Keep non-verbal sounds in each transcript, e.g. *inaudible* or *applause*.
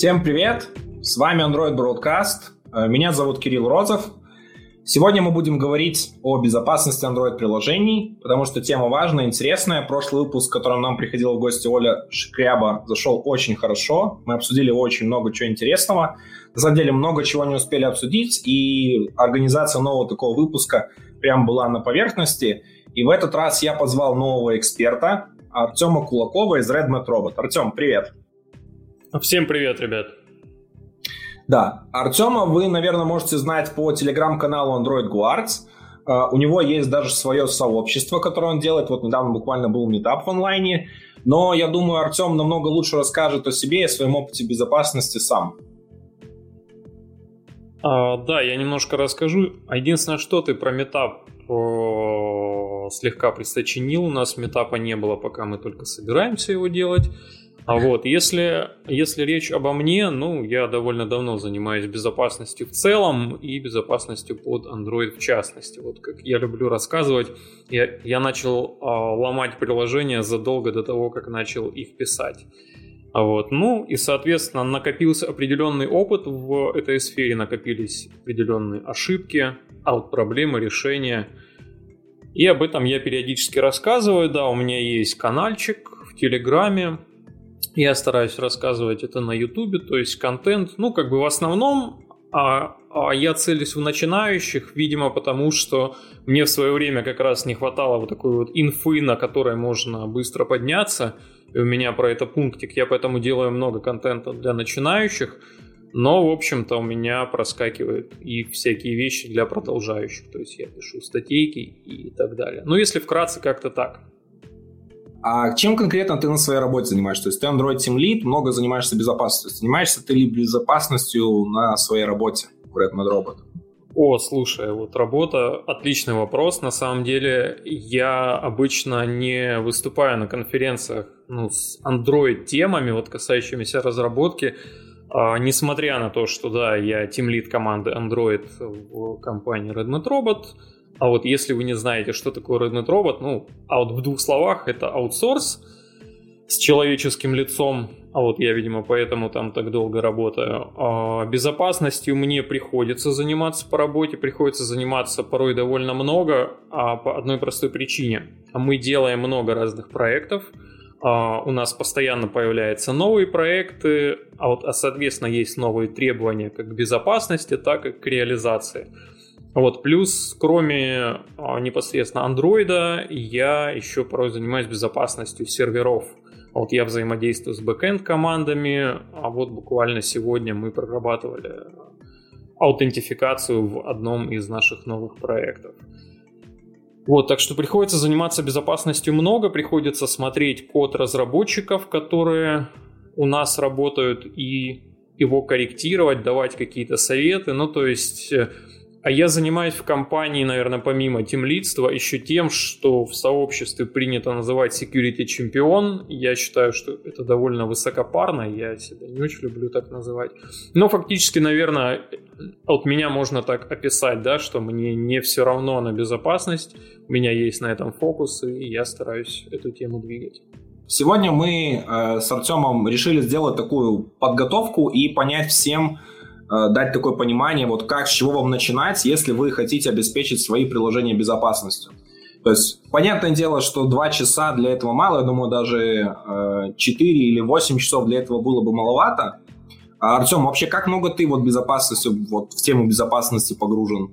Всем привет! С вами Android Broadcast. Э, меня зовут Кирилл Розов. Сегодня мы будем говорить о безопасности Android-приложений, потому что тема важная, интересная. Прошлый выпуск, в котором нам приходила в гости Оля Шкряба, зашел очень хорошо. Мы обсудили очень много чего интересного. На самом деле много чего не успели обсудить, и организация нового такого выпуска прям была на поверхности. И в этот раз я позвал нового эксперта, Артема Кулакова из RedMat Robot. Артем, привет! Всем привет, ребят! Да, Артема вы, наверное, можете знать по телеграм-каналу Android Guards. Uh, у него есть даже свое сообщество, которое он делает. Вот недавно буквально был метап в онлайне. Но я думаю, Артем намного лучше расскажет о себе и о своем опыте безопасности сам. А, да, я немножко расскажу. Единственное, что ты про метап слегка присочинил. У нас метапа не было, пока мы только собираемся его делать. А вот, если, если речь обо мне, ну, я довольно давно занимаюсь безопасностью в целом и безопасностью под Android в частности. Вот как я люблю рассказывать, я, я начал э, ломать приложения задолго до того, как начал их писать. А вот, ну и, соответственно, накопился определенный опыт в этой сфере, накопились определенные ошибки, а вот проблемы, решения. И об этом я периодически рассказываю. Да, у меня есть каналчик в Телеграме, я стараюсь рассказывать это на Ютубе, то есть контент, ну, как бы в основном а, а я целюсь в начинающих, видимо, потому что мне в свое время как раз не хватало вот такой вот инфы, на которой можно быстро подняться. И у меня про это пунктик. Я поэтому делаю много контента для начинающих. Но, в общем-то, у меня проскакивают и всякие вещи для продолжающих. То есть я пишу статейки и так далее. Ну, если вкратце, как-то так. А чем конкретно ты на своей работе занимаешься? То есть ты Android Team Lead, много занимаешься безопасностью. Занимаешься ты ли безопасностью на своей работе в Redmond Robot? О, слушай, вот работа, отличный вопрос. На самом деле я обычно не выступаю на конференциях ну, с Android-темами, вот касающимися разработки, а, несмотря на то, что да, я тимлид команды Android в компании Redmond Robot, а вот если вы не знаете, что такое Rednet Robot, ну, а вот в двух словах, это аутсорс с человеческим лицом, а вот я, видимо, поэтому там так долго работаю. А безопасностью мне приходится заниматься по работе, приходится заниматься порой довольно много, а по одной простой причине. Мы делаем много разных проектов, а у нас постоянно появляются новые проекты, а вот, а, соответственно, есть новые требования как к безопасности, так и к реализации. Вот, плюс, кроме а, непосредственно андроида, я еще порой занимаюсь безопасностью серверов. Вот я взаимодействую с бэкенд командами, а вот буквально сегодня мы прорабатывали аутентификацию в одном из наших новых проектов. Вот, так что приходится заниматься безопасностью много, приходится смотреть код разработчиков, которые у нас работают, и его корректировать, давать какие-то советы. Ну, то есть э, а я занимаюсь в компании, наверное, помимо тимлидства, еще тем, что в сообществе принято называть security чемпион. Я считаю, что это довольно высокопарно, я себя не очень люблю так называть. Но фактически, наверное, от меня можно так описать, да, что мне не все равно на безопасность, у меня есть на этом фокус, и я стараюсь эту тему двигать. Сегодня мы э, с Артемом решили сделать такую подготовку и понять всем, дать такое понимание, вот как, с чего вам начинать, если вы хотите обеспечить свои приложения безопасностью. То есть, понятное дело, что 2 часа для этого мало, я думаю, даже 4 э, или 8 часов для этого было бы маловато. А, Артем, вообще, как много ты вот безопасностью, вот в тему безопасности погружен?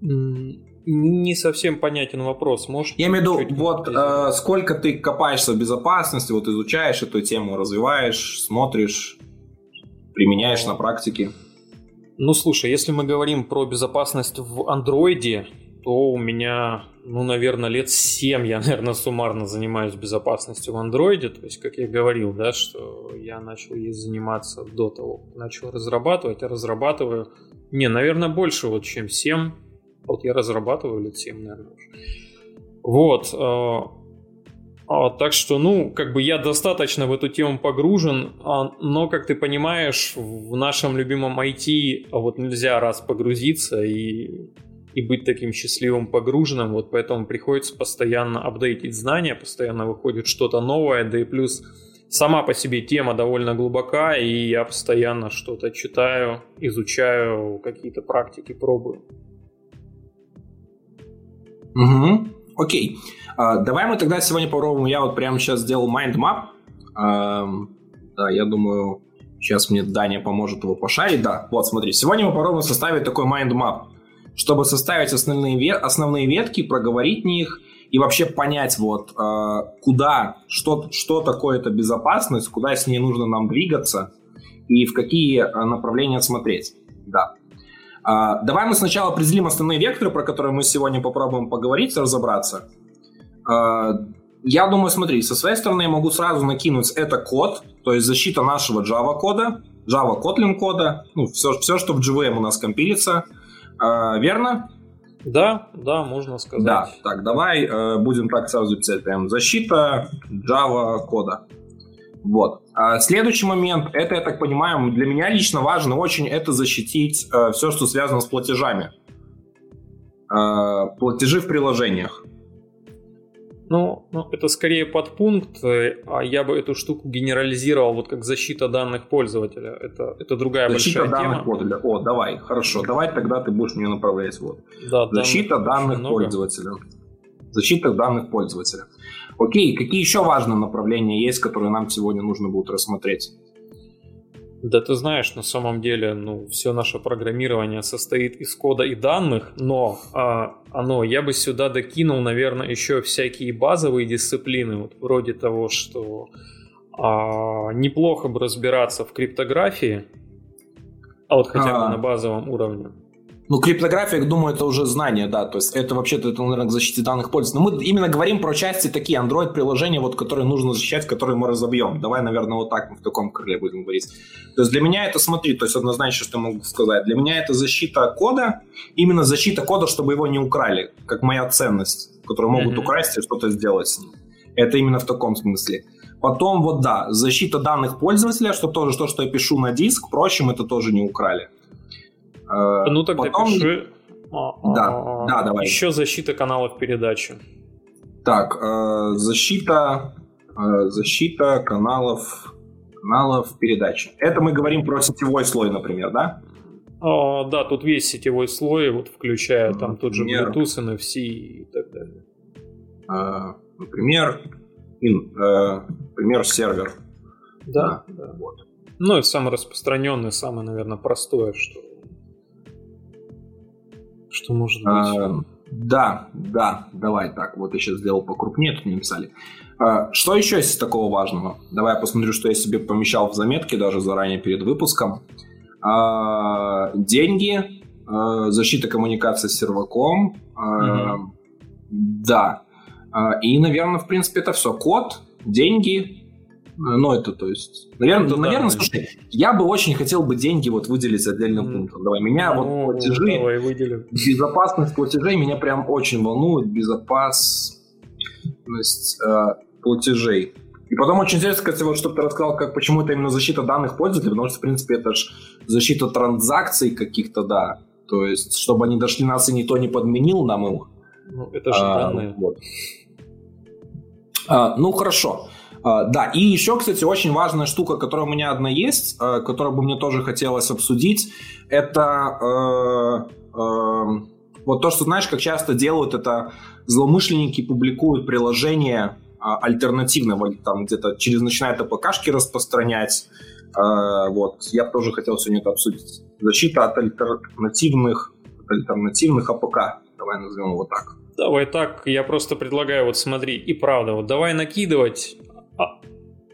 Не совсем понятен вопрос. Можешь Я имею в виду, вот э, сколько ты копаешься в безопасности, вот изучаешь эту тему, развиваешь, смотришь применяешь на практике? Ну, слушай, если мы говорим про безопасность в андроиде, то у меня, ну, наверное, лет 7 я, *laughs* наверное, суммарно занимаюсь безопасностью в андроиде. То есть, как я говорил, да, что я начал ей заниматься до того, как начал разрабатывать, а разрабатываю, не, наверное, больше вот, чем 7. Вот я разрабатываю лет 7, наверное, уже. Вот, э, а, так что, ну, как бы я достаточно в эту тему погружен, а, но, как ты понимаешь, в нашем любимом IT а вот нельзя раз погрузиться и, и быть таким счастливым погруженным, вот поэтому приходится постоянно апдейтить знания, постоянно выходит что-то новое, да и плюс сама по себе тема довольно глубока, и я постоянно что-то читаю, изучаю, какие-то практики пробую. Угу. Окей. А, давай мы тогда сегодня попробуем. Я вот прямо сейчас сделал map. А, да, я думаю, сейчас мне Даня поможет его пошарить. Да, вот смотри. Сегодня мы попробуем составить такой mind map, чтобы составить основные, основные ветки, проговорить них и вообще понять, вот, а, куда, что, что такое это безопасность, куда с ней нужно нам двигаться и в какие направления смотреть. Да. А, давай мы сначала определим основные векторы, про которые мы сегодня попробуем поговорить, разобраться. А, я думаю, смотри, со своей стороны я могу сразу накинуть это код, то есть защита нашего Java кода, Java Kotlin кода, ну, все, все, что в JVM у нас компилится. А, верно? Да, да, можно сказать. Да, так, давай э, будем так сразу писать прям защита Java кода. Вот. А следующий момент, это, я так понимаю, для меня лично важно очень, это защитить э, все, что связано с платежами. Э, платежи в приложениях. Ну, ну, это скорее подпункт, э, а я бы эту штуку генерализировал вот как защита данных пользователя. Это, это другая защита большая данных тема. Пользователя. О, давай, хорошо. Давай тогда ты будешь мне направлять. Вот. Да, защита данных, данных пользователя. Защита данных пользователя. Окей, какие еще важные направления есть, которые нам сегодня нужно будет рассмотреть? Да ты знаешь, на самом деле, ну, все наше программирование состоит из кода и данных, но а, оно, я бы сюда докинул, наверное, еще всякие базовые дисциплины, вот вроде того, что а, неплохо бы разбираться в криптографии, а вот хотя бы а. на базовом уровне. Ну, криптография, я думаю, это уже знание, да. То есть это вообще-то, это, наверное, к защите данных пользователей. Но мы именно говорим про части такие Android-приложения, вот, которые нужно защищать, которые мы разобьем. Давай, наверное, вот так мы в таком крыле будем говорить. То есть для меня это, смотри, то есть однозначно, что я могу сказать. Для меня это защита кода, именно защита кода, чтобы его не украли, как моя ценность, которую могут mm-hmm. украсть и что-то сделать с ним. Это именно в таком смысле. Потом, вот да, защита данных пользователя, что тоже то, что я пишу на диск, впрочем, это тоже не украли. Э, ну тогда Потом... пиши. А, да, а, да, давай. Еще защита каналов передачи. Так, э, защита, э, защита каналов, каналов передачи. Это мы говорим про сетевой слой, например, да? А, да, тут весь сетевой слой, вот включая там например, тот же Bluetooth, NFC и так далее. Например, ин, э, например, сервер. Да, да. да. Вот. Ну, это самое распространенное, самое, наверное, простое, что что может быть? А, да, да, давай так. Вот я сейчас сделал покрупнее, тут не написали. А, что еще есть такого важного? Давай я посмотрю, что я себе помещал в заметки даже заранее перед выпуском. А, деньги, защита коммуникации с серваком. Угу. Да. И, наверное, в принципе, это все. Код, деньги, ну, это, то есть... Наверное, ну, наверное да, слушай, я бы очень хотел бы деньги вот выделить отдельным mm. пунктом. Давай, меня ну, вот платежи... Давай, выделим. Безопасность платежей меня прям очень волнует. Безопасность э, платежей. И потом очень интересно, кстати, вот что ты рассказал, как, почему это именно защита данных пользователей, потому что, в принципе, это же защита транзакций каких-то, да. То есть, чтобы они дошли нас и никто не подменил нам их. Ну, это же а, данные. Вот. А, ну, хорошо. А, да, и еще, кстати, очень важная штука, которая у меня одна есть, э, которую бы мне тоже хотелось обсудить, это э, э, вот то, что, знаешь, как часто делают это злоумышленники, публикуют приложения а, альтернативного, там где-то через начинают АПКшки распространять. Вот, я бы тоже хотел сегодня это обсудить. Защита от альтернативных, от альтернативных АПК, давай назовем его так. Давай так, я просто предлагаю, вот смотри, и правда, вот давай накидывать а,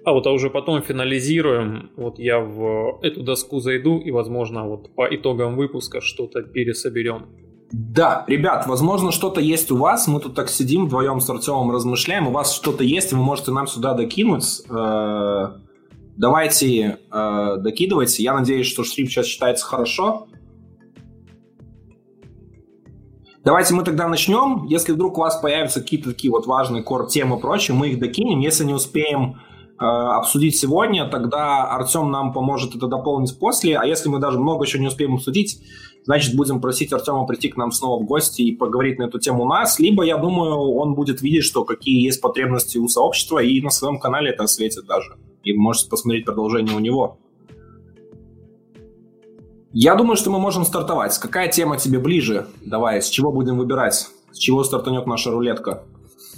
а вот а уже потом финализируем. Вот я в эту доску зайду и, возможно, вот по итогам выпуска что-то пересоберем. Да, ребят, возможно, что-то есть у вас. Мы тут так сидим вдвоем с Артемом, размышляем. У вас что-то есть, вы можете нам сюда докинуть. Э, давайте э, докидывайте. Я надеюсь, что шрифт сейчас читается хорошо. Давайте мы тогда начнем. Если вдруг у вас появятся какие-то такие вот важные кор-темы и прочее, мы их докинем. Если не успеем э, обсудить сегодня, тогда Артем нам поможет это дополнить после. А если мы даже много еще не успеем обсудить, значит, будем просить Артема прийти к нам снова в гости и поговорить на эту тему у нас. Либо, я думаю, он будет видеть, что какие есть потребности у сообщества, и на своем канале это осветит даже. и можете посмотреть продолжение у него. Я думаю, что мы можем стартовать. Какая тема тебе ближе? Давай, с чего будем выбирать? С чего стартанет наша рулетка?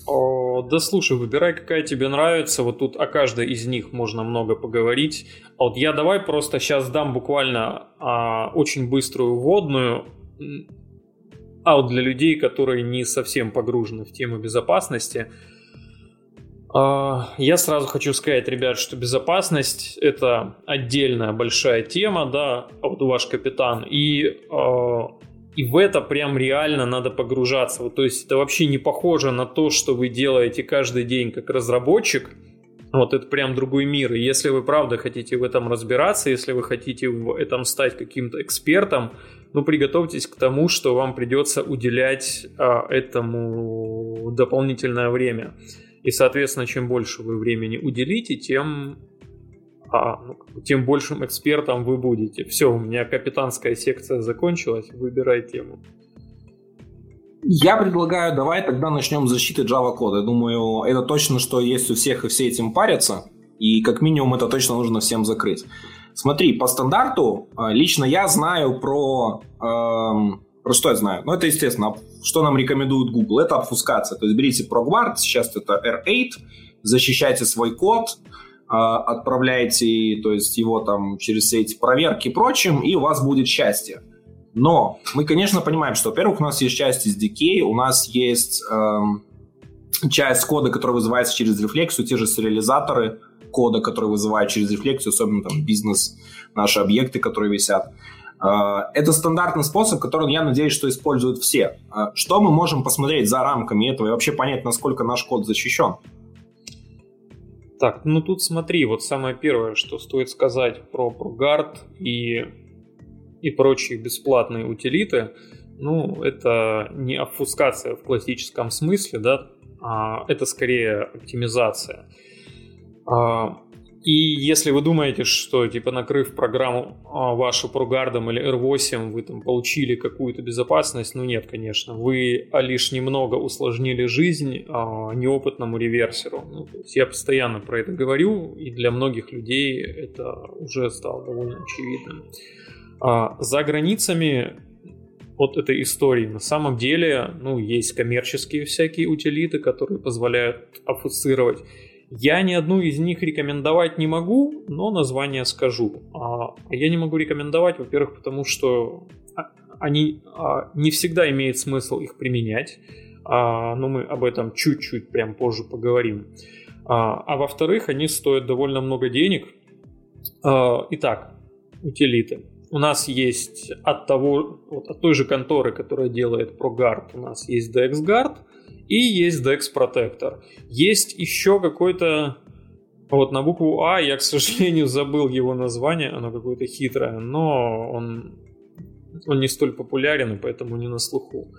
О, да слушай, выбирай, какая тебе нравится. Вот тут о каждой из них можно много поговорить. А вот я давай просто сейчас дам буквально а, очень быструю вводную. А вот для людей, которые не совсем погружены в тему безопасности, я сразу хочу сказать, ребят, что безопасность это отдельная большая тема, да, а вот ваш капитан, и, а, и в это прям реально надо погружаться. Вот, то есть это вообще не похоже на то, что вы делаете каждый день как разработчик. Вот это прям другой мир. И если вы правда хотите в этом разбираться, если вы хотите в этом стать каким-то экспертом, ну приготовьтесь к тому, что вам придется уделять а, этому дополнительное время. И, соответственно, чем больше вы времени уделите, тем, а, ну, тем большим экспертом вы будете. Все, у меня капитанская секция закончилась, выбирай тему. Я предлагаю, давай тогда начнем с защиты Java кода. Я думаю, это точно, что есть у всех, и все этим парятся. И как минимум это точно нужно всем закрыть. Смотри, по стандарту а, лично я знаю про эм, про что я знаю? Ну, это, естественно, что нам рекомендует Google. Это обфускация. То есть берите ProGuard, сейчас это R8, защищайте свой код, а, отправляйте то есть его там через все эти проверки и прочим, и у вас будет счастье. Но мы, конечно, понимаем, что, во-первых, у нас есть часть SDK, у нас есть эм, часть кода, которая вызывается через рефлексию, те же сериализаторы кода, которые вызывают через рефлексию, особенно там бизнес, наши объекты, которые висят. А, это стандартный способ, который, я надеюсь, что используют все. А, что мы можем посмотреть за рамками этого и вообще понять, насколько наш код защищен? Так, ну тут смотри, вот самое первое, что стоит сказать про ProGuard и, и прочие бесплатные утилиты, ну, это не обфускация в классическом смысле, да, а это скорее оптимизация. А, и если вы думаете, что типа накрыв программу а, вашу ProGuard или R8, вы там получили какую-то безопасность, ну нет, конечно, вы а, лишь немного усложнили жизнь а, неопытному реверсеру. Ну, то есть я постоянно про это говорю, и для многих людей это уже стало довольно очевидным. А, за границами от этой истории. На самом деле, ну, есть коммерческие всякие утилиты, которые позволяют офуцировать я ни одну из них рекомендовать не могу, но название скажу. А, я не могу рекомендовать, во-первых, потому что а, они а, не всегда имеет смысл их применять, но мы об этом чуть-чуть прям позже поговорим. А во-вторых, они стоят довольно много денег. Итак, утилиты. У нас есть от того, вот от той же конторы, которая делает ProGuard, у нас есть DexGuard – и есть Dex Protector. Есть еще какой-то... Вот на букву А я, к *laughs* сожалению, забыл его название, оно какое-то хитрое, но он, он не столь популярен, и поэтому не на слуху.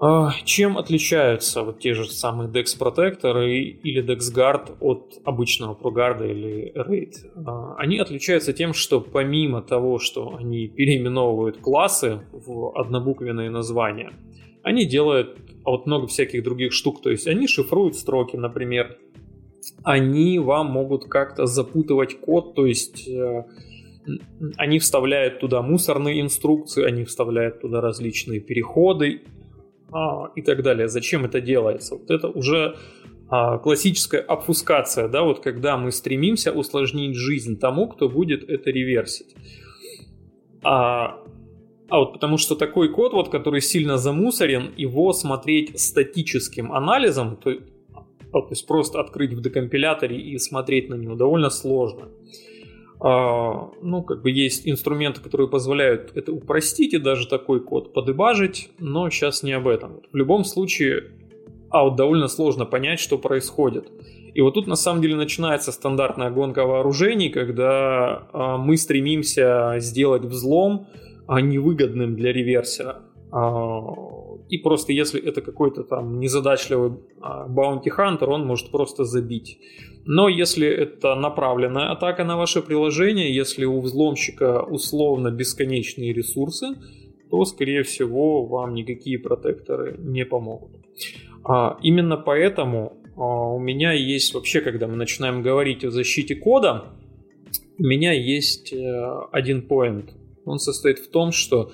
А, чем отличаются вот те же самые Dex Protector или Dex Guard от обычного ProGuard или Raid? А, они отличаются тем, что помимо того, что они переименовывают классы в однобуквенные названия, они делают вот много всяких других штук. То есть они шифруют строки, например. Они вам могут как-то запутывать код, то есть э, они вставляют туда мусорные инструкции, они вставляют туда различные переходы а, и так далее. Зачем это делается? Вот это уже а, классическая обфускация, да, вот когда мы стремимся усложнить жизнь тому, кто будет это реверсить. А а вот потому что такой код, вот, который сильно замусорен, его смотреть статическим анализом, то, а, то есть просто открыть в декомпиляторе и смотреть на него довольно сложно. А, ну, как бы есть инструменты, которые позволяют это упростить и даже такой код подебажить, но сейчас не об этом. В любом случае, а вот довольно сложно понять, что происходит. И вот тут на самом деле начинается стандартная гонка вооружений, когда а, мы стремимся сделать взлом, невыгодным для реверсера. А, и просто если это какой-то там незадачливый баунти-хантер, он может просто забить. Но если это направленная атака на ваше приложение, если у взломщика условно бесконечные ресурсы, то, скорее всего, вам никакие протекторы не помогут. А, именно поэтому у меня есть вообще, когда мы начинаем говорить о защите кода, у меня есть э, один поинт. Он состоит в том, что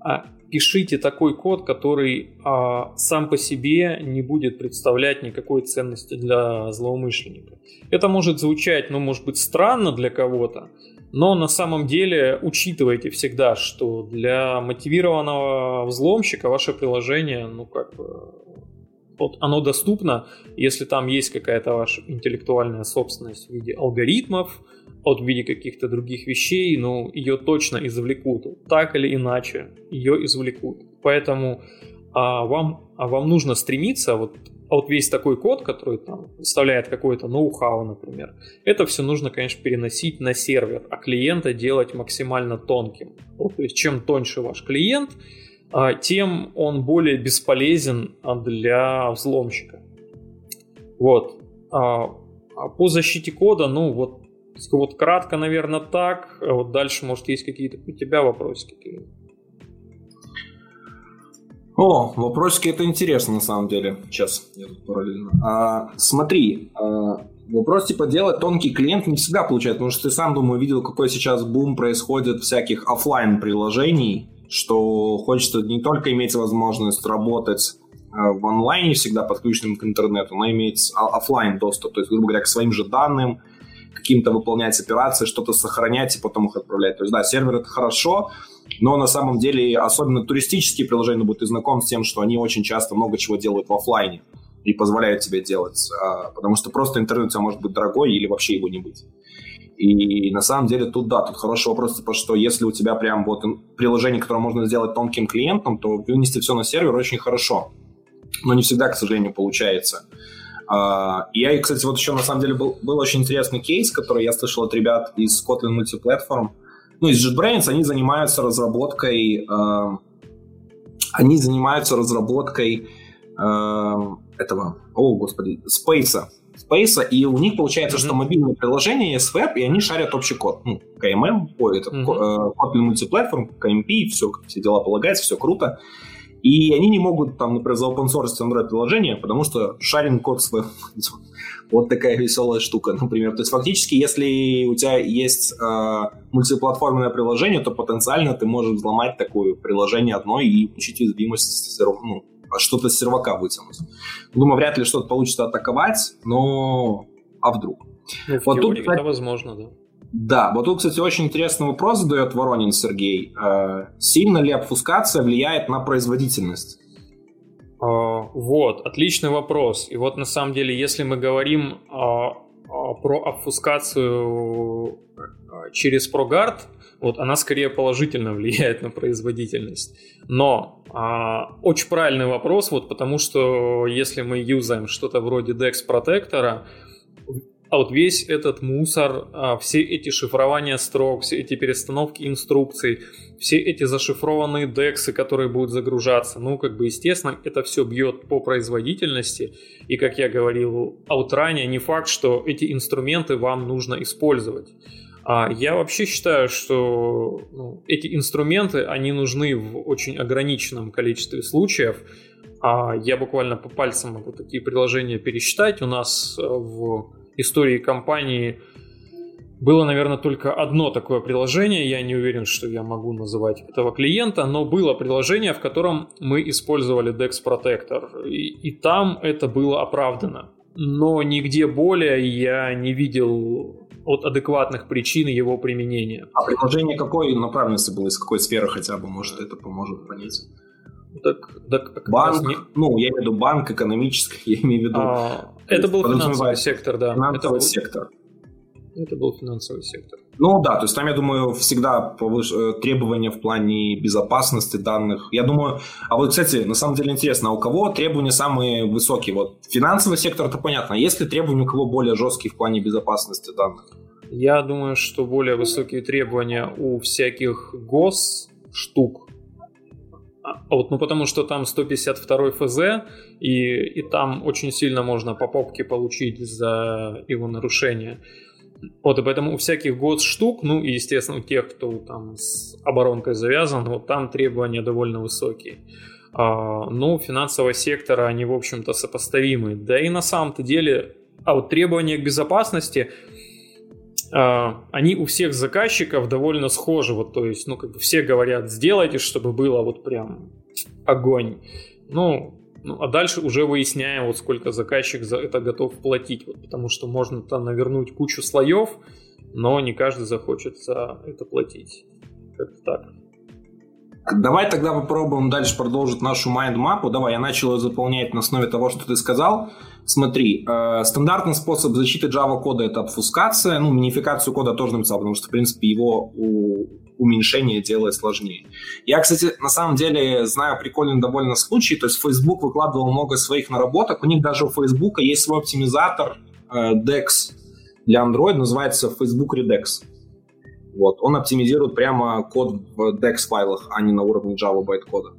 а, пишите такой код, который а, сам по себе не будет представлять никакой ценности для злоумышленника. Это может звучать, ну, может быть, странно для кого-то, но на самом деле учитывайте всегда, что для мотивированного взломщика ваше приложение, ну, как бы, вот оно доступно, если там есть какая-то ваша интеллектуальная собственность в виде алгоритмов, от в виде каких-то других вещей, ну, ее точно извлекут. Так или иначе, ее извлекут. Поэтому а, вам, а вам нужно стремиться, вот, а вот весь такой код, который там представляет какой-то ноу-хау, например, это все нужно, конечно, переносить на сервер, а клиента делать максимально тонким. Вот, то есть чем тоньше ваш клиент, тем он более бесполезен для взломщика. Вот. А, а по защите кода, ну вот вот кратко, наверное, так. А вот дальше, может, есть какие-то у тебя вопросики? О, вопросики это интересно на самом деле. Сейчас я тут параллельно. А, смотри, а, вопрос типа делать тонкий клиент не всегда получается, потому что ты сам, думаю, видел, какой сейчас бум происходит всяких офлайн приложений, что хочется не только иметь возможность работать а, в онлайне всегда подключенным к интернету, но иметь офлайн доступ, то есть, грубо говоря, к своим же данным, каким-то выполнять операции, что-то сохранять и потом их отправлять. То есть, да, сервер это хорошо, но на самом деле, особенно туристические приложения, будут ты знаком с тем, что они очень часто много чего делают в офлайне и позволяют тебе делать, а, потому что просто интернет у тебя может быть дорогой или вообще его не быть. И на самом деле тут да, тут хороший вопрос, типа, что если у тебя прям вот приложение, которое можно сделать тонким клиентом, то вынести все на сервер очень хорошо. Но не всегда, к сожалению, получается. Uh, я, кстати, вот еще на самом деле был, был очень интересный кейс, который я слышал от ребят из Kotlin Multiplatform. Ну, из JetBrains они занимаются разработкой... Uh, они занимаются разработкой uh, этого... О, господи, Space. Space, и у них получается, mm-hmm. что мобильное приложение есть веб, и они шарят общий код. Ну, KMM, ой, это mm-hmm. Kotlin Multiplatform, KMP, все, все дела полагается, все круто. И они не могут, там, например, заопенсорсить Android-приложение, потому что шаринг код свой. *laughs* вот такая веселая штука, например. То есть фактически, если у тебя есть э, мультиплатформенное приложение, то потенциально ты можешь взломать такое приложение одно и получить уязвимость, ну, что-то с сервака вытянуть. Думаю, вряд ли что-то получится атаковать, но а вдруг? Ну, вот теории тут, это возможно, да. Да, вот тут, кстати, очень интересный вопрос задает Воронин Сергей. Э, сильно ли обфускация влияет на производительность? А, вот, отличный вопрос. И вот на самом деле, если мы говорим а, а, про обфускацию через ProGuard, вот она скорее положительно *laughs* влияет на производительность. Но а, очень правильный вопрос, вот потому что если мы юзаем что-то вроде DEX протектора, а вот весь этот мусор, а, все эти шифрования строк, все эти перестановки инструкций, все эти зашифрованные дексы, которые будут загружаться, ну, как бы, естественно, это все бьет по производительности. И, как я говорил от ранее, не факт, что эти инструменты вам нужно использовать. А я вообще считаю, что ну, эти инструменты, они нужны в очень ограниченном количестве случаев. А я буквально по пальцам могу такие приложения пересчитать. У нас э, в истории компании было, наверное, только одно такое приложение. Я не уверен, что я могу называть этого клиента, но было приложение, в котором мы использовали Dex Protector. И, и там это было оправдано. Но нигде более я не видел от адекватных причин его применения. А приложение какой направленности было, из какой сферы хотя бы, может, это поможет понять? Так, так, банк, не... ну, я имею в виду банк экономический, *laughs* я имею в виду... А, это был финансовый сектор, да. Финансовый это был... сектор. Это был финансовый сектор. Ну да, то есть там, я думаю, всегда повыш... Э, требования в плане безопасности данных. Я думаю, а вот, кстати, на самом деле интересно, а у кого требования самые высокие? Вот финансовый сектор, это понятно. А есть ли требования у кого более жесткие в плане безопасности данных? Я думаю, что более высокие требования у всяких гос штук, а вот, ну потому что там 152 ФЗ, и, и там очень сильно можно по попке получить за его нарушение. Вот, и поэтому у всяких год штук, ну и, естественно, у тех, кто там с оборонкой завязан, вот там требования довольно высокие. А, но финансового сектора они, в общем-то, сопоставимы. Да и на самом-то деле, а вот требования к безопасности, а, они у всех заказчиков довольно схожи. Вот, то есть, ну, как бы все говорят, сделайте, чтобы было вот прям огонь. Ну, ну, а дальше уже выясняем, вот сколько заказчик за это готов платить, вот, потому что можно там навернуть кучу слоев, но не каждый захочет за это платить. Как-то так. Давай тогда попробуем дальше продолжить нашу майнд-мапу. Давай, я начал ее заполнять на основе того, что ты сказал. Смотри, э, стандартный способ защиты Java кода это обфускация. Ну, минификацию кода тоже написал, потому что, в принципе, его у, уменьшение делает сложнее. Я, кстати, на самом деле знаю прикольный довольно случай. То есть Facebook выкладывал много своих наработок. У них даже у Facebook есть свой оптимизатор э, DEX для Android, называется Facebook Redux. Вот. Он оптимизирует прямо код в DEX-файлах, а не на уровне Java байткода.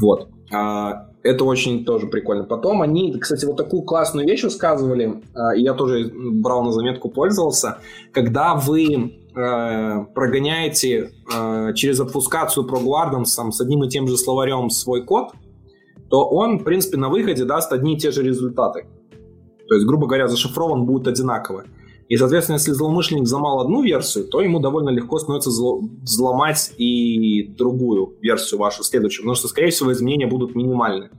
Вот. А, это очень тоже прикольно. Потом они, кстати, вот такую классную вещь высказывали, а, и я тоже брал на заметку, пользовался. Когда вы а, прогоняете через обфускацию ProGuardance с одним и тем же словарем свой код, то он, в принципе, на выходе даст одни и те же результаты. То есть, грубо говоря, зашифрован будет одинаково. И, соответственно, если злоумышленник взломал одну версию, то ему довольно легко становится взломать и другую версию вашу следующую, потому что, скорее всего, изменения будут минимальны.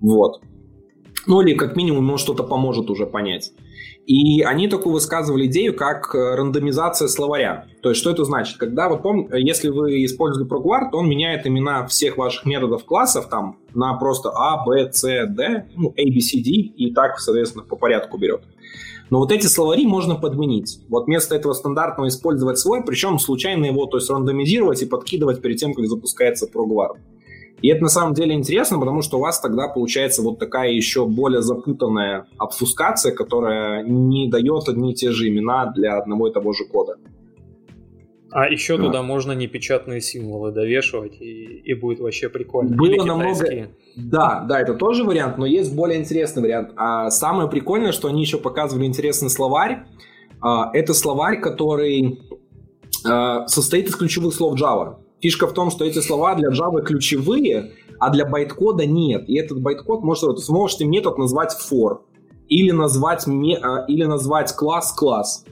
Вот. Ну или как минимум ему что-то поможет уже понять. И они такую высказывали идею, как э, рандомизация словаря. То есть, что это значит? Когда вот пом... если вы используете ProGuard, он меняет имена всех ваших методов классов там на просто A, B, C, D, ну, A, B, C, D, и так, соответственно, по порядку берет. Но вот эти словари можно подменить. Вот вместо этого стандартного использовать свой, причем случайно его, то есть рандомизировать и подкидывать перед тем, как запускается ProGuard. И это на самом деле интересно, потому что у вас тогда получается вот такая еще более запутанная обфускация, которая не дает одни и те же имена для одного и того же кода. А еще туда можно непечатные символы довешивать, и, и будет вообще прикольно. Было Или намного... Да, да, это тоже вариант, но есть более интересный вариант. А самое прикольное, что они еще показывали интересный словарь. А, это словарь, который а, состоит из ключевых слов Java. Фишка в том, что эти слова для Java ключевые, а для байткода нет. И этот байткод может, вы можете метод назвать for или назвать, а, или назвать класс-класс.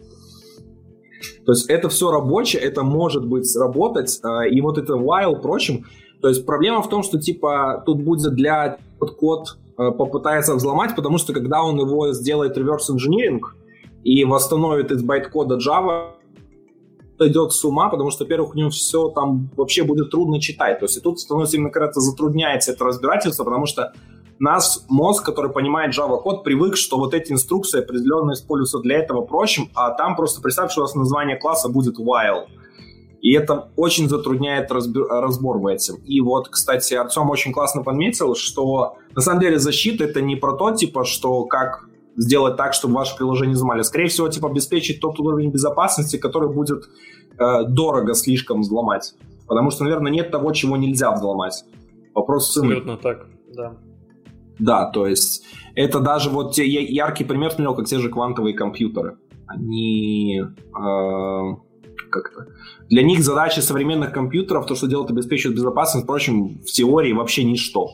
То есть это все рабочее, это может быть работать, а, и вот это while, прочим. То есть проблема в том, что типа тут будет для вот код а, попытается взломать, потому что когда он его сделает reverse engineering и восстановит из байткода Java, идет с ума, потому что, во-первых, у него все там вообще будет трудно читать. То есть и тут становится именно когда-то затрудняется это разбирательство, потому что нас мозг, который понимает Java код, привык, что вот эти инструкции определенно используются для этого прочим, а там просто представь, что у вас название класса будет while. И это очень затрудняет разбор, разбор в этом. И вот, кстати, Артем очень классно подметил, что на самом деле защита это не про то, типа, что как сделать так, чтобы ваше приложение взломали. Скорее всего, типа, обеспечить тот уровень безопасности, который будет э, дорого слишком взломать. Потому что, наверное, нет того, чего нельзя взломать. Вопрос Абсолютно так, да. Да, то есть это даже вот те, яркий пример смотрел, как те же квантовые компьютеры. Они э, как-то для них задача современных компьютеров, то, что делают, обеспечивает безопасность, впрочем, в теории вообще ничто.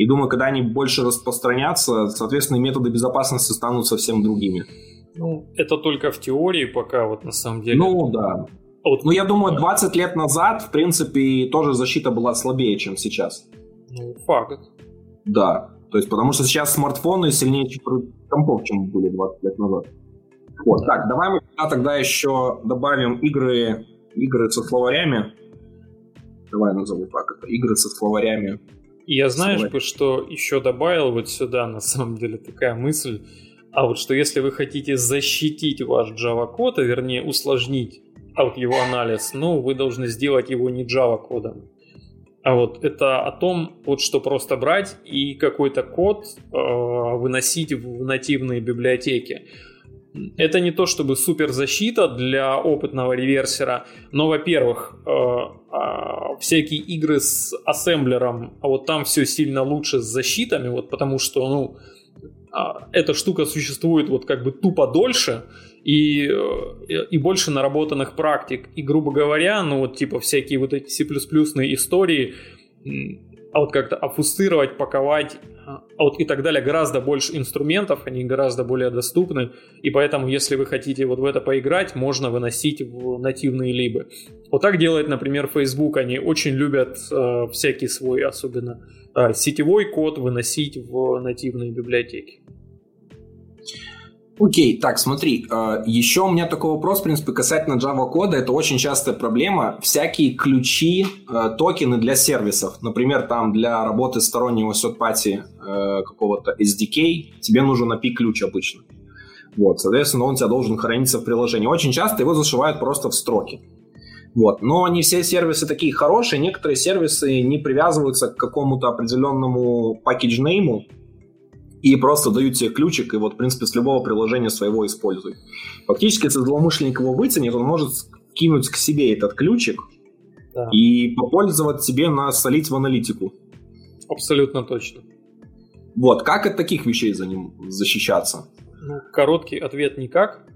И думаю, когда они больше распространятся, соответственно, методы безопасности станут совсем другими. Ну, это только в теории пока, вот на самом деле. Ну, да. Вот, ну, я думаю, 20 лет назад, в принципе, тоже защита была слабее, чем сейчас. Ну, факт. Да. То есть, потому что сейчас смартфоны сильнее компов, чем были 20 лет назад. Вот, так, давай мы тогда еще добавим игры, игры со словарями. Давай назову так это. Игры со словарями. Я знаешь бы, что еще добавил вот сюда, на самом деле, такая мысль. А вот что если вы хотите защитить ваш Java код, а вернее усложнить а вот его анализ, ну, вы должны сделать его не Java кодом. А вот это о том, вот что просто брать и какой-то код э, выносить в нативные библиотеки. Это не то чтобы супер защита для опытного реверсера, но, во-первых, э, э, всякие игры с ассемблером, а вот там все сильно лучше с защитами, вот потому что, ну, э, эта штука существует вот как бы тупо дольше, и, э, и больше наработанных практик. И, грубо говоря, ну вот типа всякие вот эти C++ истории, а вот как-то офустировать, паковать, а вот и так далее, гораздо больше инструментов, они гораздо более доступны, и поэтому, если вы хотите вот в это поиграть, можно выносить в нативные либы. Вот так делает, например, Facebook, они очень любят э, всякий свой, особенно э, сетевой код, выносить в нативные библиотеки. Окей, так, смотри, э, еще у меня такой вопрос, в принципе, касательно Java кода. Это очень частая проблема. Всякие ключи, э, токены для сервисов. Например, там для работы стороннего сет-пати какого-то SDK тебе нужен API-ключ обычно. Вот, соответственно, он у тебя должен храниться в приложении. Очень часто его зашивают просто в строки. Вот. Но не все сервисы такие хорошие, некоторые сервисы не привязываются к какому-то определенному package-нейму, и просто дают тебе ключик, и вот, в принципе, с любого приложения своего используй. Фактически, если злоумышленник его вытянет, он может кинуть к себе этот ключик да. и попользоваться себе на солить в аналитику. Абсолютно точно. Вот, как от таких вещей за ним защищаться? Ну, короткий ответ никак.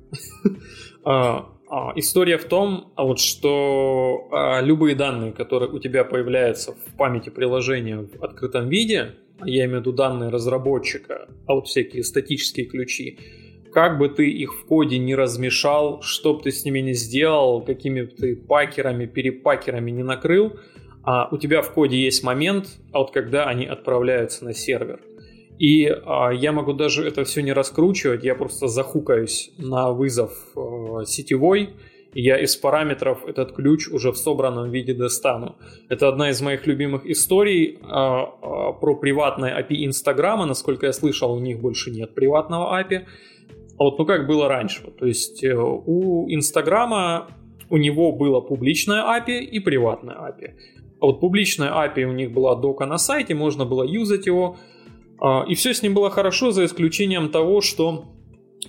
*laughs* а, а, история в том, а вот, что любые данные, которые у тебя появляются в памяти приложения в открытом виде, я имею в виду данные разработчика, а вот всякие статические ключи, как бы ты их в коде не размешал, что бы ты с ними не сделал, какими бы ты пакерами, перепакерами не накрыл, а у тебя в коде есть момент, а вот когда они отправляются на сервер. И а, я могу даже это все не раскручивать, я просто захукаюсь на вызов а, сетевой, я из параметров этот ключ уже в собранном виде достану. Это одна из моих любимых историй а, а, про приватное API Инстаграма. Насколько я слышал, у них больше нет приватного API. А вот ну как было раньше. То есть э, у Инстаграма у него было публичное API и приватное API. А вот публичное API у них была дока на сайте, можно было юзать его. А, и все с ним было хорошо, за исключением того, что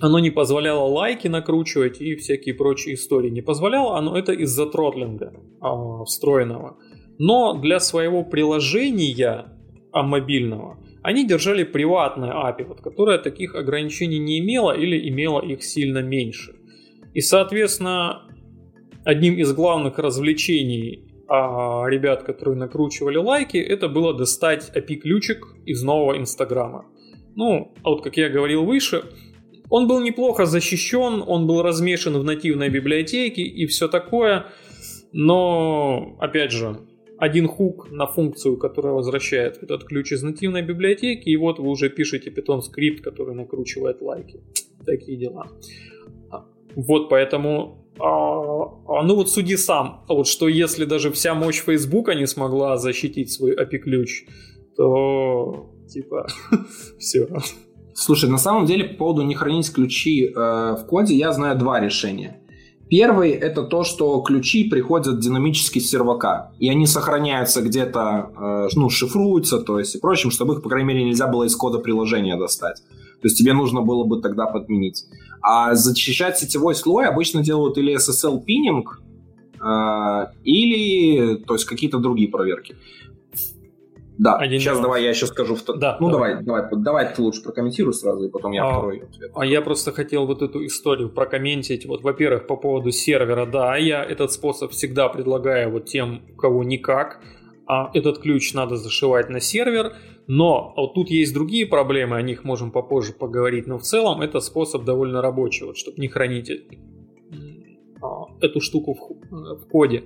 оно не позволяло лайки накручивать и всякие прочие истории. Не позволяло оно это из-за тротлинга а, встроенного. Но для своего приложения а, мобильного они держали приватное API, вот, которое таких ограничений не имело или имело их сильно меньше. И, соответственно, одним из главных развлечений а, ребят, которые накручивали лайки, это было достать API-ключик из нового Инстаграма. Ну, а вот как я говорил выше, он был неплохо защищен, он был размешан в нативной библиотеке и все такое, но, опять же, один хук на функцию, которая возвращает этот ключ из нативной библиотеки, и вот вы уже пишете Python скрипт, который накручивает лайки. Такие дела. Вот поэтому, а, а, ну вот суди сам, вот что если даже вся мощь Фейсбука не смогла защитить свой API-ключ, то типа *laughs* все. Слушай, на самом деле по поводу не хранить ключи э, в коде я знаю два решения. Первый это то, что ключи приходят динамически с сервака, и они сохраняются где-то, э, ну, шифруются, то есть и прочим, чтобы их, по крайней мере, нельзя было из кода приложения достать. То есть тебе нужно было бы тогда подменить. А защищать сетевой слой обычно делают или SSL пининг, э, или то есть какие-то другие проверки. Да, Один сейчас давай я еще скажу. Да, ну давай. давай, давай, давай ты лучше прокомментируй сразу, и потом я а, второй ответ. А я просто хотел вот эту историю прокомментить. Вот, во-первых, по поводу сервера, да, я этот способ всегда предлагаю вот тем, у кого никак. А этот ключ надо зашивать на сервер, но вот тут есть другие проблемы, о них можем попозже поговорить, но в целом это способ довольно рабочий, вот, чтобы не хранить а, эту штуку в, в коде.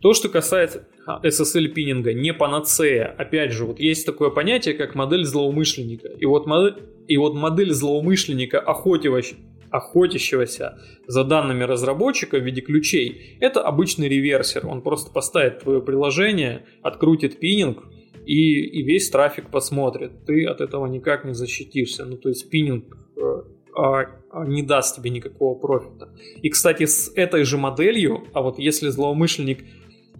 То, что касается SSL пининга, не панацея. Опять же, вот есть такое понятие, как модель злоумышленника. И вот модель, и вот модель злоумышленника, охотящегося за данными разработчика в виде ключей, это обычный реверсер. Он просто поставит твое приложение, открутит пининг, и, и весь трафик посмотрит. Ты от этого никак не защитишься. Ну, то есть пининг э, а, а, не даст тебе никакого профита. И, кстати, с этой же моделью, а вот если злоумышленник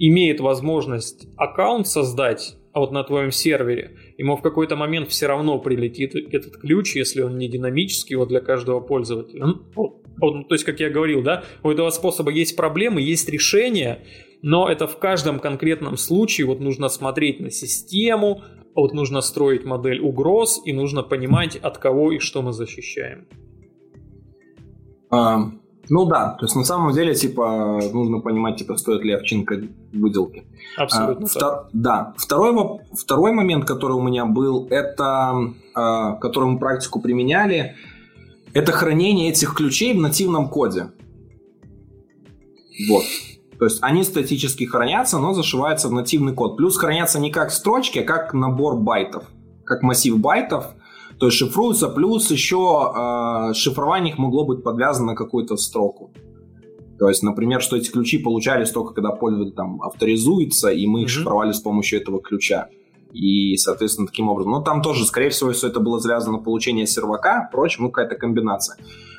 имеет возможность аккаунт создать, а вот на твоем сервере, ему в какой-то момент все равно прилетит этот ключ, если он не динамический вот для каждого пользователя. Вот, вот, то есть, как я говорил, да, у этого способа есть проблемы, есть решения, но это в каждом конкретном случае вот нужно смотреть на систему, вот нужно строить модель угроз и нужно понимать, от кого и что мы защищаем. Ну да, то есть на самом деле, типа, нужно понимать, типа, стоит ли овчинка выделки. Абсолютно. А, втор... Да. Второй, второй момент, который у меня был, это, а, который мы практику применяли, это хранение этих ключей в нативном коде. Вот. То есть они статически хранятся, но зашиваются в нативный код. Плюс хранятся не как строчки, а как набор байтов, как массив байтов. То есть шифруются, плюс еще э, шифрование их могло быть подвязано на какую-то строку. То есть, например, что эти ключи получались только когда пользователь там авторизуется, и мы их mm-hmm. шифровали с помощью этого ключа. И, соответственно, таким образом. Но там тоже, скорее всего, все это было связано получение сервака, прочим, ну, какая-то комбинация.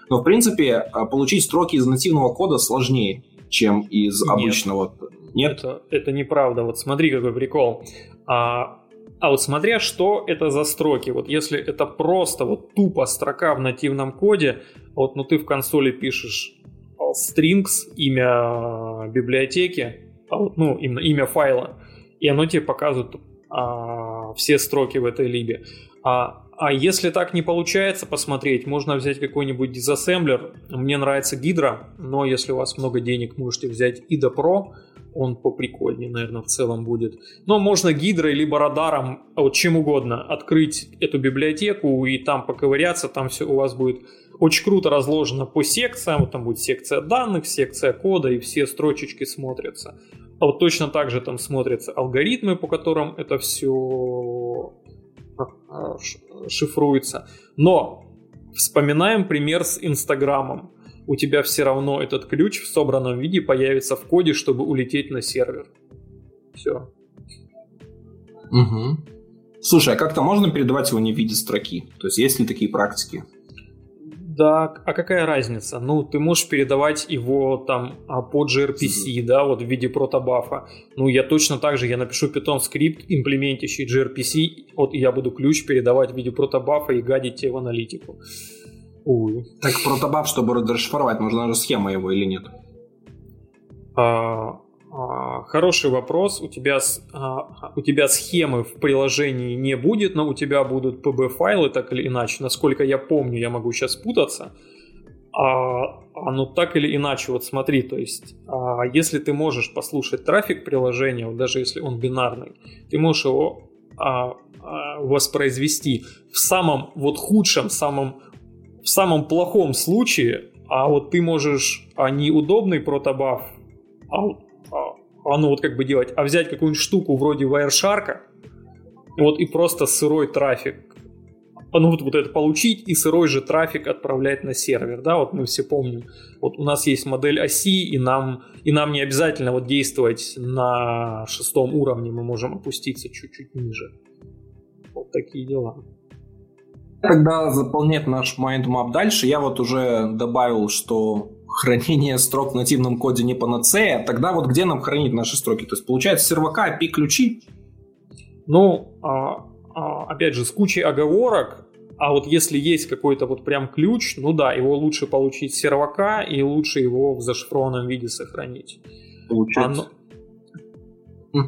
Но, в принципе, а, получить строки из нативного кода сложнее, чем из Нет. обычного. Нет? Это, это неправда. Вот смотри, какой прикол. А, а вот смотря, что это за строки. Вот если это просто вот тупо строка в нативном коде, вот ну ты в консоли пишешь strings, имя библиотеки, а вот, ну, именно имя файла, и оно тебе показывает а, все строки в этой либе. А, а если так не получается посмотреть, можно взять какой-нибудь дизассемблер. Мне нравится Гидра, но если у вас много денег, можете взять IDA Pro, он поприкольнее, наверное, в целом будет. Но можно гидрой либо радаром, а вот чем угодно, открыть эту библиотеку и там поковыряться, там все у вас будет очень круто разложено по секциям, вот там будет секция данных, секция кода, и все строчечки смотрятся. А вот точно так же там смотрятся алгоритмы, по которым это все а, шифруется. Но вспоминаем пример с Инстаграмом у тебя все равно этот ключ в собранном виде появится в коде, чтобы улететь на сервер. Все. Угу. Слушай, а как-то можно передавать его не в виде строки? То есть есть ли такие практики? Да, а какая разница? Ну, ты можешь передавать его там а, под gRPC, да, вот в виде протобафа. Ну, я точно так же, я напишу Python скрипт, имплементирующий gRPC, вот я буду ключ передавать в виде протобафа и гадить тебе в аналитику. Ой. Так протобаф, чтобы расшифровать, нужна же схема его или нет? А, а, хороший вопрос. У тебя, а, у тебя схемы в приложении не будет, но у тебя будут PB-файлы так или иначе. Насколько я помню, я могу сейчас путаться. А, а ну так или иначе, вот смотри, то есть, а, если ты можешь послушать трафик приложения, вот даже если он бинарный, ты можешь его а, а, воспроизвести в самом вот худшем, самом в самом плохом случае, а вот ты можешь, а не удобный протобаф, а, а, а ну вот как бы делать, а взять какую-нибудь штуку вроде Wireshark, вот и просто сырой трафик, ну вот, вот это получить и сырой же трафик отправлять на сервер, да, вот мы все помним, вот у нас есть модель оси, и нам, и нам не обязательно вот действовать на шестом уровне, мы можем опуститься чуть-чуть ниже. Вот такие дела. Тогда заполнять наш mindmap дальше. Я вот уже добавил, что хранение строк в нативном коде не панацея. Тогда вот где нам хранить наши строки? То есть получается сервака API-ключи? Ну, а, а, опять же, с кучей оговорок, а вот если есть какой-то вот прям ключ, ну да, его лучше получить с сервака и лучше его в зашифрованном виде сохранить. Получается. А,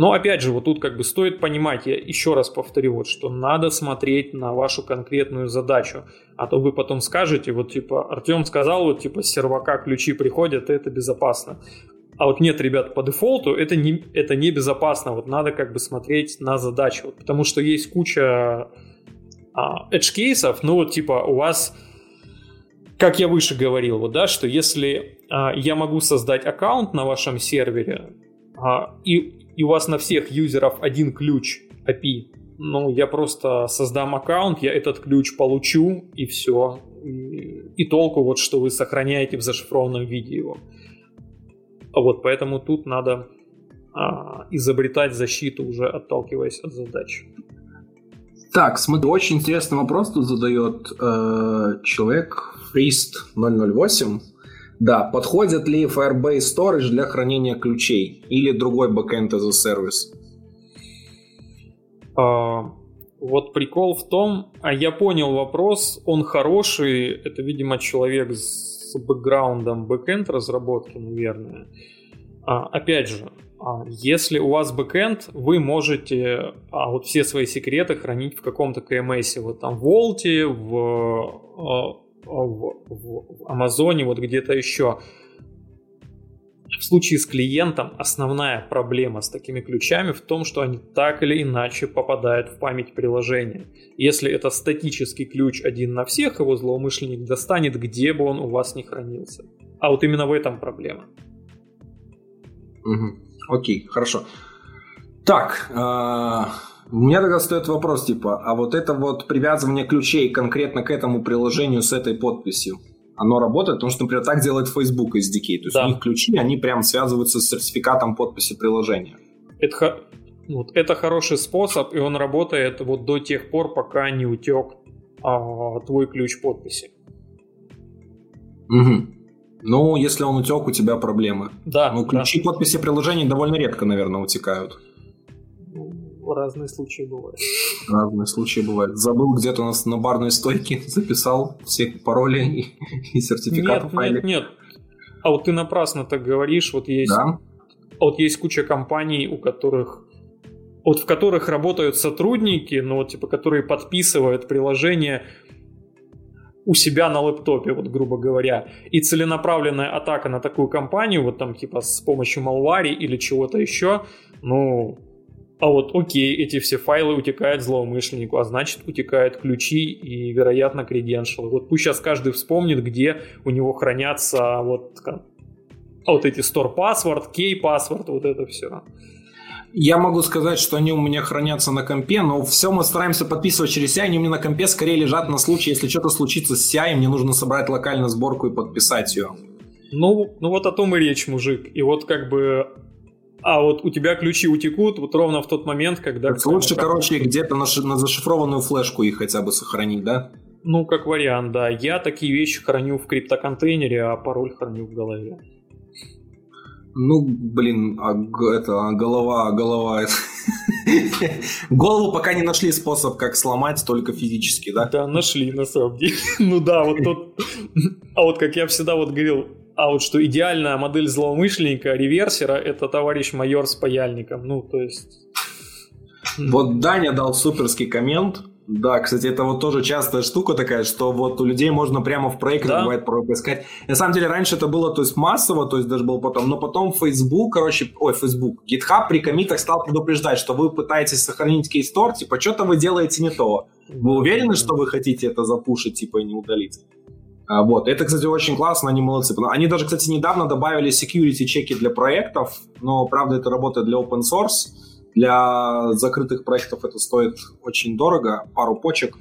но опять же, вот тут как бы стоит понимать, я еще раз повторю, вот, что надо смотреть на вашу конкретную задачу. А то вы потом скажете, вот типа, Артем сказал, вот типа с сервака ключи приходят, и это безопасно. А вот нет, ребят, по дефолту это не, это не безопасно. Вот надо как бы смотреть на задачу. Вот, потому что есть куча а, edge кейсов, ну вот типа у вас как я выше говорил, вот, да, что если а, я могу создать аккаунт на вашем сервере, а, и и у вас на всех юзеров один ключ API, ну, я просто создам аккаунт, я этот ключ получу, и все. И, толку вот, что вы сохраняете в зашифрованном виде его. Вот, поэтому тут надо а, изобретать защиту, уже отталкиваясь от задач. Так, смотри, очень интересный вопрос тут задает э, человек, Freest 008. Да, подходит ли Firebase Storage для хранения ключей или другой backend as a service? А, вот прикол в том, а я понял вопрос, он хороший, это, видимо, человек с бэкграундом бэкенд разработки, наверное. А, опять же, а, если у вас бэкенд, вы можете а, вот все свои секреты хранить в каком-то KMS, вот там в Vault, в, а, в, в Амазоне, вот где-то еще. В случае с клиентом основная проблема с такими ключами в том, что они так или иначе попадают в память приложения. Если это статический ключ один на всех, его злоумышленник достанет, где бы он у вас ни хранился. А вот именно в этом проблема. Угу. Окей, хорошо. Так, э, у меня тогда стоит вопрос, типа, а вот это вот привязывание ключей конкретно к этому приложению с этой подписью, оно работает? Потому что, например, так делает Facebook SDK. То есть да. у них ключи, они прям связываются с сертификатом подписи приложения. Это, вот, это хороший способ, и он работает вот до тех пор, пока не утек а, твой ключ подписи. Угу. Ну, если он утек, у тебя проблемы. Да. Ну, ключи да. подписи приложений довольно редко, наверное, утекают разные случаи бывают. Разные случаи бывают. Забыл где-то у нас на барной стойке, *laughs* записал все пароли и, и сертификаты нет, файлик. Нет, нет. А вот ты напрасно так говоришь. Вот есть, да? вот есть куча компаний, у которых вот в которых работают сотрудники, но вот типа которые подписывают приложение у себя на лэптопе, вот грубо говоря, и целенаправленная атака на такую компанию, вот там типа с помощью малвари или чего-то еще, ну, а вот окей, эти все файлы утекают злоумышленнику, а значит утекают ключи и, вероятно, креденшалы. Вот пусть сейчас каждый вспомнит, где у него хранятся вот, а вот эти store password, key password, вот это все. Я могу сказать, что они у меня хранятся на компе, но все мы стараемся подписывать через CI, они у меня на компе скорее лежат на случай, если что-то случится с CI, мне нужно собрать локально сборку и подписать ее. Ну, ну вот о том и речь, мужик. И вот как бы а вот у тебя ключи утекут вот ровно в тот момент, когда... Так лучше, короче, где-то на, на зашифрованную флешку их хотя бы сохранить, да? Ну, как вариант, да. Я такие вещи храню в криптоконтейнере, а пароль храню в голове. Ну, блин, а это а голова, а голова. *laughs* Голову пока не нашли способ, как сломать, только физически, да? Да, нашли, на самом деле. *laughs* Ну да, вот тот... А вот как я всегда вот говорил, а вот что идеальная модель злоумышленника, реверсера, это товарищ майор с паяльником. Ну, то есть... Вот Даня дал суперский коммент. Да, кстати, это вот тоже частая штука такая, что вот у людей можно прямо в проекте да? бывает поискать. На самом деле раньше это было то есть массово, то есть даже был потом, но потом Facebook, короче, ой, Facebook, GitHub при комитах стал предупреждать, что вы пытаетесь сохранить кейстор, типа, что-то вы делаете не то. Вы уверены, что вы хотите это запушить, типа, и не удалить? А, вот. Это, кстати, очень классно, они молодцы. Они даже, кстати, недавно добавили security чеки для проектов, но, правда, это работает для open source. Для закрытых проектов это стоит очень дорого, пару почек.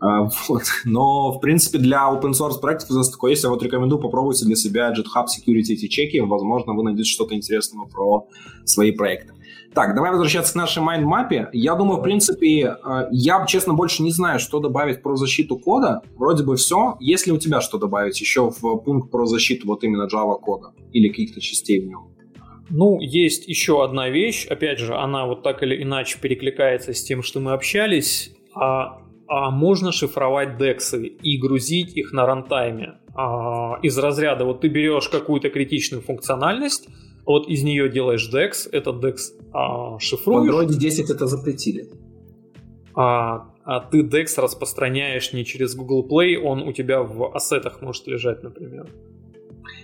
А, вот. Но, в принципе, для open source проектов за такое есть. Я вот рекомендую попробуйте для себя GitHub Security эти чеки. Возможно, вы найдете что-то интересное про свои проекты. Так, давай возвращаться к нашей майндмапе. Я думаю, в принципе, э, я, честно, больше не знаю, что добавить про защиту кода. Вроде бы все. Если у тебя что добавить еще в пункт про защиту вот именно Java кода или каких-то частей в нем? Ну, есть еще одна вещь. Опять же, она вот так или иначе перекликается с тем, что мы общались. А, а можно шифровать дексы и грузить их на рантайме. А, из разряда вот ты берешь какую-то критичную функциональность, вот из нее делаешь DEX, этот DEX а, шифруешь. В Android 10 это запретили. А, а ты DEX распространяешь не через Google Play, он у тебя в ассетах может лежать, например.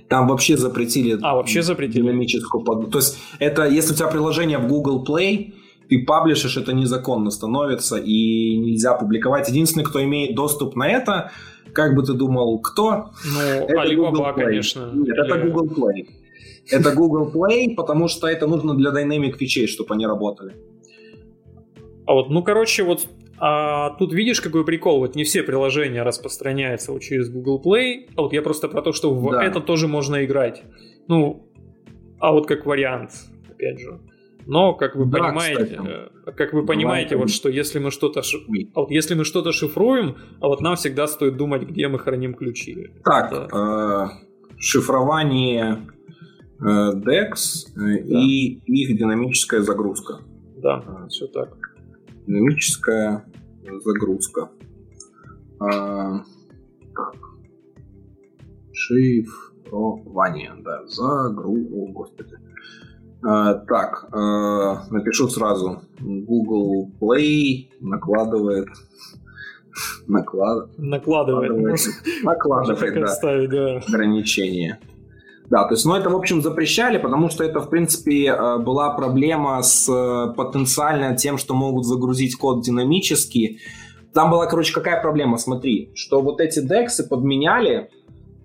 Там вообще запретили. А, вообще запретили. Динамическую под... То есть это, если у тебя приложение в Google Play, ты паблишишь, это незаконно становится и нельзя публиковать. Единственный, кто имеет доступ на это, как бы ты думал, кто? Ну, это Alibaba, конечно. Нет, Или... это Google Play. Это Google Play, потому что это нужно для Dynamic фичей, чтобы они работали. А вот, ну, короче, вот а тут видишь, какой прикол, вот не все приложения распространяются вот через Google Play, а вот я просто про то, что в да. это тоже можно играть. Ну, а вот как вариант, опять же. Но, как вы да, понимаете, кстати. Э, как вы понимаете, вот что если мы что-то а вот если мы что-то шифруем, а вот нам всегда стоит думать, где мы храним ключи. Так, Это... э, шифрование DEX э, да. и их динамическая загрузка. Да, все так. Динамическая загрузка. А. Шифрование, да, загрузка, о, господи. А, так, а, напишу сразу. Google Play накладывает Наклад... Накладывает. Накладывает, да. Ставить, да. Ограничения. Да, то есть, ну, это, в общем, запрещали, потому что это, в принципе, э, была проблема с э, потенциально тем, что могут загрузить код динамически. Там была, короче, какая проблема? Смотри, что вот эти дексы подменяли,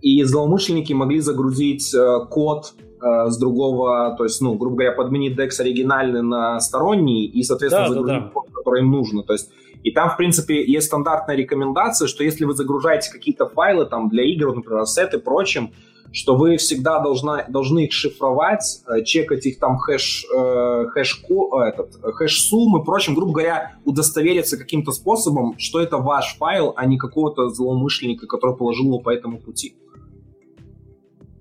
и злоумышленники могли загрузить э, код с другого, то есть, ну, грубо говоря, подменить DEX оригинальный на сторонний и, соответственно, да, загрузить да, да. код, который им нужно. То есть, и там, в принципе, есть стандартная рекомендация, что если вы загружаете какие-то файлы там для игр, например, сеты и прочим, что вы всегда должна, должны их шифровать, э, чекать их там хэш, э, хэш, э, этот, хэш-суммы, прочим, грубо говоря, удостовериться каким-то способом, что это ваш файл, а не какого-то злоумышленника, который положил его по этому пути.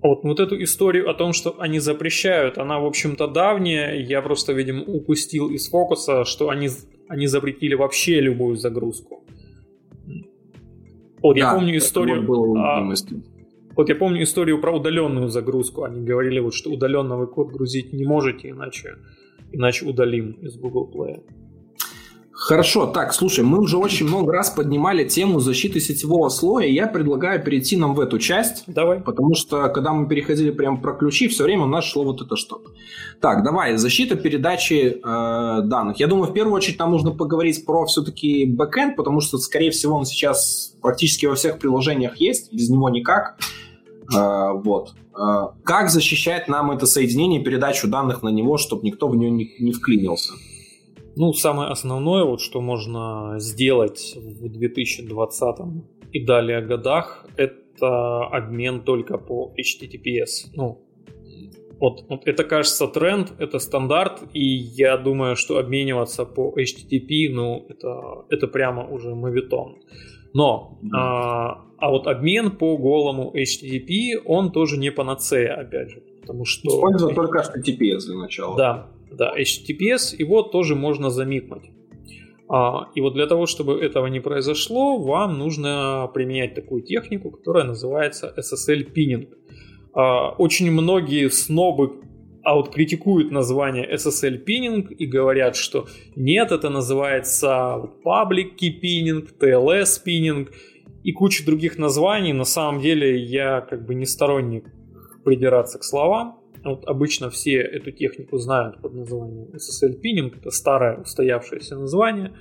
Вот, вот эту историю о том, что они запрещают, она, в общем-то, давняя. Я просто, видимо, упустил из фокуса, что они, они запретили вообще любую загрузку. Вот, да, я помню историю... Было о, вот я помню историю про удаленную загрузку. Они говорили, вот, что удаленно вы код грузить не можете, иначе, иначе удалим из Google Play. Хорошо, так, слушай, мы уже очень много раз поднимали тему защиты сетевого слоя, и я предлагаю перейти нам в эту часть. Давай. Потому что, когда мы переходили прямо про ключи, все время у нас шло вот это что-то. Так, давай, защита передачи э, данных. Я думаю, в первую очередь нам нужно поговорить про все-таки бэкэнд, потому что, скорее всего, он сейчас практически во всех приложениях есть, без него никак. А, вот. А, как защищать нам это соединение, передачу данных на него, чтобы никто в нее не, не вклинился? Ну, самое основное, вот, что можно сделать в 2020 и далее годах, это обмен только по HTTPS. Ну, вот, вот это кажется тренд, это стандарт, и я думаю, что обмениваться по HTTP, ну, это, это прямо уже мовитон. Но а, а вот обмен по голому HTTP, он тоже не панацея, опять же. Потому что... Используют только HTTPS для начала. Да, да, HTTPS, его тоже можно замикнуть. А, и вот для того, чтобы этого не произошло, вам нужно применять такую технику, которая называется SSL pinning. А, очень многие снобы а вот критикуют название SSL pinning и говорят, что нет, это называется public key pinning, TLS pinning и куча других названий. На самом деле я как бы не сторонник придираться к словам. Вот обычно все эту технику знают под названием SSL Pinning. Это старое устоявшееся название.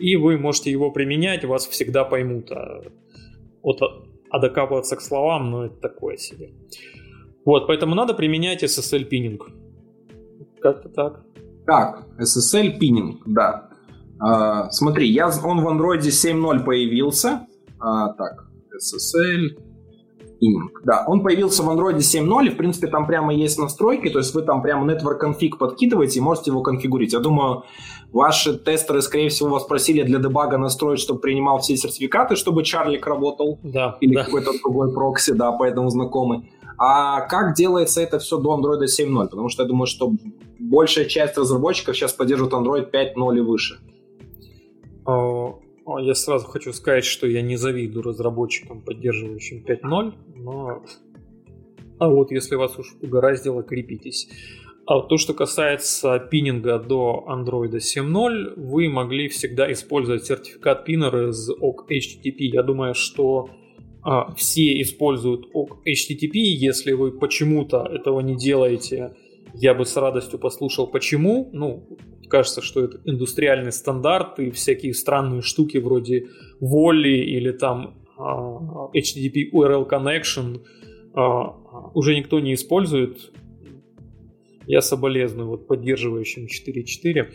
И вы можете его применять, вас всегда поймут. А, вот, а докапываться к словам, ну это такое себе. Вот, поэтому надо применять SSL Pinning. Как-то так. Так, SSL Pinning, да. А, смотри, я, он в Android 7.0 появился. А, так, SSL Inning. Да, он появился в Android 7.0, и, в принципе, там прямо есть настройки, то есть вы там прямо network config подкидываете и можете его конфигурить. Я думаю, ваши тестеры, скорее всего, вас просили для дебага настроить, чтобы принимал все сертификаты, чтобы Чарлик работал. Да. Или да. какой-то другой прокси, да, поэтому знакомый. А как делается это все до Android 7.0? Потому что я думаю, что большая часть разработчиков сейчас поддерживает Android 5.0 и выше. А, а, я сразу хочу сказать, что я не завидую разработчикам, поддерживающим 5.0, но... А вот если вас уж угораздило, крепитесь. А то, что касается пининга до Android 7.0, вы могли всегда использовать сертификат пиннер из OC HTTP. Я думаю, что все используют OkHttp. Если вы почему-то этого не делаете, я бы с радостью послушал, почему. Ну, кажется, что это индустриальный стандарт и всякие странные штуки вроде Volley или там э, HttpURLConnection э, уже никто не использует. Я соболезную вот поддерживающим 4.4.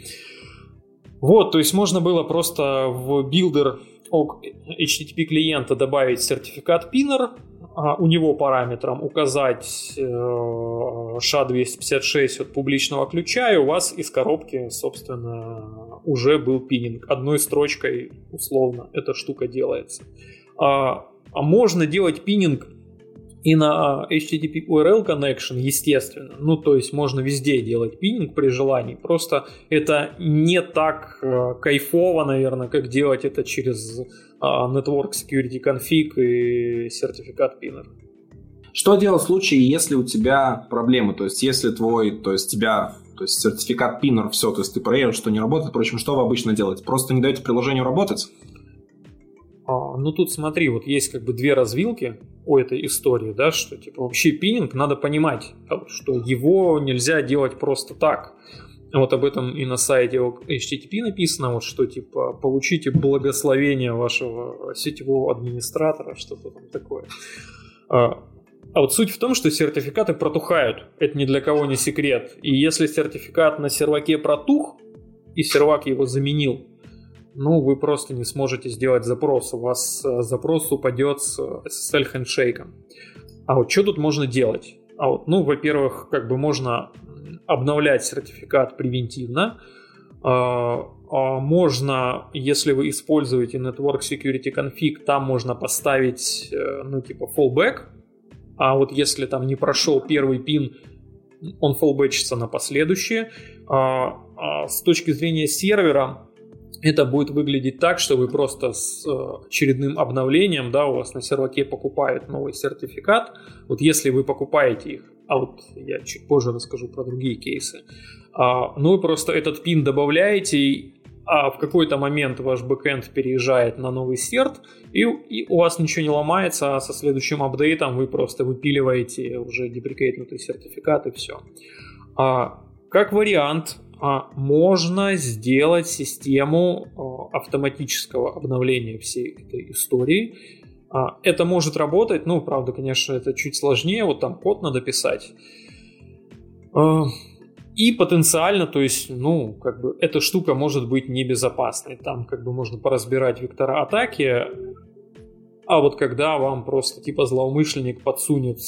Вот, то есть можно было просто в билдер HTTP клиента добавить сертификат Pinner, а, у него параметрам указать э, SHA-256 от публичного ключа, и у вас из коробки, собственно, уже был пининг. Одной строчкой, условно, эта штука делается. А, а можно делать пининг и на HTTP URL connection, естественно. Ну, то есть можно везде делать пининг при желании. Просто это не так э, кайфово, наверное, как делать это через а, Network Security Config и сертификат Pinner. Что делать в случае, если у тебя проблемы? То есть, если твой, то есть тебя, то есть сертификат Pinner, все, то есть ты проверил, что не работает, впрочем, что вы обычно делаете? Просто не даете приложению работать? Ну тут смотри, вот есть как бы две развилки у этой истории, да, что типа вообще пининг надо понимать, что его нельзя делать просто так. Вот об этом и на сайте HTTP написано, вот что типа получите благословение вашего сетевого администратора, что-то там такое. А, а вот суть в том, что сертификаты протухают. Это ни для кого не секрет. И если сертификат на серваке протух, и сервак его заменил, ну, вы просто не сможете сделать запрос. У вас э, запрос упадет с SSL хендшейком. А вот что тут можно делать? А вот, ну, во-первых, как бы можно обновлять сертификат превентивно. А, а можно, если вы используете Network Security Config, там можно поставить, э, ну, типа fallback. А вот если там не прошел первый пин, он фоллбэчится на последующие. А, с точки зрения сервера, это будет выглядеть так, что вы просто с э, очередным обновлением, да, у вас на серваке покупают новый сертификат. Вот если вы покупаете их, а вот я чуть позже расскажу про другие кейсы, а, ну вы просто этот пин добавляете, а в какой-то момент ваш бэкэнд переезжает на новый серт, и, и у вас ничего не ломается, а со следующим апдейтом вы просто выпиливаете уже деприкейтнутый сертификат и все. А, как вариант, можно сделать систему а, автоматического обновления всей этой истории. А, это может работать, ну, правда, конечно, это чуть сложнее, вот там код надо писать. И потенциально, то есть, ну, как бы эта штука может быть небезопасной. Там как бы можно поразбирать вектора атаки, а вот когда вам просто типа злоумышленник подсунет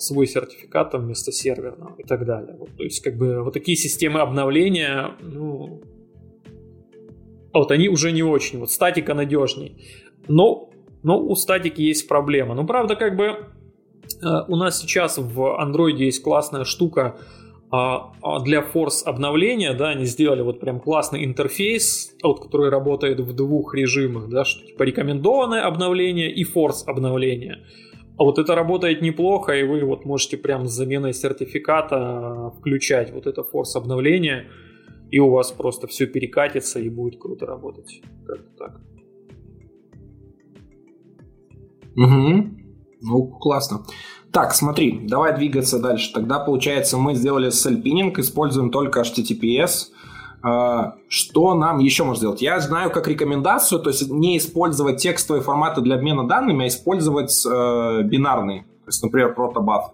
свой сертификат там вместо серверного и так далее. Вот, то есть, как бы, вот такие системы обновления, ну, вот они уже не очень. Вот статика надежней. Но, но у статики есть проблема. Ну, правда, как бы э, у нас сейчас в Android есть классная штука а, а для Force обновления, да, они сделали вот прям классный интерфейс, вот, который работает в двух режимах, да, что типа рекомендованное обновление и Force обновление. А вот это работает неплохо, и вы вот можете прям с заменой сертификата включать вот это форс обновление, и у вас просто все перекатится и будет круто работать. Как-то так. Угу. Ну, классно. Так, смотри, давай двигаться дальше. Тогда, получается, мы сделали SSL-пининг, используем только HTTPS. А, что нам еще можно сделать? Я знаю как рекомендацию, то есть не использовать текстовые форматы для обмена данными, а использовать э, бинарные. То есть, например, протобаф.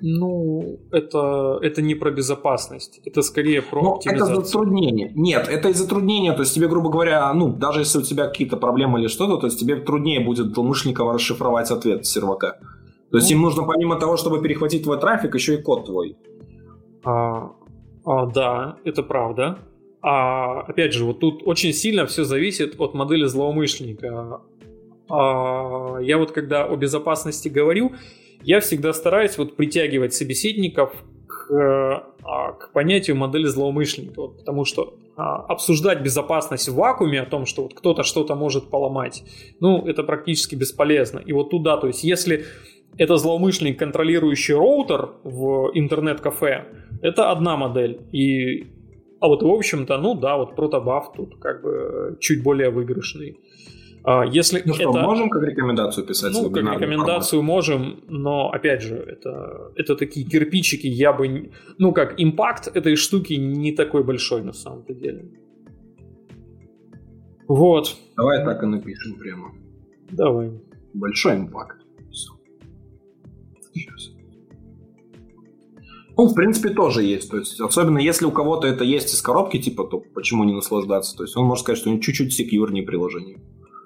Ну, это, это не про безопасность, это скорее про Но оптимизацию. Это затруднение. Нет, это и затруднение. То есть тебе, грубо говоря, ну, даже если у тебя какие-то проблемы или что-то, то есть тебе труднее будет злоумышленникам расшифровать ответ сервака. То есть ну, им нужно помимо того, чтобы перехватить твой трафик, еще и код твой. А, а, да, это правда. А опять же, вот тут очень сильно все зависит от модели злоумышленника. А, я вот когда о безопасности говорю, я всегда стараюсь вот притягивать собеседников к, а, к понятию модели злоумышленника, вот, потому что а, обсуждать безопасность в вакууме о том, что вот кто-то что-то может поломать, ну это практически бесполезно. И вот туда, то есть если это злоумышленник, контролирующий роутер в интернет-кафе, это одна модель. И, а вот в общем-то, ну да, вот протобаф тут как бы чуть более выигрышный. А если ну что, можем как рекомендацию писать? Ну, как рекомендацию формат? можем, но опять же, это, это такие кирпичики, я бы... Ну как, импакт этой штуки не такой большой на самом-то деле. Вот. Давай так и напишем прямо. Давай. Большой импакт. Сейчас. Ну, в принципе, тоже есть. То есть, особенно если у кого-то это есть из коробки, типа, то почему не наслаждаться? То есть, он может сказать, что он чуть-чуть секьюрнее приложение.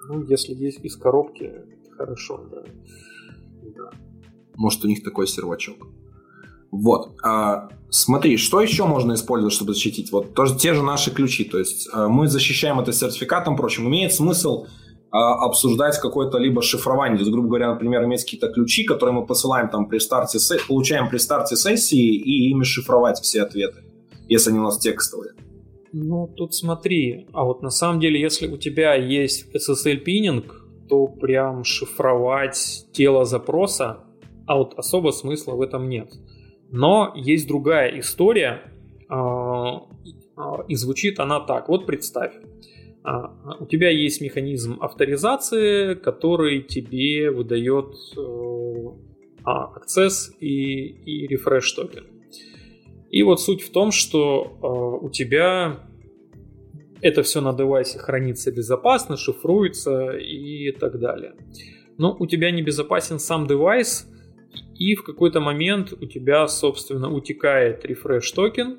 Ну, если есть из коробки, хорошо, да. да. Может, у них такой сервачок. Вот. А, смотри, что еще можно использовать, чтобы защитить? Вот тоже те же наши ключи. То есть а, мы защищаем это сертификатом, впрочем, имеет смысл обсуждать какое-то либо шифрование. То есть, грубо говоря, например, иметь какие-то ключи, которые мы посылаем там при старте, получаем при старте сессии и ими шифровать все ответы, если они у нас текстовые. Ну, тут смотри, а вот на самом деле, если у тебя есть SSL-пининг, то прям шифровать тело запроса, а вот особо смысла в этом нет. Но есть другая история, а, а, и звучит она так. Вот представь, А, у тебя есть механизм авторизации, который тебе выдает э, а, акцесс и, и рефреш токен. И вот суть в том, что э, у тебя это все на девайсе хранится безопасно, шифруется и так далее. Но у тебя не безопасен сам девайс, и в какой-то момент у тебя, собственно, утекает рефреш токен,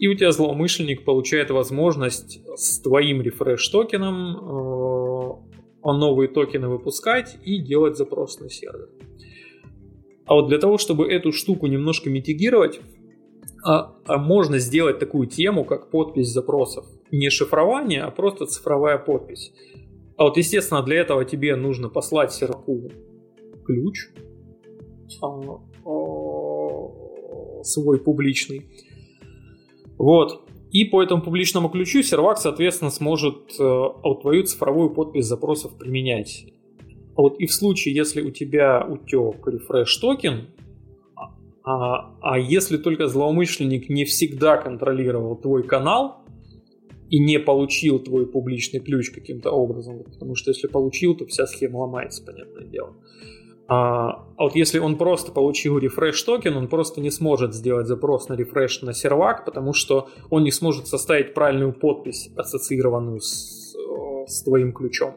и у тебя злоумышленник получает возможность с твоим рефреш токеном э, новые токены выпускать и делать запрос на сервер. А вот для того, чтобы эту штуку немножко митигировать, а, а можно сделать такую тему, как подпись запросов. Не шифрование, а просто цифровая подпись. А вот, естественно, для этого тебе нужно послать серваку ключ а, а, свой публичный. Вот. И по этому публичному ключу сервак, соответственно, сможет э, вот твою цифровую подпись запросов применять. Вот и в случае, если у тебя утек рефреш токен, а, а если только злоумышленник не всегда контролировал твой канал и не получил твой публичный ключ каким-то образом, потому что если получил, то вся схема ломается, понятное дело. А вот если он просто получил рефреш токен, он просто не сможет сделать запрос на рефреш на сервак, потому что он не сможет составить правильную подпись, ассоциированную с, с твоим ключом.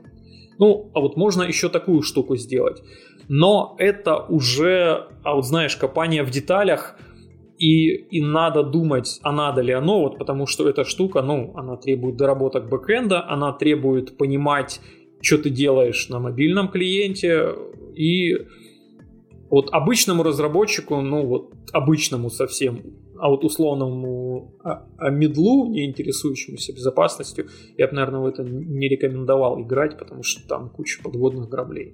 Ну, а вот можно еще такую штуку сделать но это уже, а вот знаешь, копание в деталях, и, и надо думать, а надо ли оно, вот потому что эта штука, ну, она требует доработок бэкэнда, она требует понимать, что ты делаешь на мобильном клиенте, и вот обычному разработчику, ну вот обычному совсем, а вот условному а, а медлу, не интересующемуся безопасностью, я бы, наверное, в это не рекомендовал играть, потому что там куча подводных граблей.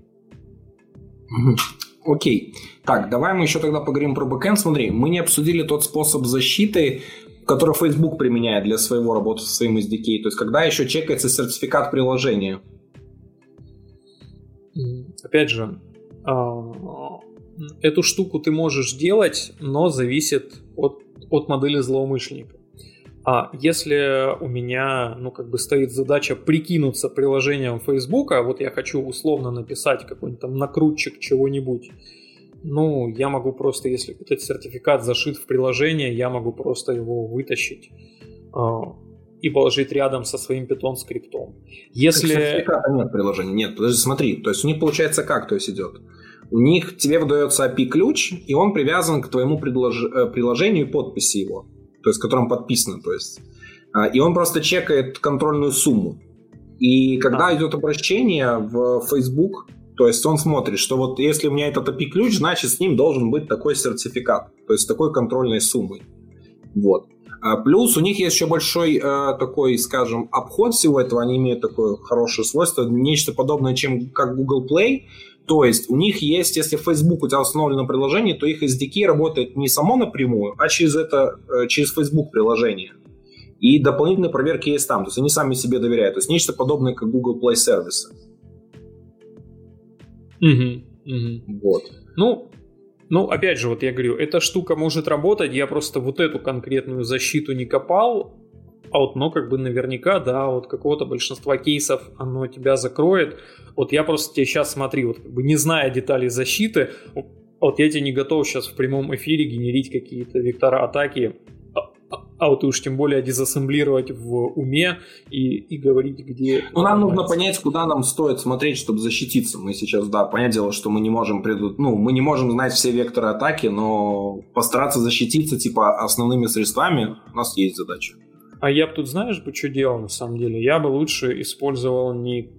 Окей. Так, давай мы еще тогда поговорим про бэкэнд. Смотри, мы не обсудили тот способ защиты, который Facebook применяет для своего работы со своим SDK. То есть, когда еще чекается сертификат приложения. Опять же, эту штуку ты можешь делать, но зависит от, от модели злоумышленника. А если у меня, ну, как бы стоит задача прикинуться приложением Facebook, а вот я хочу условно написать какой-нибудь там накрутчик чего-нибудь, ну, я могу просто, если этот сертификат зашит в приложение, я могу просто его вытащить э, и положить рядом со своим Python скриптом. Если... Сертификата нет приложения, нет, подожди, смотри, то есть у них получается как то есть идет? У них тебе выдается API-ключ, и он привязан к твоему предлож... Э, приложению и подписи его то есть которым подписано, то есть. А, и он просто чекает контрольную сумму. И когда а. идет обращение в Facebook, то есть он смотрит, что вот если у меня этот API-ключ, значит с ним должен быть такой сертификат, то есть такой контрольной суммой. Вот. А плюс у них есть еще большой э, такой, скажем, обход всего этого, они имеют такое хорошее свойство, нечто подобное, чем как Google Play, то есть у них есть, если Facebook у тебя установлено приложение, то их SDK работает не само напрямую, а через это, э, через Facebook приложение. И дополнительные проверки есть там. То есть они сами себе доверяют. То есть нечто подобное, как Google Play сервисы. Угу, угу. Вот. Ну, ну, опять же, вот я говорю, эта штука может работать, я просто вот эту конкретную защиту не копал, а вот, но как бы наверняка, да, вот какого-то большинства кейсов оно тебя закроет. Вот я просто тебе сейчас смотри, вот как бы не зная деталей защиты, вот я тебе не готов сейчас в прямом эфире генерить какие-то вектора атаки, а, а, а вот уж тем более дизассемблировать в уме и, и говорить, где... Ну, нам нужно понять, куда нам стоит смотреть, чтобы защититься. Мы сейчас, да, понятное дело, что мы не можем приду... ну, мы не можем знать все векторы атаки, но постараться защититься, типа, основными средствами у нас есть задача. А я бы тут, знаешь, бы что делал на самом деле? Я бы лучше использовал не,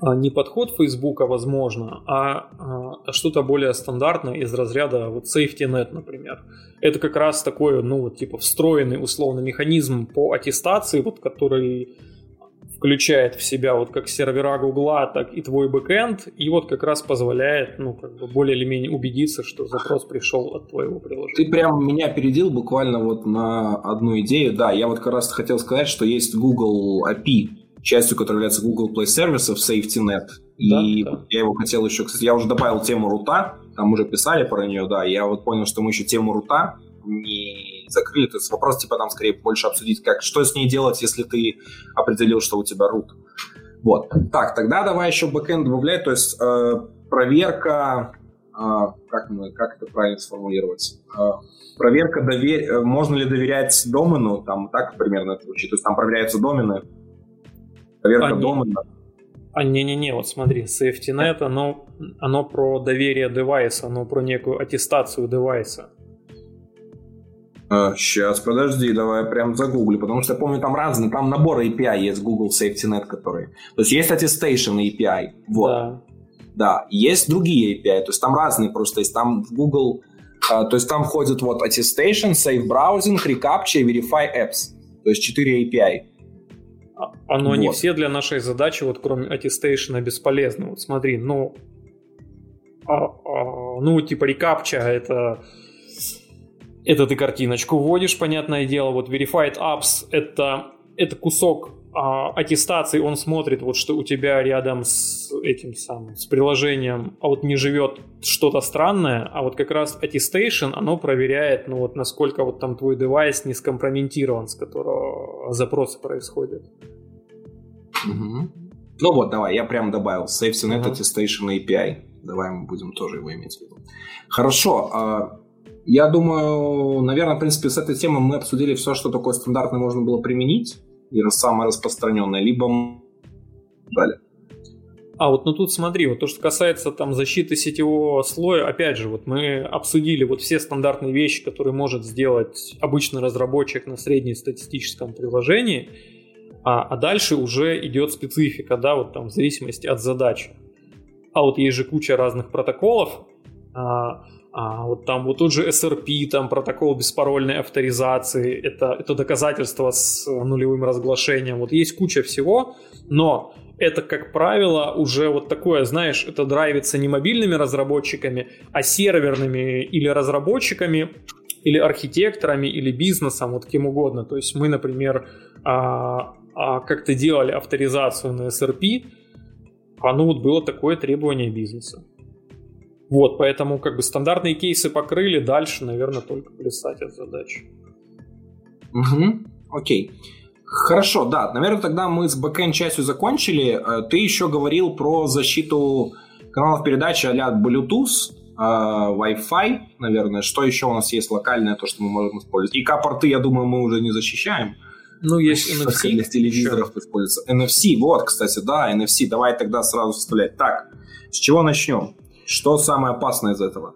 а, не подход Фейсбука, возможно, а, а, а что-то более стандартное из разряда вот Safety Net, например. Это как раз такой, ну, вот типа встроенный условно механизм по аттестации, вот который включает в себя вот как сервера Гугла, так и твой бэкэнд, и вот как раз позволяет, ну, как бы более или менее убедиться, что запрос пришел от твоего приложения. Ты прям меня опередил буквально вот на одну идею. Да, я вот как раз хотел сказать, что есть Google API, частью которой является Google Play Services, SafetyNet. И да, да. я его хотел еще, кстати, я уже добавил тему рута, там уже писали про нее, да, я вот понял, что мы еще тему рута не закрыли. То есть вопрос типа там скорее больше обсудить, как, что с ней делать, если ты определил, что у тебя root. Вот. Так, тогда давай еще бэкэнд добавлять, то есть э, проверка, э, как, мы, как это правильно сформулировать? Э, проверка, довер... Э, можно ли доверять домену, там так примерно это звучит, то есть там проверяются домены, проверка а домена. А не-не-не, вот смотри, SafetyNet, оно, оно про доверие девайса, оно про некую аттестацию девайса. А, сейчас, подожди, давай прям загуглю, потому что я помню, там разные, там набор API есть Google SafetyNet, который... То есть есть Attestation API, вот. Да. Да, есть другие API, то есть там разные просто есть. Там в Google, uh, то есть там входит вот Attestation, Safe Browsing, Recaptcha и Verify Apps. То есть 4 API. А, оно вот. не все для нашей задачи, вот кроме аттестейшена, бесполезны. Вот смотри, ну, а, а, ну, типа рекапча это это ты картиночку вводишь, понятное дело. Вот Verified Apps это, это кусок а, аттестации, он смотрит, вот что у тебя рядом с этим самым, с приложением, а вот не живет что-то странное, а вот как раз attestation, оно проверяет, ну вот насколько вот там твой девайс не скомпрометирован, с которого запросы происходят. Угу. Ну вот, давай, я прям добавил SafetyNet uh-huh. Attestation API. Давай мы будем тоже его иметь в виду. Хорошо. Я думаю, наверное, в принципе, с этой темой мы обсудили все, что такое стандартное можно было применить, и самое распространенное, либо далее. А вот ну тут смотри, вот то, что касается там защиты сетевого слоя, опять же, вот мы обсудили вот все стандартные вещи, которые может сделать обычный разработчик на среднестатистическом приложении, а, а дальше уже идет специфика, да, вот там в зависимости от задачи. А вот есть же куча разных протоколов, а, а вот там вот тут же SRP, там протокол беспарольной авторизации, это, это доказательство с нулевым разглашением. Вот есть куча всего, но это, как правило, уже вот такое, знаешь, это драйвится не мобильными разработчиками, а серверными или разработчиками, или архитекторами, или бизнесом, вот кем угодно. То есть мы, например, а, а, как-то делали авторизацию на SRP, а ну вот было такое требование бизнеса. Вот, поэтому как бы стандартные кейсы покрыли, дальше, наверное, только плясать от задач. Угу, окей. Хорошо, да, наверное, тогда мы с бэкэнд частью закончили. Э, ты еще говорил про защиту каналов передачи а Bluetooth, э, Wi-Fi, наверное. Что еще у нас есть локальное, то, что мы можем использовать? И порты, я думаю, мы уже не защищаем. Ну, есть NFC. Для телевизоров еще. используется. NFC, вот, кстати, да, NFC. Давай тогда сразу вставлять. Так, с чего начнем? Что самое опасное из этого?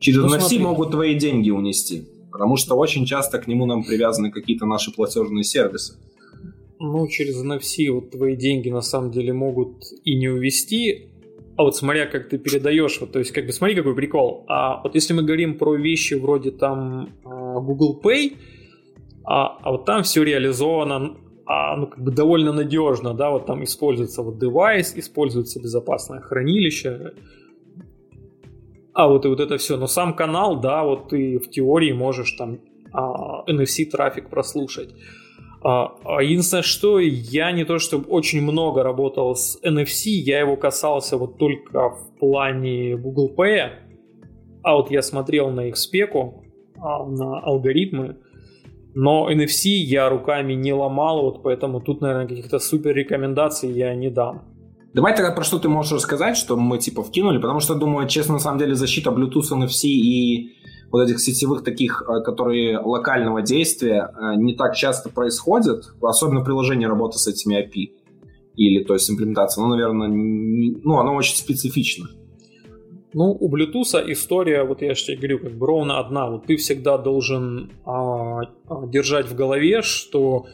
Через ну, NFC смотри. могут твои деньги унести, потому что очень часто к нему нам привязаны какие-то наши платежные сервисы. Ну, через NFC вот твои деньги на самом деле могут и не увести, а вот смотря как ты передаешь, вот, то есть как бы смотри какой прикол. А вот если мы говорим про вещи вроде там а, Google Pay, а, а вот там все реализовано а, ну, как бы довольно надежно, да, вот там используется вот девайс, используется безопасное хранилище, а вот и вот это все. Но сам канал, да, вот ты в теории можешь там а, NFC трафик прослушать. А, а единственное, что я не то чтобы очень много работал с NFC, я его касался вот только в плане Google Pay, а вот я смотрел на их спеку, а, на алгоритмы, но NFC я руками не ломал, вот поэтому тут, наверное, каких-то супер рекомендаций я не дам. Давай тогда про что ты можешь рассказать, что мы типа вкинули, потому что, думаю, честно, на самом деле защита Bluetooth, NFC и вот этих сетевых таких, э, которые локального действия, э, не так часто происходит, особенно приложение работы с этими API или, то есть, имплементация, ну, наверное, ну, оно очень специфично. Ну, у Bluetooth история, вот я же тебе говорю, как бы ровно одна. Вот ты всегда должен а, а держать в голове, что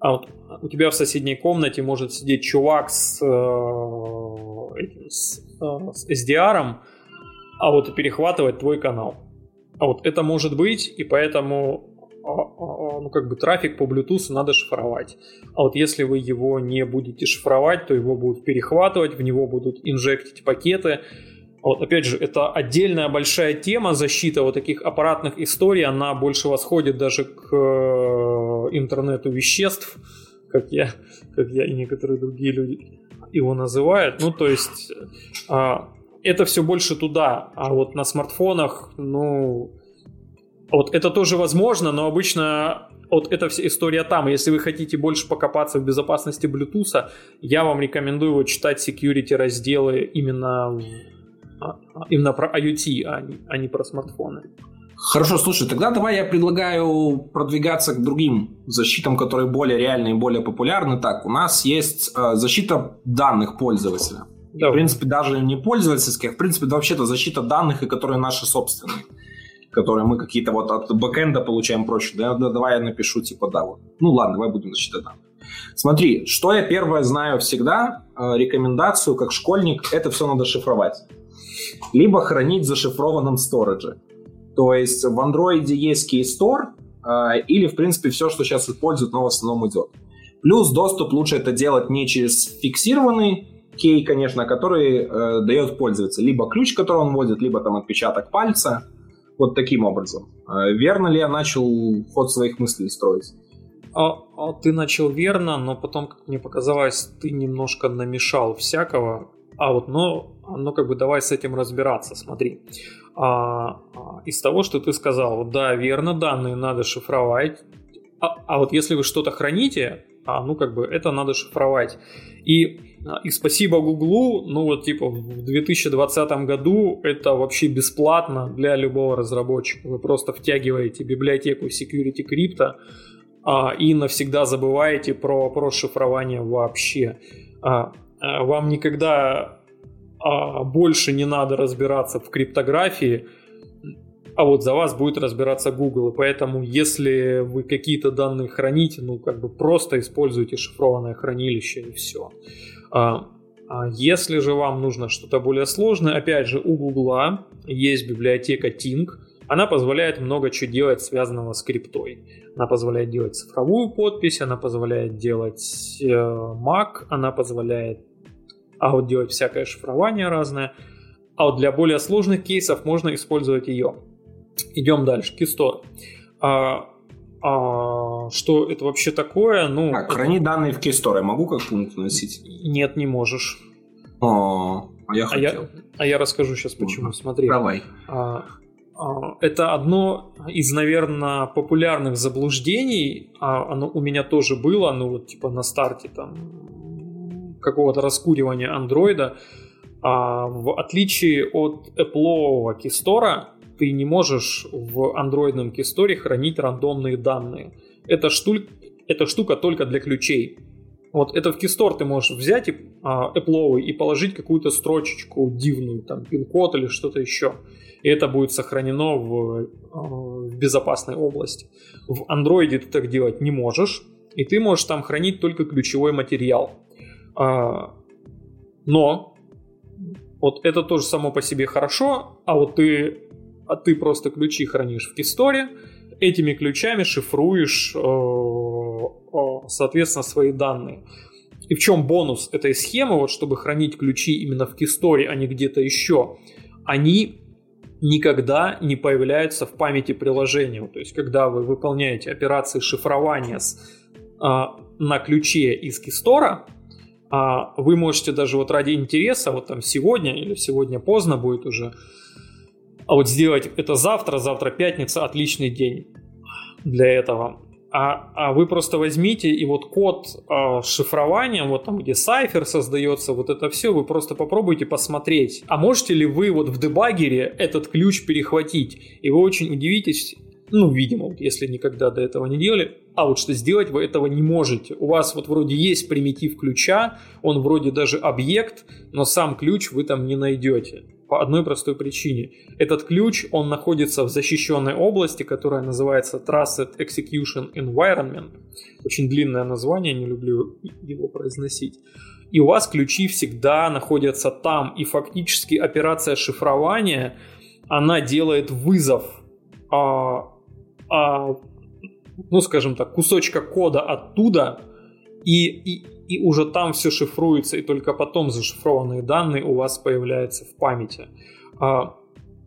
а вот у тебя в соседней комнате может сидеть чувак с, э, с, э, с SDR, а вот перехватывать твой канал. А вот это может быть, и поэтому а, а, ну, как бы трафик по Bluetooth надо шифровать. А вот если вы его не будете шифровать, то его будут перехватывать, в него будут инжектить пакеты. Вот опять же, это отдельная большая тема защита вот таких аппаратных историй, она больше восходит даже к э, интернету веществ, как я, как я и некоторые другие люди его называют. Ну, то есть а, это все больше туда, а вот на смартфонах, ну, вот это тоже возможно, но обычно вот эта вся история там. Если вы хотите больше покопаться в безопасности Bluetooth, я вам рекомендую вот читать security разделы именно, а, именно про IoT, а не, а не про смартфоны. Хорошо, слушай, тогда давай я предлагаю продвигаться к другим защитам, которые более реальные и более популярны. Так, у нас есть э, защита данных пользователя. Да. В принципе, даже не пользовательских, в принципе, да, вообще-то защита данных, и которые наши собственные которые мы какие-то вот от бэкэнда получаем прочее. Да, да, давай я напишу, типа, да, вот. Ну ладно, давай будем защита данных. Смотри, что я первое знаю всегда, э, рекомендацию как школьник, это все надо шифровать. Либо хранить в зашифрованном сторидже. То есть в андроиде есть Keystore, э, или, в принципе, все, что сейчас используют, но в основном идет. Плюс доступ лучше это делать не через фиксированный кей, конечно, который э, дает пользователь. Либо ключ, который он вводит, либо там отпечаток пальца. Вот таким образом. Э, верно ли я начал ход своих мыслей строить? А, а ты начал верно, но потом, как мне показалось, ты немножко намешал всякого. А вот, но, ну как бы давай с этим разбираться, смотри. А, из того, что ты сказал, да, верно, данные надо шифровать, а, а вот если вы что-то храните, а, ну как бы это надо шифровать. И, а, и спасибо Гуглу, ну вот типа в 2020 году это вообще бесплатно для любого разработчика. Вы просто втягиваете библиотеку Security Crypto а, и навсегда забываете про вопрос шифрования вообще. А, а, вам никогда а больше не надо разбираться в криптографии, а вот за вас будет разбираться Google. И поэтому, если вы какие-то данные храните, ну, как бы просто используйте шифрованное хранилище и все. А, а если же вам нужно что-то более сложное, опять же, у Google есть библиотека Ting, она позволяет много чего делать, связанного с криптой. Она позволяет делать цифровую подпись, она позволяет делать э, Mac, она позволяет а вот делать всякое шифрование разное. А вот для более сложных кейсов можно использовать ее. Идем дальше. Keystore. А, а, что это вообще такое? Ну, так, это... храни данные в Keystore. Я могу как пункт вносить? Нет, не можешь. О, а я хотел. А я, а я расскажу сейчас почему. Смотри. Давай. А, а, это одно из, наверное, популярных заблуждений. А оно у меня тоже было, ну вот типа на старте там какого-то раскуривания андроида. А в отличие от Apple Keystore, ты не можешь в андроидном Keystore хранить рандомные данные. Это, штуль, эта штука только для ключей. Вот это в Keystore ты можешь взять и, а, Apple и положить какую-то строчечку дивную, там пин-код или что-то еще. И это будет сохранено в, а, в безопасной области. В Android ты так делать не можешь, и ты можешь там хранить только ключевой материал. А, но вот это тоже само по себе хорошо, а вот ты, а ты просто ключи хранишь в Кисторе, этими ключами шифруешь, э, э, соответственно, свои данные. И в чем бонус этой схемы, вот чтобы хранить ключи именно в Кисторе, а не где-то еще? Они никогда не появляются в памяти приложения. То есть, когда вы выполняете операции шифрования с, а, на ключе из Кистора, а вы можете даже вот ради интереса, вот там сегодня или сегодня поздно будет уже, а вот сделать это завтра, завтра пятница, отличный день для этого. А, а вы просто возьмите и вот код э, шифрования, вот там где сайфер создается, вот это все, вы просто попробуйте посмотреть. А можете ли вы вот в дебагере этот ключ перехватить? И вы очень удивитесь, ну, видимо, вот если никогда до этого не делали, а вот что сделать вы этого не можете. У вас вот вроде есть примитив ключа, он вроде даже объект, но сам ключ вы там не найдете. По одной простой причине. Этот ключ, он находится в защищенной области, которая называется Trusted Execution Environment. Очень длинное название, не люблю его произносить. И у вас ключи всегда находятся там. И фактически операция шифрования, она делает вызов а, а, ну, скажем так, кусочка кода оттуда, и, и, и уже там все шифруется, и только потом зашифрованные данные у вас появляются в памяти. А,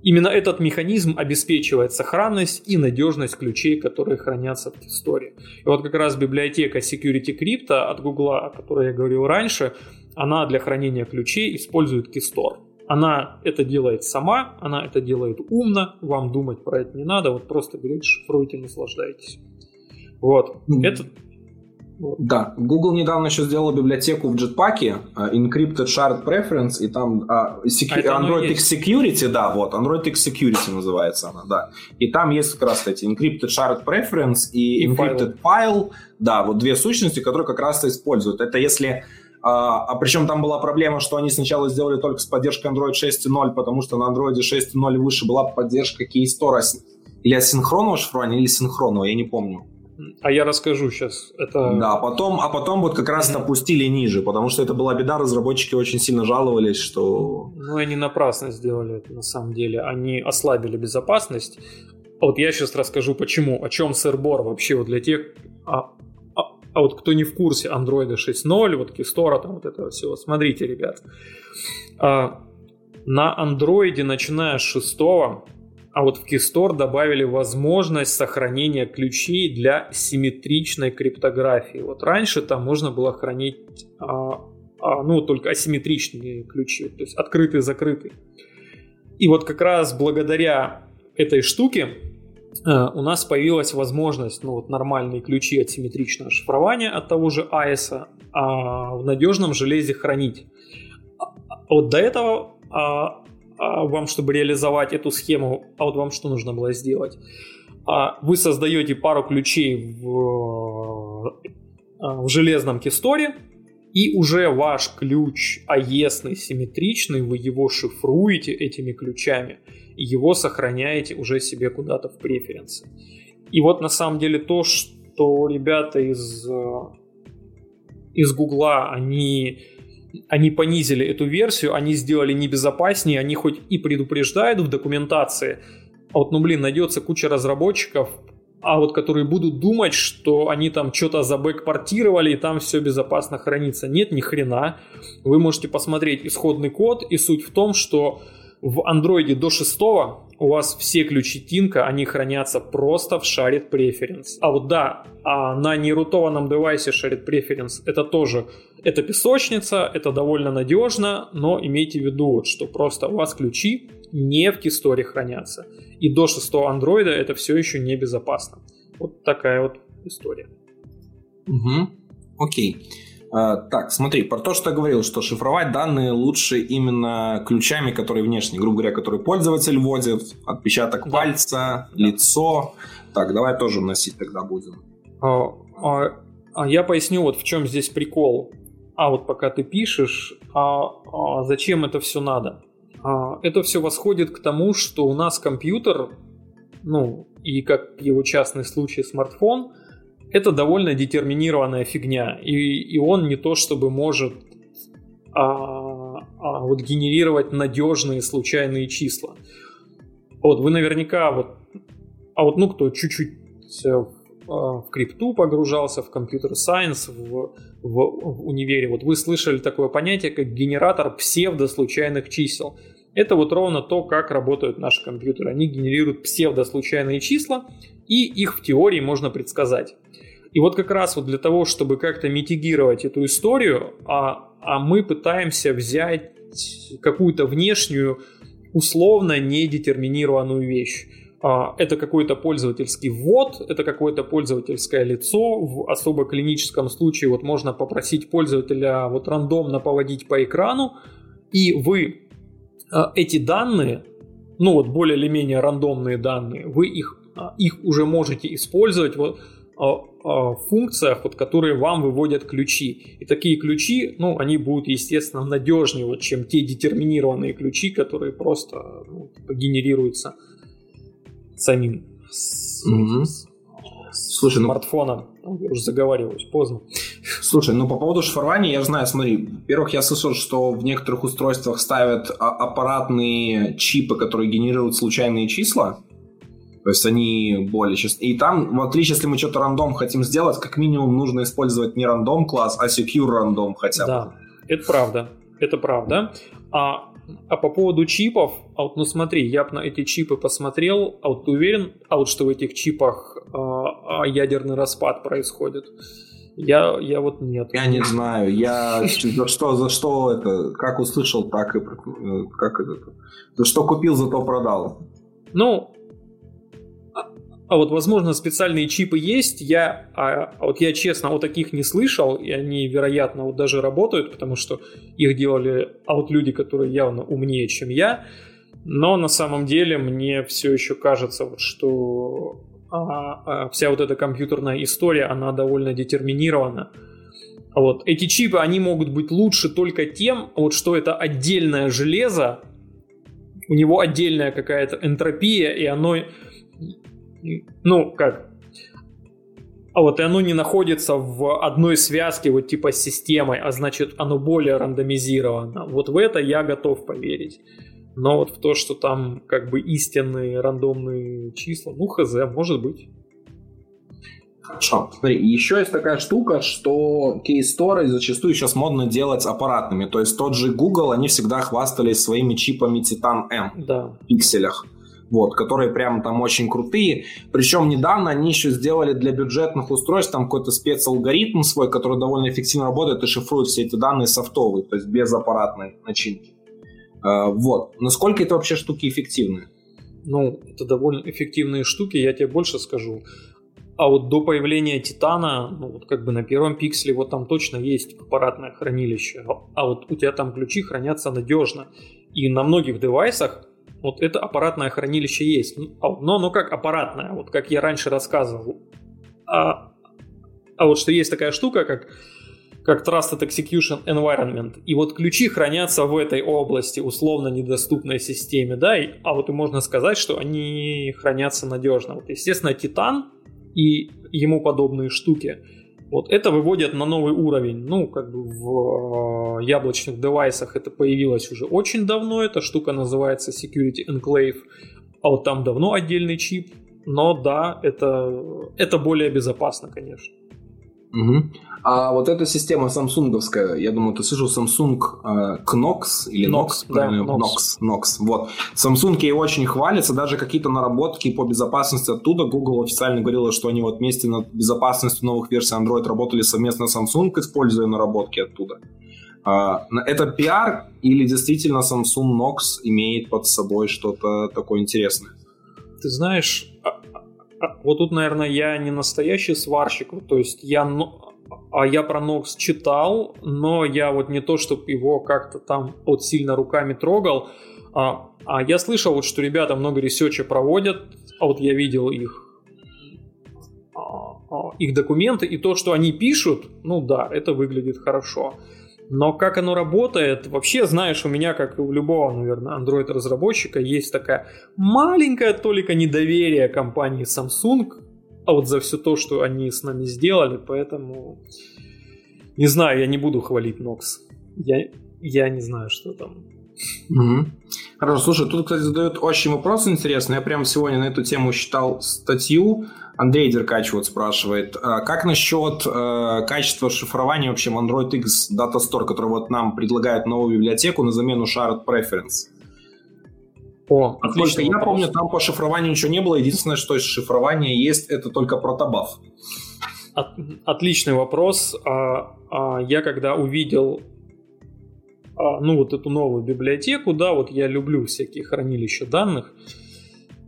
именно этот механизм обеспечивает сохранность и надежность ключей, которые хранятся в истории. И вот как раз библиотека Security Crypto от Google, о которой я говорил раньше, она для хранения ключей использует Keystore. Она это делает сама, она это делает умно, вам думать про это не надо, вот просто берете, шифруете, наслаждайтесь. Вот. Mm-hmm. Это да, Google недавно еще сделал библиотеку в Jetpack, uh, Encrypted Shard Preference, и там uh, secu- а Android X Security, да, вот, Android X Security называется она, да. И там есть как раз эти Encrypted Shard Preference и, и Encrypted file. file, да, вот две сущности, которые как раз-то используют. Это если а, а причем там была проблема, что они сначала сделали только с поддержкой Android 6.0, потому что на Android 6.0 выше была поддержка Keystore или асинхронного шифрования, или синхронного, я не помню. А я расскажу сейчас. Это... Да, потом, а потом вот как раз mm-hmm. опустили ниже, потому что это была беда, разработчики очень сильно жаловались, что... Ну, они напрасно сделали это на самом деле. Они ослабили безопасность. Вот я сейчас расскажу, почему, о чем сэрбор вообще вот для тех, а, а, вот кто не в курсе Android 6.0, вот Keystore, там вот этого всего, смотрите, ребят. А, на Android, начиная с 6 а вот в Keystore добавили возможность сохранения ключей для симметричной криптографии. Вот раньше там можно было хранить а, а, ну, только асимметричные ключи, то есть открытый-закрытый. И вот как раз благодаря этой штуке у нас появилась возможность ну, вот нормальные ключи от симметричного шифрования от того же AES а в надежном железе хранить. А, вот до этого а, а вам, чтобы реализовать эту схему, а вот вам что нужно было сделать? А, вы создаете пару ключей в, а, в железном кисторе, и уже ваш ключ AES симметричный, вы его шифруете этими ключами, его сохраняете уже себе куда-то в преференсы. И вот на самом деле то, что ребята из, из Гугла, они они понизили эту версию, они сделали небезопаснее, они хоть и предупреждают в документации, а вот, ну блин, найдется куча разработчиков, а вот которые будут думать, что они там что-то забэкпортировали и там все безопасно хранится. Нет, ни хрена. Вы можете посмотреть исходный код, и суть в том, что в андроиде до 6 у вас все ключи Тинка, они хранятся просто в Shared Preference. А вот да, а на нерутованном девайсе Shared Preference это тоже, это песочница, это довольно надежно, но имейте в виду, вот, что просто у вас ключи не в кисторе хранятся. И до 6 андроида это все еще не безопасно. Вот такая вот история. Угу. Окей. А, так, смотри, про то, что я говорил, что шифровать данные лучше именно ключами, которые внешние, грубо говоря, которые пользователь вводит, отпечаток да. пальца, да. лицо. Так, давай тоже вносить тогда будем. А, а, а я поясню, вот в чем здесь прикол. А вот пока ты пишешь, а, а зачем это все надо? А, это все восходит к тому, что у нас компьютер, ну, и как его частный случай смартфон – это довольно детерминированная фигня, и, и он не то чтобы может а, а вот генерировать надежные случайные числа. Вот вы наверняка вот, а вот ну кто чуть-чуть в, а, в крипту погружался, в компьютер сайенс, в, в универе, вот вы слышали такое понятие, как генератор псевдослучайных чисел. Это вот ровно то, как работают наши компьютеры. Они генерируют псевдослучайные числа, и их в теории можно предсказать. И вот как раз вот для того, чтобы как-то митигировать эту историю, а, а мы пытаемся взять какую-то внешнюю, условно недетерминированную вещь. А, это какой-то пользовательский ввод, это какое-то пользовательское лицо. В особо клиническом случае вот можно попросить пользователя вот рандомно поводить по экрану, и вы а, эти данные, ну вот более или менее рандомные данные, вы их, а, их уже можете использовать вот функциях, вот, которые вам выводят ключи. И такие ключи, ну, они будут, естественно, надежнее, вот, чем те детерминированные ключи, которые просто ну, типа, генерируются самим угу. Слушай, ну... смартфоном. Ну, я уже заговариваюсь, поздно. Слушай, ну по поводу шифрования, я знаю, смотри, во-первых, я слышал, что в некоторых устройствах ставят а, аппаратные чипы, которые генерируют случайные числа. То есть они более часто. И там, в отличие, если мы что-то рандом хотим сделать, как минимум нужно использовать не рандом класс, а secure рандом хотя бы. Да, это правда. Это правда. А, а по поводу чипов, а вот, ну смотри, я бы на эти чипы посмотрел, а вот ты уверен, а вот что в этих чипах а, а ядерный распад происходит? Я, я вот нет. Я не знаю. Я за что, за что это, как услышал, так и как это, за что купил, зато продал. Ну, а, а вот, возможно, специальные чипы есть. Я, а, а вот я честно о таких не слышал, и они, вероятно, вот даже работают, потому что их делали а вот люди, которые явно умнее, чем я. Но на самом деле мне все еще кажется, вот, что а, а, вся вот эта компьютерная история, она довольно детерминирована. Вот. Эти чипы, они могут быть лучше только тем, вот, что это отдельное железо, у него отдельная какая-то энтропия, и оно, ну, как, а вот и оно не находится в одной связке, вот типа с системой, а значит оно более рандомизировано. Вот в это я готов поверить. Но вот в то, что там как бы истинные рандомные числа, ну хз, может быть. Хорошо. Смотри, еще есть такая штука, что кейсторы зачастую сейчас модно делать аппаратными. То есть тот же Google, они всегда хвастались своими чипами Titan M да. в пикселях. Вот, которые прям там очень крутые. Причем недавно они еще сделали для бюджетных устройств там какой-то спецалгоритм свой, который довольно эффективно работает и шифрует все эти данные софтовые, то есть без аппаратной начинки. А, вот. Насколько это вообще штуки эффективны? Ну, это довольно эффективные штуки, я тебе больше скажу. А вот до появления Титана, ну вот как бы на первом пикселе вот там точно есть аппаратное хранилище, а вот у тебя там ключи хранятся надежно. И на многих девайсах вот это аппаратное хранилище есть. Ну, а но оно как аппаратное, вот как я раньше рассказывал. А, а вот что есть такая штука, как как Trusted Execution Environment. И вот ключи хранятся в этой области, условно недоступной системе, да, и, а вот и можно сказать, что они хранятся надежно. Вот, естественно, Титан и ему подобные штуки, вот это выводят на новый уровень. Ну, как бы в э, яблочных девайсах это появилось уже очень давно. Эта штука называется Security Enclave. А вот там давно отдельный чип. Но да, это, это более безопасно, конечно. Угу. А вот эта система самсунговская, я думаю, ты слышал Samsung э, Knox или Knox, Knox правильно? Да, Knox. Knox. Вот. Samsung ей очень хвалится, даже какие-то наработки по безопасности оттуда. Google официально говорила, что они вот вместе над безопасностью новых версий Android работали совместно с Samsung, используя наработки оттуда. А, это пиар или действительно Samsung Knox имеет под собой что-то такое интересное? Ты знаешь, а, вот тут, наверное, я не настоящий сварщик, то есть я а я про Knox читал, но я вот не то, чтобы его как-то там вот сильно руками трогал. А, а я слышал, вот, что ребята много ресерча проводят, а вот я видел их а, а, их документы, и то, что они пишут, ну да, это выглядит хорошо. Но как оно работает, вообще, знаешь, у меня, как и у любого, наверное, Android-разработчика, есть такая маленькая толика недоверия компании Samsung а вот за все то, что они с нами сделали, поэтому не знаю, я не буду хвалить Нокс. Я, я не знаю, что там. Угу. Хорошо, слушай, тут, кстати, задают очень вопрос интересный. Я прямо сегодня на эту тему читал статью. Андрей Деркач вот спрашивает, а как насчет э, качества шифрования вообще в Android X Data Store, который вот нам предлагает новую библиотеку на замену Shared Preference? О, отлично. Я помню, там по шифрованию ничего не было. Единственное, что из шифрования есть, это только протобаф. От, отличный вопрос. А, а, я когда увидел ну вот эту новую библиотеку, да, вот я люблю всякие хранилища данных,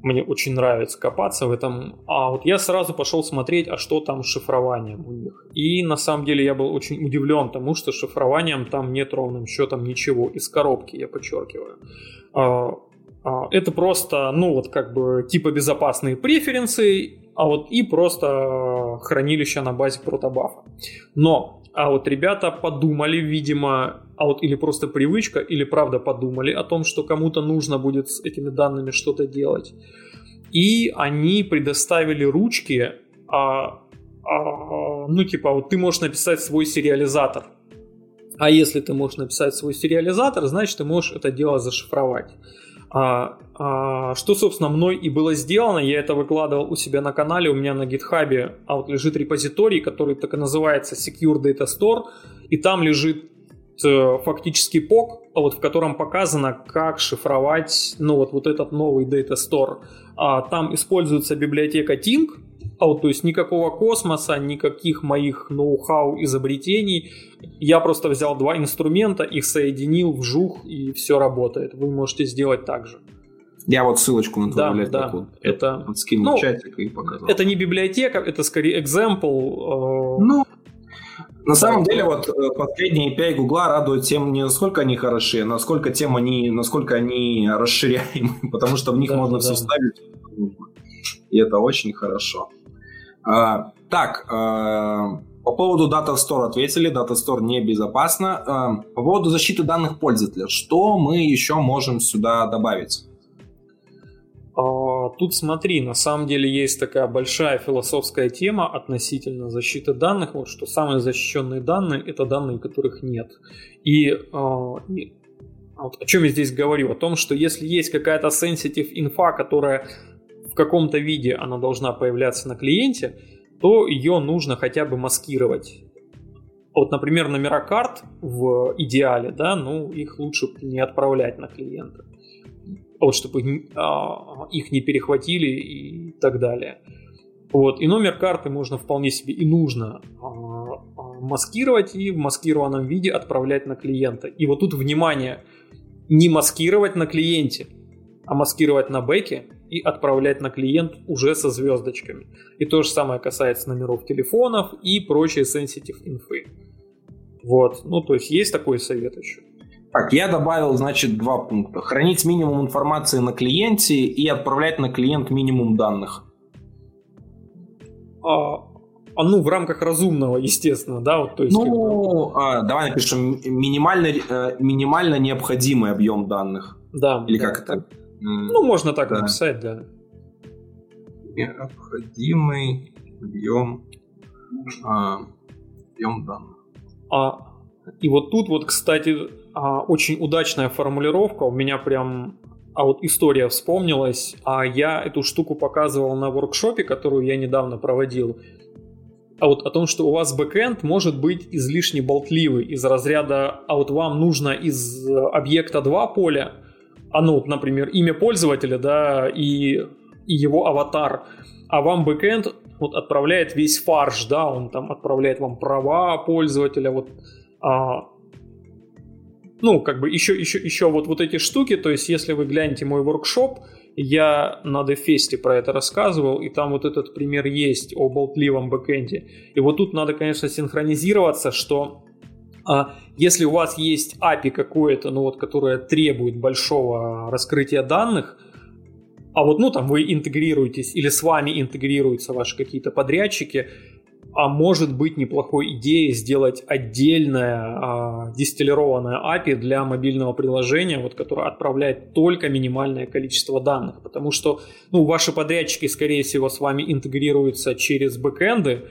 мне очень нравится копаться в этом, а вот я сразу пошел смотреть, а что там с шифрованием у них. И на самом деле я был очень удивлен тому, что шифрованием там нет ровным счетом ничего, из коробки, я подчеркиваю. А, а, это просто, ну вот как бы типа безопасные преференции, а вот и просто хранилище на базе протобафа. Но, а вот ребята подумали, видимо, а вот или просто привычка, или правда подумали о том, что кому-то нужно будет с этими данными что-то делать. И они предоставили ручки, а, а, ну типа вот ты можешь написать свой сериализатор. А если ты можешь написать свой сериализатор, значит ты можешь это дело зашифровать. А, а, что, собственно, мной и было сделано, я это выкладывал у себя на канале, у меня на гитхабе а вот лежит репозиторий, который так и называется Secure Data Store, и там лежит фактически POC, а вот в котором показано, как шифровать ну, вот, вот этот новый Data Store. А, там используется библиотека Tink, А вот, то есть никакого космоса, никаких моих ноу-хау изобретений. Я просто взял два инструмента, их соединил, вжух, и все работает. Вы можете сделать так же. Я вот ссылочку на да, да, это скинул ну, чатик и показал. Это не библиотека, это скорее example. Э, ну, на самом деле, вот э, последние API Гугла радуют тем, не насколько они хороши, а насколько тем они, насколько они расширяемы, *laughs* потому что в них да, можно да. все ставить. И это очень хорошо. А, так, а, по поводу Data Store ответили, Data Store небезопасно. А, по поводу защиты данных пользователя, что мы еще можем сюда добавить? А, тут смотри, на самом деле есть такая большая философская тема относительно защиты данных, вот что самые защищенные данные это данные, которых нет. И, а, и вот о чем я здесь говорю? О том, что если есть какая-то sensitive инфа, которая в каком-то виде она должна появляться на клиенте, то ее нужно хотя бы маскировать. Вот, например, номера карт в идеале, да, ну, их лучше не отправлять на клиента вот, чтобы а, их не перехватили и так далее. Вот. И номер карты можно вполне себе и нужно а, а, маскировать и в маскированном виде отправлять на клиента. И вот тут внимание, не маскировать на клиенте, а маскировать на бэке и отправлять на клиент уже со звездочками. И то же самое касается номеров телефонов и прочей sensitive инфы. Вот, ну то есть есть такой совет еще. Так, я добавил, значит, два пункта. Хранить минимум информации на клиенте и отправлять на клиент минимум данных. А, а ну, в рамках разумного, естественно, да? Вот, то есть, ну, как а, давай напишем минимально, э, минимально необходимый объем данных. Да. Или да, как это? Ну, можно так да. написать, да. Необходимый объем, а, объем данных. А, и вот тут вот, кстати, а, очень удачная формулировка. У меня прям а вот история вспомнилась. А я эту штуку показывал на воркшопе, которую я недавно проводил. А вот о том, что у вас бэкэнд может быть излишне болтливый из разряда, а вот вам нужно из объекта два поля, а ну, вот, например, имя пользователя, да, и, и его аватар, а вам бэкэнд вот отправляет весь фарш, да, он там отправляет вам права пользователя, вот а, ну, как бы еще, еще, еще вот, вот эти штуки, то есть если вы глянете мой воркшоп, я на DevFest про это рассказывал, и там вот этот пример есть о болтливом бэкэнде. И вот тут надо, конечно, синхронизироваться, что а, если у вас есть API какое-то, ну вот, которое требует большого раскрытия данных, а вот, ну, там вы интегрируетесь или с вами интегрируются ваши какие-то подрядчики, а может быть неплохой идеей сделать отдельное а, дистиллированное API для мобильного приложения, вот, которое отправляет только минимальное количество данных, потому что ну, ваши подрядчики, скорее всего, с вами интегрируются через бэкэнды,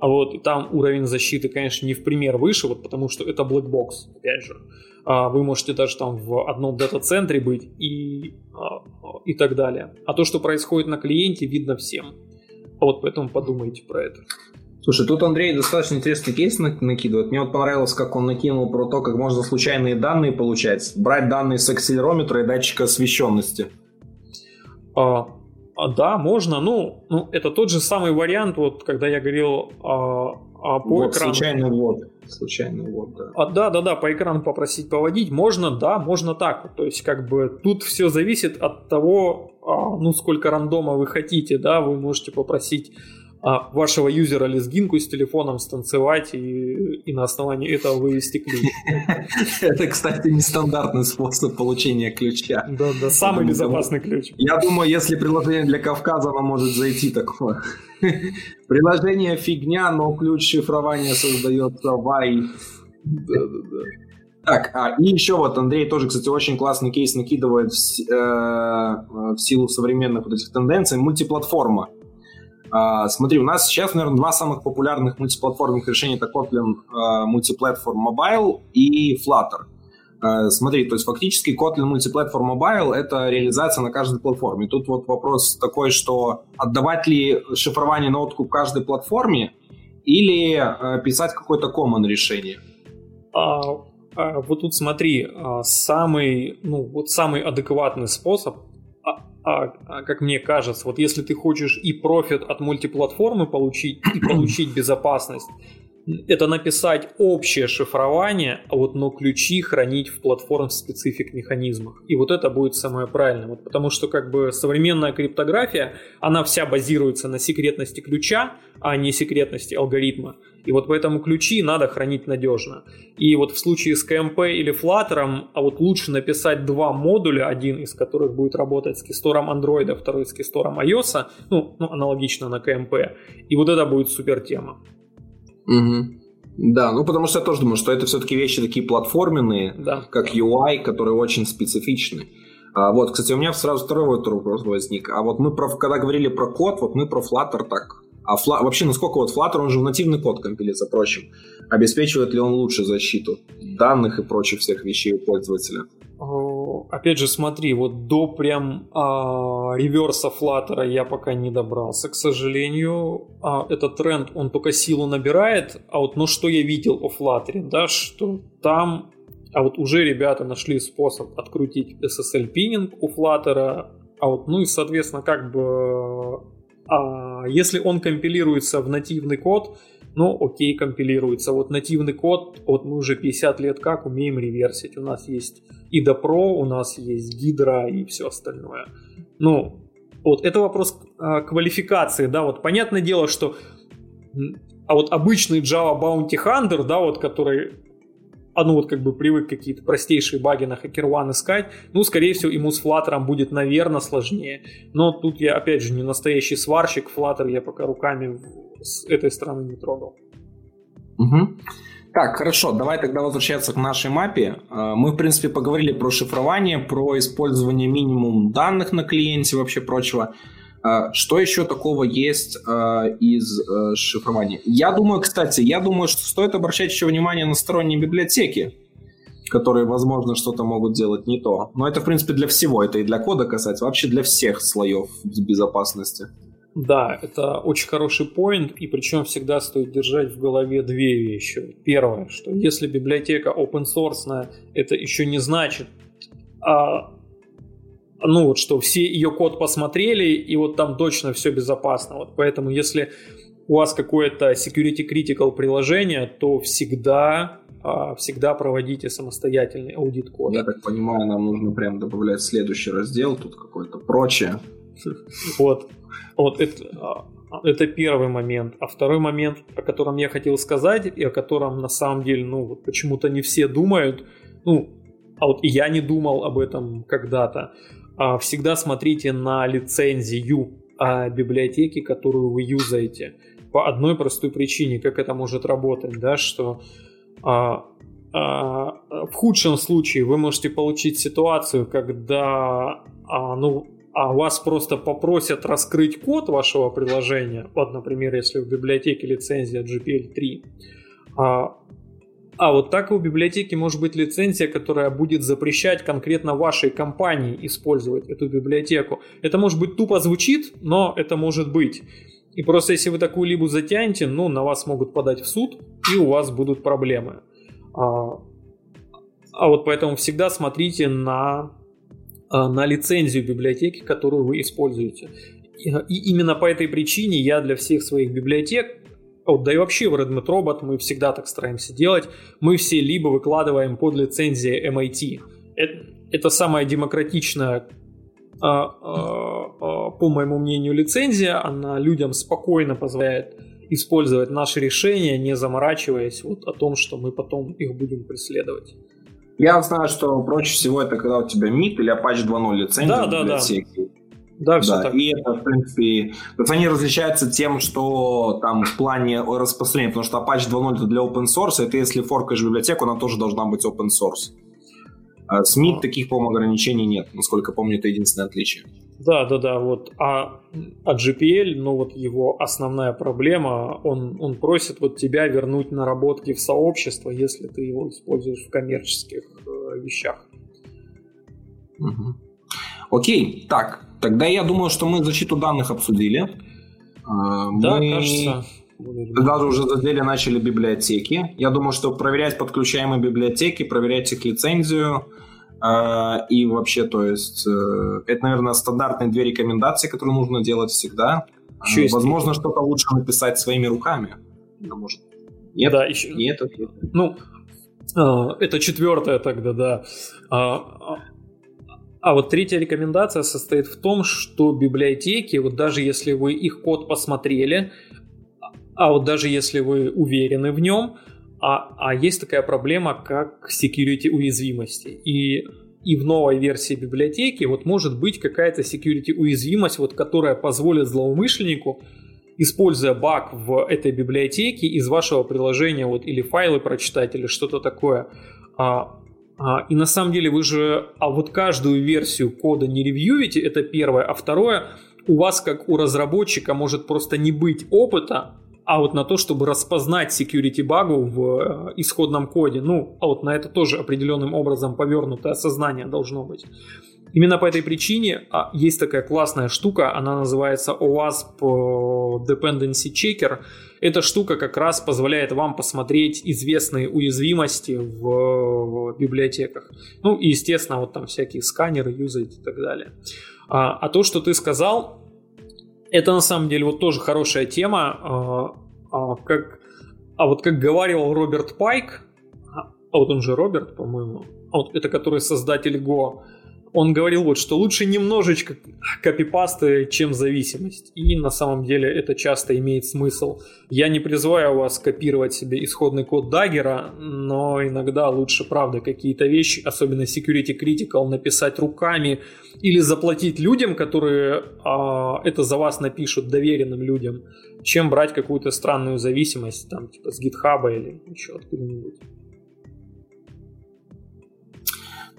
а вот там уровень защиты, конечно, не в пример выше, вот потому что это black box, опять же. А, вы можете даже там в одном дата-центре быть и, а, и так далее. А то, что происходит на клиенте, видно всем. Вот поэтому подумайте про это. Слушай, тут Андрей достаточно интересный кейс накидывает. Мне вот понравилось, как он накинул про то, как можно случайные данные получать. Брать данные с акселерометра и датчика освещенности. А, а, да, можно. Ну, ну, это тот же самый вариант, вот когда я говорил а, а по вот, экрану. Случайный ввод. Случайный ввод, да. А, да, да, да, по экрану попросить поводить. Можно, да, можно так. То есть, как бы тут все зависит от того, а, ну, сколько рандома вы хотите, да, вы можете попросить вашего юзера лезгинку с телефоном станцевать и, и на основании этого вывести ключ. *laughs* Это, кстати, нестандартный способ получения ключа. Да, да, самый безопасный ключ. Я думаю, если приложение для Кавказа, оно может зайти такое. *laughs* Приложение фигня, но ключ шифрования создается вай. Так, а, и еще вот Андрей тоже, кстати, очень классный кейс накидывает в, э, в силу современных вот этих тенденций. Мультиплатформа. А, смотри, у нас сейчас, наверное, два самых популярных мультиплатформных решения это Kotlin Multiplatform Mobile и Flutter. Uh, смотри, то есть фактически Kotlin Multiplatform Mobile — это реализация на каждой платформе. Тут вот вопрос такой, что отдавать ли шифрование на откуп каждой платформе или писать какое-то common решение? А, а, вот тут смотри, а, самый, ну, вот самый адекватный способ а, а, как мне кажется, вот если ты хочешь и профит от мультиплатформы получить, и *clears throat* получить безопасность, это написать общее шифрование, а вот но ключи хранить в платформ-специфик механизмах. И вот это будет самое правильное. Вот потому что как бы современная криптография, она вся базируется на секретности ключа, а не секретности алгоритма. И вот поэтому ключи надо хранить надежно. И вот в случае с КМП или Flutter, а вот лучше написать два модуля, один из которых будет работать с кистором Android, а второй с кистором iOS, ну, ну аналогично на КМП. И вот это будет супер тема. Угу. Да, ну потому что я тоже думаю, что это все-таки вещи такие платформенные, да. как UI, которые очень специфичны. А, вот, кстати, у меня сразу второй вот вопрос возник. А вот мы про, когда говорили про код, вот мы про Flutter так. А Fla, вообще, насколько вот Flutter, он же в нативный код компилится, прочим. Обеспечивает ли он лучше защиту данных и прочих всех вещей у пользователя? опять же, смотри, вот до прям а, реверса флаттера я пока не добрался, к сожалению. А, этот тренд, он только силу набирает, а вот, ну, что я видел о флаттере, да, что там, а вот уже ребята нашли способ открутить SSL-пининг у флаттера, а вот, ну и, соответственно, как бы, а, если он компилируется в нативный код, ну, окей, компилируется. Вот нативный код, вот мы уже 50 лет как умеем реверсить. У нас есть и Pro, у нас есть Гидра и все остальное. Ну, вот это вопрос а, квалификации, да, вот понятное дело, что а вот обычный Java Bounty Hunter, да, вот который а ну вот как бы привык какие-то простейшие баги на HackerOne искать, ну, скорее всего, ему с Flutter будет, наверное, сложнее. Но тут я, опять же, не настоящий сварщик, Flutter я пока руками с этой стороны не трогал. Угу. Так, хорошо, давай тогда возвращаться к нашей мапе. А, мы, в принципе, поговорили про шифрование, про использование минимум данных на клиенте, вообще прочего. А, что еще такого есть а, из э, шифрования? Я думаю, кстати, я думаю, что стоит обращать еще внимание на сторонние библиотеки, которые, возможно, что-то могут делать не то. Но это, в принципе, для всего. Это и для кода касается, вообще для всех слоев безопасности. Да, это очень хороший поинт, и причем всегда стоит держать в голове две вещи. Первое, что если библиотека open source, это еще не значит, а, ну вот что все ее код посмотрели, и вот там точно все безопасно. Вот поэтому если у вас какое-то security critical приложение, то всегда а, всегда проводите самостоятельный аудит кода. Я так понимаю, нам нужно прям добавлять следующий раздел, тут какое-то прочее. Вот, вот это, а, это первый момент. А второй момент, о котором я хотел сказать, и о котором на самом деле, ну, вот почему-то не все думают, ну, а вот и я не думал об этом когда-то. А, всегда смотрите на лицензию а, библиотеки, которую вы юзаете. По одной простой причине, как это может работать, да, что а, в худшем случае вы можете получить ситуацию, когда ну, а вас просто попросят раскрыть код вашего приложения. Вот, например, если в библиотеке лицензия GPL3, а, а вот так в библиотеке может быть лицензия, которая будет запрещать конкретно вашей компании использовать эту библиотеку. Это может быть тупо звучит, но это может быть. И просто если вы такую либо затянете, ну, на вас могут подать в суд, и у вас будут проблемы. А, а вот поэтому всегда смотрите на, а, на лицензию библиотеки, которую вы используете. И именно по этой причине я для всех своих библиотек вот, да и вообще в Redmit Robot мы всегда так стараемся делать. Мы все либо выкладываем под лицензией MIT. Это, это самая демократичная, а, а, а, по моему мнению, лицензия. Она людям спокойно позволяет использовать наши решения, не заморачиваясь вот о том, что мы потом их будем преследовать. Я знаю, что проще всего это когда у тебя MIT или Apache 2.0 лицензия да, да, да. Да, все да, так. И это, в принципе, то есть они различаются тем, что там в плане распространения, потому что Apache 2.0 это для open source, это если форкаешь библиотеку, она тоже должна быть open source. А с MIT таких, по-моему, ограничений нет, насколько помню, это единственное отличие. Да, да, да, вот. А, а GPL, ну вот его основная проблема, он, он просит вот тебя вернуть наработки в сообщество, если ты его используешь в коммерческих э, вещах. Угу. Окей, так, тогда я думаю, что мы защиту данных обсудили. А, да, мы... кажется. Даже уже задели начали библиотеки. Я думаю, что проверять подключаемые библиотеки, проверять их лицензию, А, и вообще, то есть, э, это, наверное, стандартные две рекомендации, которые нужно делать всегда. Еще Возможно, что-то лучше написать своими руками. Может, нет, да, еще... нет, нет. Ну, а, это четвертое тогда, да. А, вот третья рекомендация состоит в том, что библиотеки, вот даже если вы их код посмотрели, а вот даже если вы уверены в нем, а, а есть такая проблема, как security уязвимости. И, и в новой версии библиотеки вот может быть какая-то security уязвимость, вот, которая позволит злоумышленнику, используя баг в этой библиотеке, из вашего приложения вот, или файлы прочитать, или что-то такое. А, и на самом деле вы же а вот каждую версию кода не ревьюете, это первое. А второе, у вас как у разработчика может просто не быть опыта а вот на то, чтобы распознать security багу в э, исходном коде. Ну, а вот на это тоже определенным образом повернутое сознание должно быть. Именно по этой причине а, есть такая классная штука, она называется OWASP э, Dependency Checker. Эта штука как раз позволяет вам посмотреть известные уязвимости в, библиотеках. Ну и, естественно, вот там всякие сканеры юзать и так далее. А, а то, что ты сказал, это на самом деле вот тоже хорошая тема. А, а, как, а вот как говорил Роберт Пайк, а, а вот он же Роберт, по-моему, а вот это который создатель Go, он говорил вот, что лучше немножечко копипасты, чем зависимость. И на самом деле это часто имеет смысл. Я не призываю вас копировать себе исходный код Даггера, но иногда лучше, правда, какие-то вещи, особенно security critical, написать руками или заплатить людям, которые а, это за вас напишут, доверенным людям, чем брать какую-то странную зависимость, там, типа с GitHub или еще откуда-нибудь.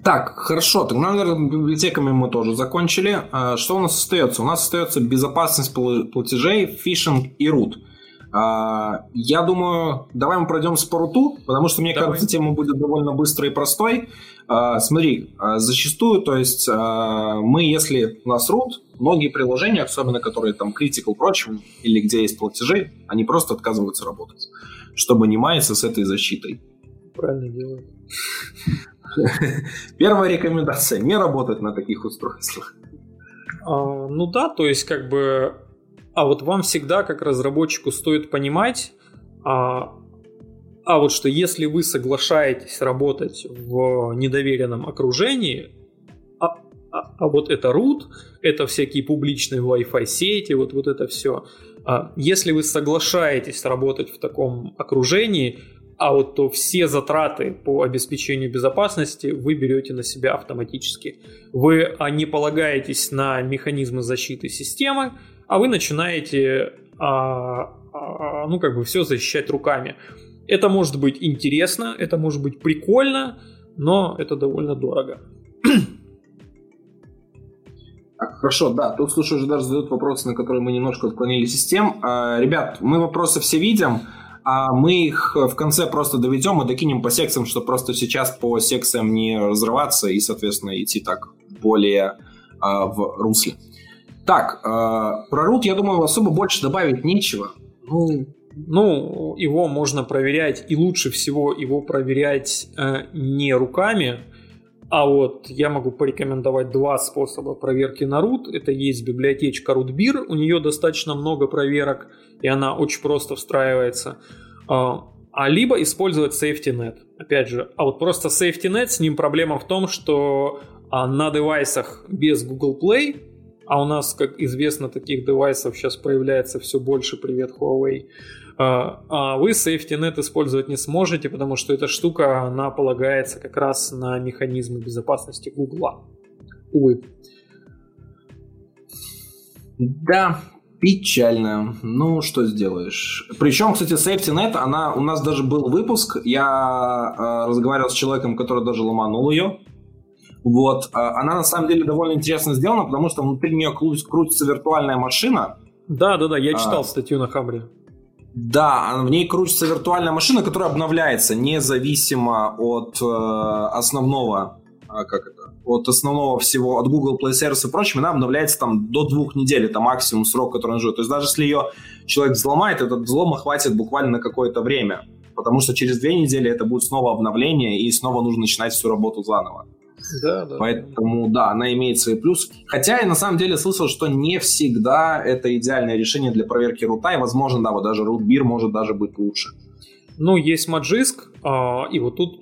Так, хорошо, тогда, наверное, библиотеками мы тоже закончили. А, что у нас остается? У нас остается безопасность платежей, фишинг и root. А, я думаю, давай мы пройдемся по руту, потому что, мне давай. кажется, тема будет довольно быстрой и простой. А, смотри, зачастую, то есть мы, если у нас root, многие приложения, особенно которые там critical прочим, или где есть платежи, они просто отказываются работать, чтобы не маяться с этой защитой. Правильно делают. *laughs* Первая рекомендация – не работать на таких устройствах. А, ну да, то есть как бы... А вот вам всегда, как разработчику, стоит понимать, а, а вот что если вы соглашаетесь работать в недоверенном окружении, а, а, а вот это root, это всякие публичные Wi-Fi сети, вот, вот это все. А, если вы соглашаетесь работать в таком окружении, а вот то все затраты по обеспечению безопасности вы берете на себя автоматически. Вы а, не полагаетесь на механизмы защиты системы, а вы начинаете а, а, ну как бы все защищать руками. Это может быть интересно, это может быть прикольно, но это довольно дорого. Хорошо, да, тут, слушай, уже даже задают вопросы, на которые мы немножко отклонились из тем. Ребят, мы вопросы все видим а мы их в конце просто доведем и докинем по секциям, чтобы просто сейчас по секциям не разрываться и, соответственно, идти так более а, в русле. Так, а, про root, я думаю, особо больше добавить нечего. Ну, ну, его можно проверять, и лучше всего его проверять э, не руками, а вот я могу порекомендовать два способа проверки на root. Это есть библиотечка rootbeer, у нее достаточно много проверок, и она очень просто встраивается. А, а либо использовать SafetyNet. Опять же, а вот просто SafetyNet, с ним проблема в том, что а, на девайсах без Google Play, а у нас, как известно, таких девайсов сейчас появляется все больше, привет Huawei, а, вы SafetyNet использовать не сможете, потому что эта штука, она полагается как раз на механизмы безопасности Google. Увы. Да, Печально. Ну, что сделаешь. Причем, кстати, SafetyNet, она, у нас даже был выпуск, я э, разговаривал с человеком, который даже ломанул ее. Вот. Э, она на самом деле довольно интересно сделана, потому что внутри нее крутится виртуальная машина. Да, да, да, я а. читал а, статью на Хабре. Да, в ней крутится виртуальная машина, которая обновляется независимо от э, основного, э, как это, от основного всего, от Google Play Service и прочим, она обновляется там до двух недель, это максимум срок, который он живет. То есть даже если ее человек взломает, этот взлома хватит буквально на какое-то время, потому что через две недели это будет снова обновление, и снова нужно начинать всю работу заново. Да, да. Поэтому, да, она имеет свои плюсы. Хотя я на самом деле слышал, что не всегда это идеальное решение для проверки рута, и, возможно, да, вот даже рутбир может даже быть лучше. Ну, есть Маджиск, а, и вот тут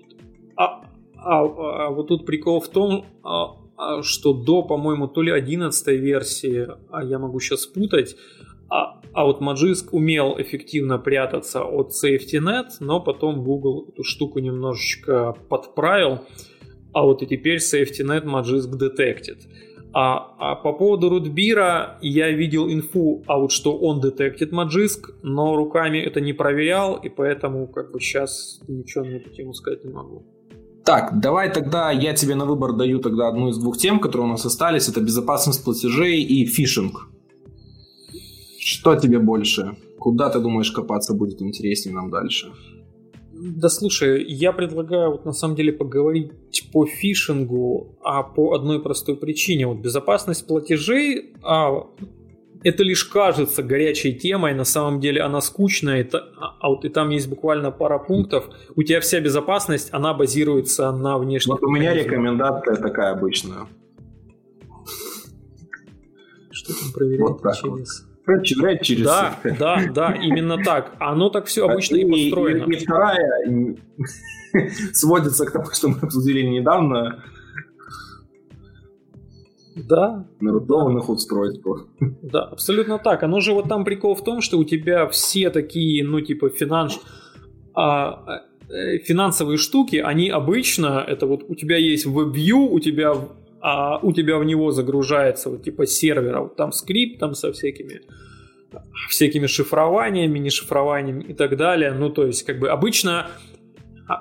а, а, а вот тут прикол в том, а, а, что до, по-моему, то ли 11 версии, а я могу сейчас спутать, а, а вот Magisk умел эффективно прятаться от SafetyNet, но потом Google эту штуку немножечко подправил, а вот и теперь SafetyNet Magisk detected. А, а по поводу рутбира я видел инфу, а вот что он detected Magisk, но руками это не проверял, и поэтому как бы сейчас ничего на эту тему сказать не могу. Так, давай тогда я тебе на выбор даю тогда одну из двух тем, которые у нас остались. Это безопасность платежей и фишинг. Что тебе больше? Куда ты думаешь копаться будет интереснее нам дальше? Да слушай, я предлагаю вот на самом деле поговорить по фишингу, а по одной простой причине. Вот безопасность платежей, а, это лишь кажется горячей темой, на самом деле она скучная, это, а, а вот и там есть буквально пара пунктов. У тебя вся безопасность, она базируется на внешнем. Вот у меня рекомендация такая обычная. Что там проверять вот через... Вот. Проверять через... Да, да, да, именно так. Оно так все обычно и, и построено. И, и вторая *laughs* сводится к тому, что мы обсудили недавно. Да. На рудованных да. устройствах. Да, абсолютно так. Оно же вот там прикол в том, что у тебя все такие, ну, типа, финанс... А, э, финансовые штуки, они обычно, это вот у тебя есть WebView, у тебя а у тебя в него загружается вот типа сервера, там скрипт там со всякими всякими шифрованиями, не шифрованиями и так далее. Ну, то есть, как бы обычно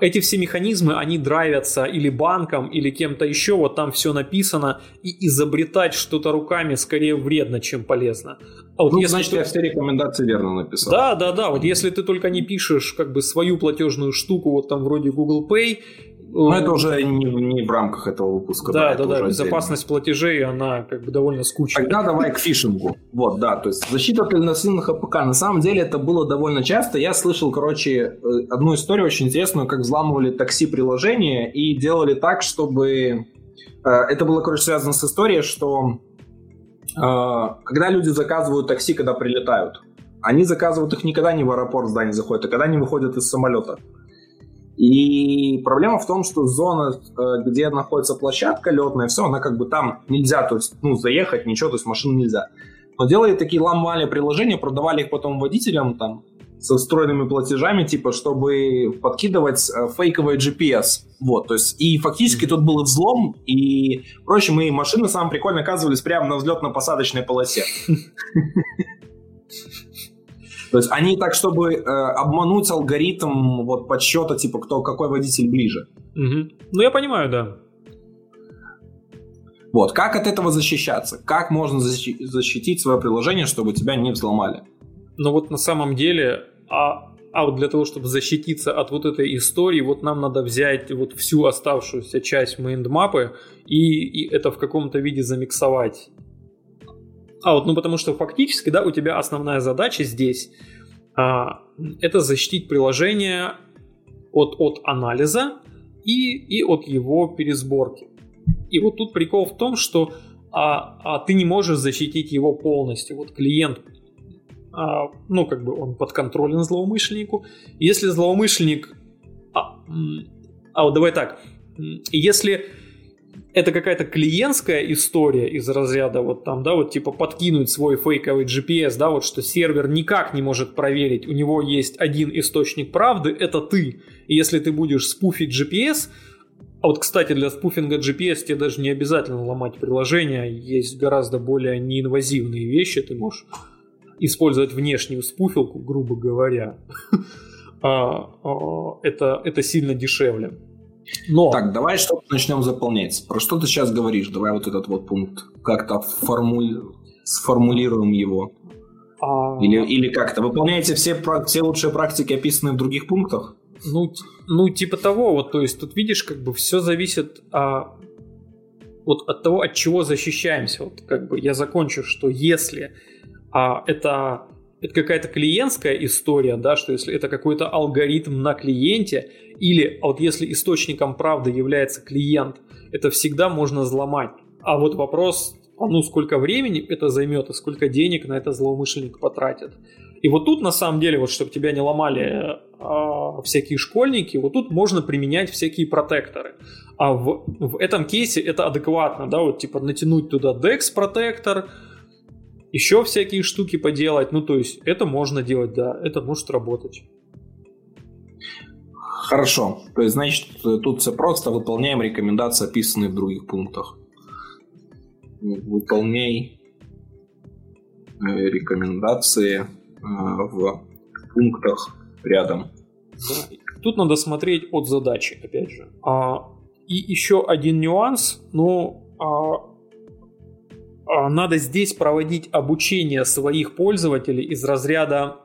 эти все механизмы, они драйвятся или банком, или кем-то еще, вот там все написано, и изобретать что-то руками скорее вредно, чем полезно. А вот ну, если значит, ты... я все рекомендации верно написал. Да, да, да, вот если ты только не пишешь как бы свою платежную штуку, вот там вроде Google Pay, но это уже не, не в рамках этого выпуска. Да, да, да. да. Безопасность платежей, она как бы довольно скучная. Тогда давай к фишингу. Вот, да, то есть защита от альтернативных АПК. На самом деле это было довольно часто. Я слышал, короче, э, одну историю очень интересную, как взламывали такси-приложение и делали так, чтобы... Э, это было, короче, связано с историей, что э, когда люди заказывают такси, когда прилетают, они заказывают их никогда не в аэропорт здание заходят, а когда они выходят из самолета. И проблема в том, что зона, э, где находится площадка летная, все, она как бы там нельзя, то есть, ну, заехать, ничего, то есть машину нельзя. Но делали такие ломали приложения, продавали их потом водителям там со встроенными платежами, типа, чтобы подкидывать э, фейковый GPS. Вот, то есть, и фактически тут был взлом, и, впрочем, и машины самые прикольно оказывались прямо на взлетно-посадочной полосе. *laughs* То есть они так, чтобы э, обмануть алгоритм вот подсчета, типа, кто, какой водитель ближе. Угу. Ну, я понимаю, да. Вот, как от этого защищаться? Как можно защитить свое приложение, чтобы тебя не взломали? Ну вот на самом деле, а, а вот для того, чтобы защититься от вот этой истории, вот нам надо взять вот всю оставшуюся часть мейндмапы и, и это в каком-то виде замиксовать. А вот, ну потому что фактически, да, у тебя основная задача здесь а, это защитить приложение от, от анализа и, и от его пересборки. И вот тут прикол в том, что а, а ты не можешь защитить его полностью. Вот клиент, а, ну как бы он подконтролен злоумышленнику. Если злоумышленник, а, а вот давай так, если это какая-то клиентская история из разряда вот там, да, вот типа подкинуть свой фейковый GPS, да, вот что сервер никак не может проверить, у него есть один источник правды, это ты. И если ты будешь спуфить GPS, а вот, кстати, для спуфинга GPS тебе даже не обязательно ломать приложение, есть гораздо более неинвазивные вещи, ты можешь использовать внешнюю спуфилку, грубо говоря. *laughs* А, а, это, это сильно дешевле. Но... Так, давай что-то начнем заполнять. Про что ты сейчас говоришь? Давай вот этот вот пункт как-то формуль... сформулируем его. А... Или, или как-то. Выполняете все, все лучшие практики, описанные в других пунктах? Ну, ну, типа того, вот, то есть тут видишь, как бы все зависит а, вот от того, от чего защищаемся. Вот как бы я закончу, что если а, это это какая-то клиентская история, да, что если это какой-то алгоритм на клиенте, или а вот если источником правды является клиент, это всегда можно взломать. А вот вопрос, а ну сколько времени это займет и сколько денег на это злоумышленник потратит. И вот тут на самом деле, вот чтобы тебя не ломали а, всякие школьники, вот тут можно применять всякие протекторы. А в, в этом кейсе это адекватно, да, вот типа натянуть туда DEX протектор, еще всякие штуки поделать, ну то есть это можно делать, да, это может работать. Хорошо, то есть значит тут все просто, выполняем рекомендации, описанные в других пунктах. Выполняй э, рекомендации э, в пунктах рядом. Тут надо смотреть от задачи, опять же. А, и еще один нюанс, ну, а, надо здесь проводить обучение своих пользователей из разряда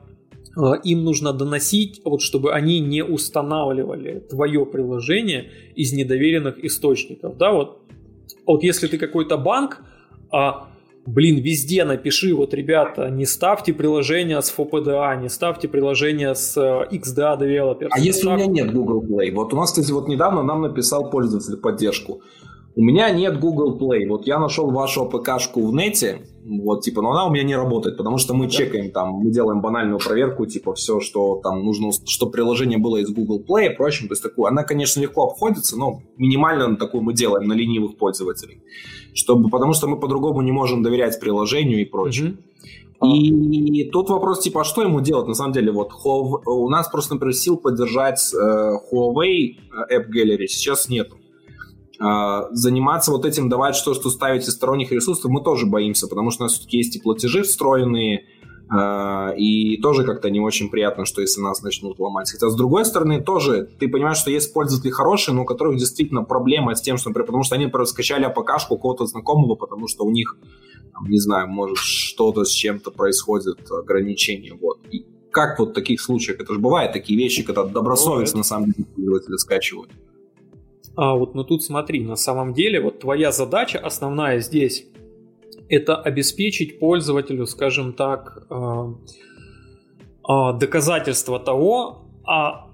а, им нужно доносить, вот чтобы они не устанавливали твое приложение из недоверенных источников. Да, вот, вот если ты какой-то банк, а блин, везде напиши, вот, ребята, не ставьте приложение с FOPDA, не ставьте приложение с XDA Developers. А если у меня нет Google Play? Вот у нас, кстати, вот недавно нам написал пользователь поддержку. У меня нет Google Play. Вот я нашел вашу АПК-шку в нете, вот, типа, но она у меня не работает, потому что мы да. чекаем там, мы делаем банальную проверку, типа, все, что там нужно, чтобы приложение было из Google Play и прочим, то есть такую, она, конечно, легко обходится, но минимально такую мы делаем на ленивых пользователей, чтобы, потому что мы по-другому не можем доверять приложению и прочее. Угу. И тут вопрос, типа, а что ему делать? На самом деле, вот Huawei, у нас просто, например, сил поддержать э, Huawei App Gallery сейчас нету. А, заниматься вот этим, давать что, что ставить из сторонних ресурсов, мы тоже боимся, потому что у нас все-таки есть и платежи встроенные, Uh, и тоже как-то не очень приятно, что если нас начнут ломать. Хотя, с другой стороны, тоже ты понимаешь, что есть пользователи хорошие, но у которых действительно проблема с тем, что, например, потому что они, например, скачали АПК-шку кого-то знакомого, потому что у них, там, не знаю, может, что-то с чем-то происходит, ограничения, вот. И как вот в таких случаях? Это же бывает такие вещи, когда добросовестно, на самом деле, пользователи скачивают. А вот, ну тут смотри, на самом деле вот твоя задача основная здесь это обеспечить пользователю, скажем так, э, э, доказательство того, а,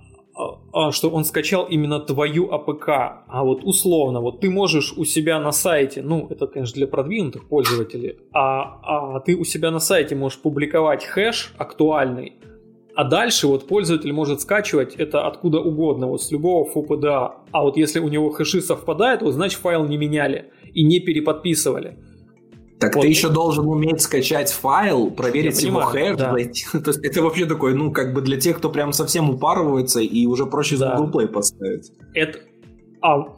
а, что он скачал именно твою АПК. А вот условно, вот ты можешь у себя на сайте, ну это, конечно, для продвинутых пользователей, а, а ты у себя на сайте можешь публиковать хэш актуальный, а дальше вот пользователь может скачивать это откуда угодно, вот с любого FOPDA. А вот если у него хэши совпадают, вот значит файл не меняли и не переподписывали. Так вот. ты еще должен уметь скачать файл, проверить его хэш, да. *laughs* То есть это вообще такой, ну, как бы для тех, кто прям совсем упарывается и уже проще да. Google Play поставить. Это... А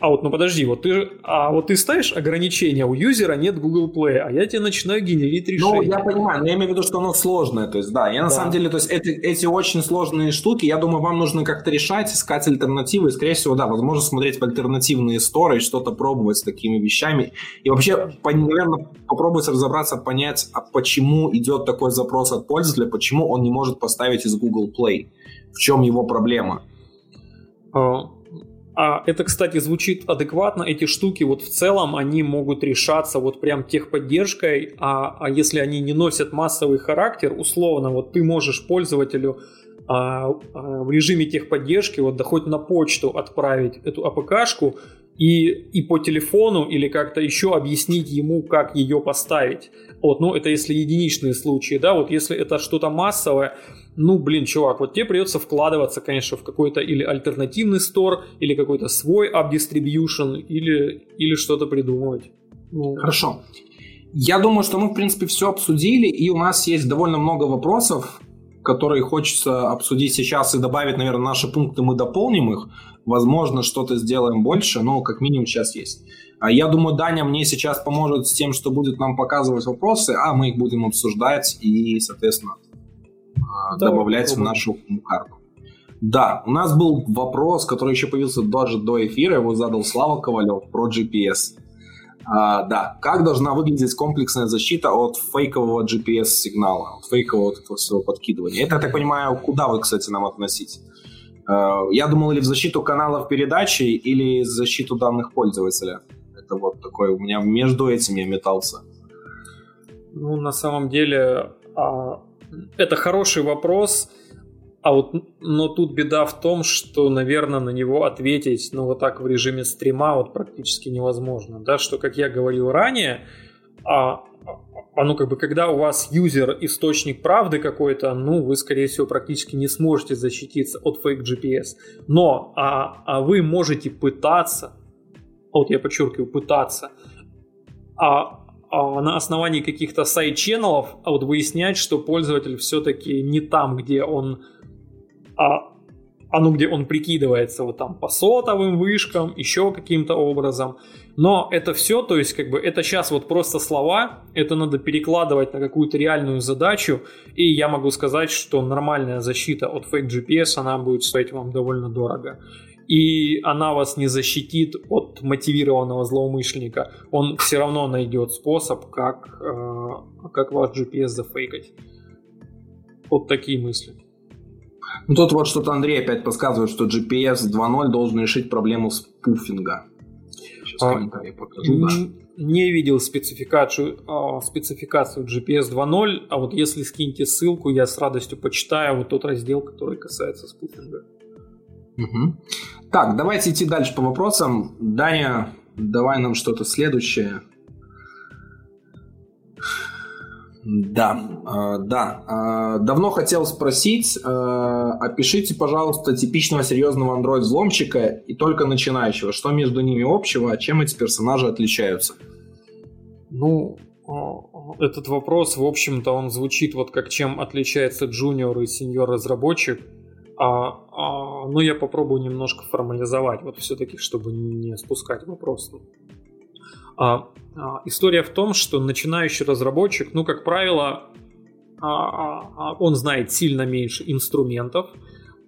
а вот, ну подожди, вот ты, а вот ты ставишь ограничения, у юзера нет Google Play, а я тебе начинаю генерить решение. Ну, я понимаю, но я имею в виду, что оно сложное, то есть, да, я на да. самом деле, то есть, эти, эти очень сложные штуки, я думаю, вам нужно как-то решать, искать альтернативы, и, скорее всего, да, возможно, смотреть в альтернативные сторы и что-то пробовать с такими вещами, и вообще, наверное, попробовать разобраться, понять, а почему идет такой запрос от пользователя, почему он не может поставить из Google Play, в чем его проблема. А, а это, кстати, звучит адекватно. Эти штуки вот в целом, они могут решаться вот прям техподдержкой, а, а если они не носят массовый характер, условно, вот ты можешь пользователю а, а, в режиме техподдержки вот да хоть на почту отправить эту АПКшку и, и по телефону или как-то еще объяснить ему, как ее поставить. Вот, ну, это если единичные случаи, да, вот если это что-то массовое, ну, блин, чувак, вот тебе придется вкладываться, конечно, в какой-то или альтернативный стор, или какой-то свой app distribution, или, или что-то придумывать. Ну. Хорошо. Я думаю, что мы, в принципе, все обсудили, и у нас есть довольно много вопросов, которые хочется обсудить сейчас и добавить, наверное, наши пункты, мы дополним их. Возможно, что-то сделаем больше, но как минимум сейчас есть. А я думаю, Даня мне сейчас поможет с тем, что будет нам показывать вопросы, а мы их будем обсуждать и, соответственно, да, добавлять в нашу карту. Да, у нас был вопрос, который еще появился даже до эфира, его задал Слава Ковалев про GPS. А, да, как должна выглядеть комплексная защита от фейкового GPS-сигнала, от фейкового вот этого всего подкидывания? Это, я так понимаю, куда вы, кстати, нам относить? А, я думал, или в защиту каналов передачи, или в защиту данных пользователя. Это вот такой у меня между этим я метался. Ну, на самом деле, а, это хороший вопрос, а вот, но тут беда в том, что, наверное, на него ответить, ну, вот так в режиме стрима вот практически невозможно, да, что, как я говорил ранее, а, а ну, как бы, когда у вас юзер источник правды какой-то, ну, вы, скорее всего, практически не сможете защититься от фейк GPS. Но, а, а вы можете пытаться, вот я подчеркиваю, пытаться, а, а на основании каких-то сайт-ченнелов а вот выяснять, что пользователь все-таки не там, где он а, а ну где он прикидывается вот там по сотовым вышкам, еще каким-то образом. Но это все, то есть как бы это сейчас вот просто слова, это надо перекладывать на какую-то реальную задачу, и я могу сказать, что нормальная защита от фейк GPS, она будет стоить вам довольно дорого. И она вас не защитит от мотивированного злоумышленника. Он все равно найдет способ, как, э, как ваш GPS зафейкать. Вот такие мысли. Ну тут вот что-то Андрей опять подсказывает, что GPS 2.0 должен решить проблему спуфинга. Сейчас а, комментарий покажу, да. Не видел спецификацию, а, спецификацию GPS 2.0, а вот если скиньте ссылку, я с радостью почитаю вот тот раздел, который касается спуфинга. Угу. Так, давайте идти дальше по вопросам. Даня, давай нам что-то следующее. Да, э, да. Э, давно хотел спросить, э, опишите, пожалуйста, типичного серьезного андроид-взломщика и только начинающего. Что между ними общего, а чем эти персонажи отличаются? Ну, этот вопрос, в общем-то, он звучит вот как чем отличается джуниор и сеньор разработчик. А, а, но я попробую немножко формализовать, вот все-таки, чтобы не спускать вопрос. А, а, история в том, что начинающий разработчик, ну, как правило, а, он знает сильно меньше инструментов,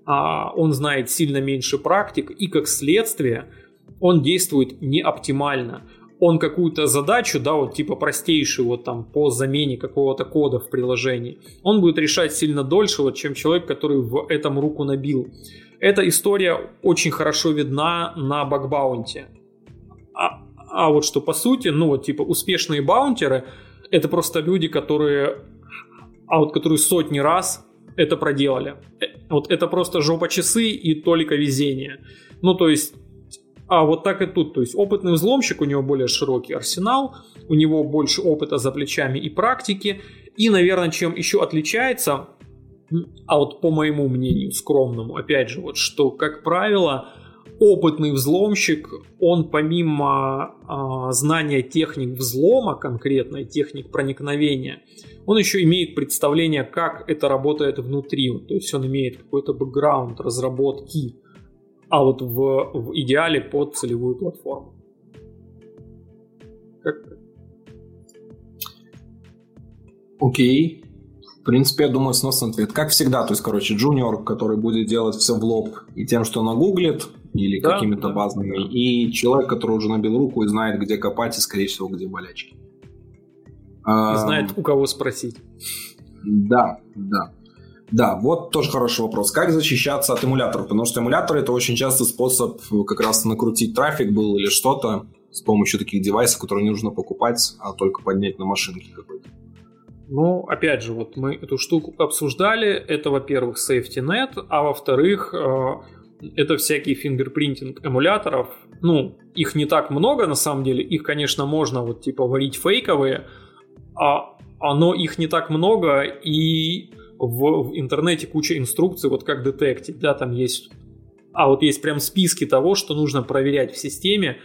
он знает сильно меньше практик, и как следствие он действует не оптимально. Он какую-то задачу, да, вот типа простейшую, вот там по замене какого-то кода в приложении, он будет решать сильно дольше, вот, чем человек, который в этом руку набил. Эта история очень хорошо видна на багбаунте а вот что по сути, ну вот типа успешные баунтеры, это просто люди, которые, а вот которые сотни раз это проделали. Э, вот это просто жопа часы и только везение. Ну то есть, а вот так и тут, то есть опытный взломщик, у него более широкий арсенал, у него больше опыта за плечами и практики, и, наверное, чем еще отличается, а вот по моему мнению скромному, опять же, вот что, как правило, опытный взломщик, он помимо э, знания техник взлома, конкретной техник проникновения, он еще имеет представление, как это работает внутри. То есть он имеет какой-то бэкграунд разработки, а вот в, в идеале под целевую платформу. Как? Окей. В принципе, я думаю, сносный ответ. Как всегда, то есть, короче, джуниор, который будет делать все в лоб и тем, что нагуглит, или да, какими-то да, базовыми, да. и человек, который уже набил руку и знает, где копать, и, скорее всего, где болячки. И знает, у кого спросить. Да, да. Да, вот тоже хороший вопрос. Как защищаться от эмуляторов? Потому что эмулятор это очень часто способ как раз накрутить трафик был или что-то с помощью таких девайсов, которые не нужно покупать, а только поднять на машинке какой-то. Ну, опять же, вот мы эту штуку обсуждали. Это, во-первых, safety net, а во-вторых, э, это всякие фингерпринтинг эмуляторов. Ну, их не так много на самом деле. Их, конечно, можно вот типа варить фейковые, а, а но их не так много, и в, в интернете куча инструкций, вот как детектить, да, там есть... А вот есть прям списки того, что нужно проверять в системе.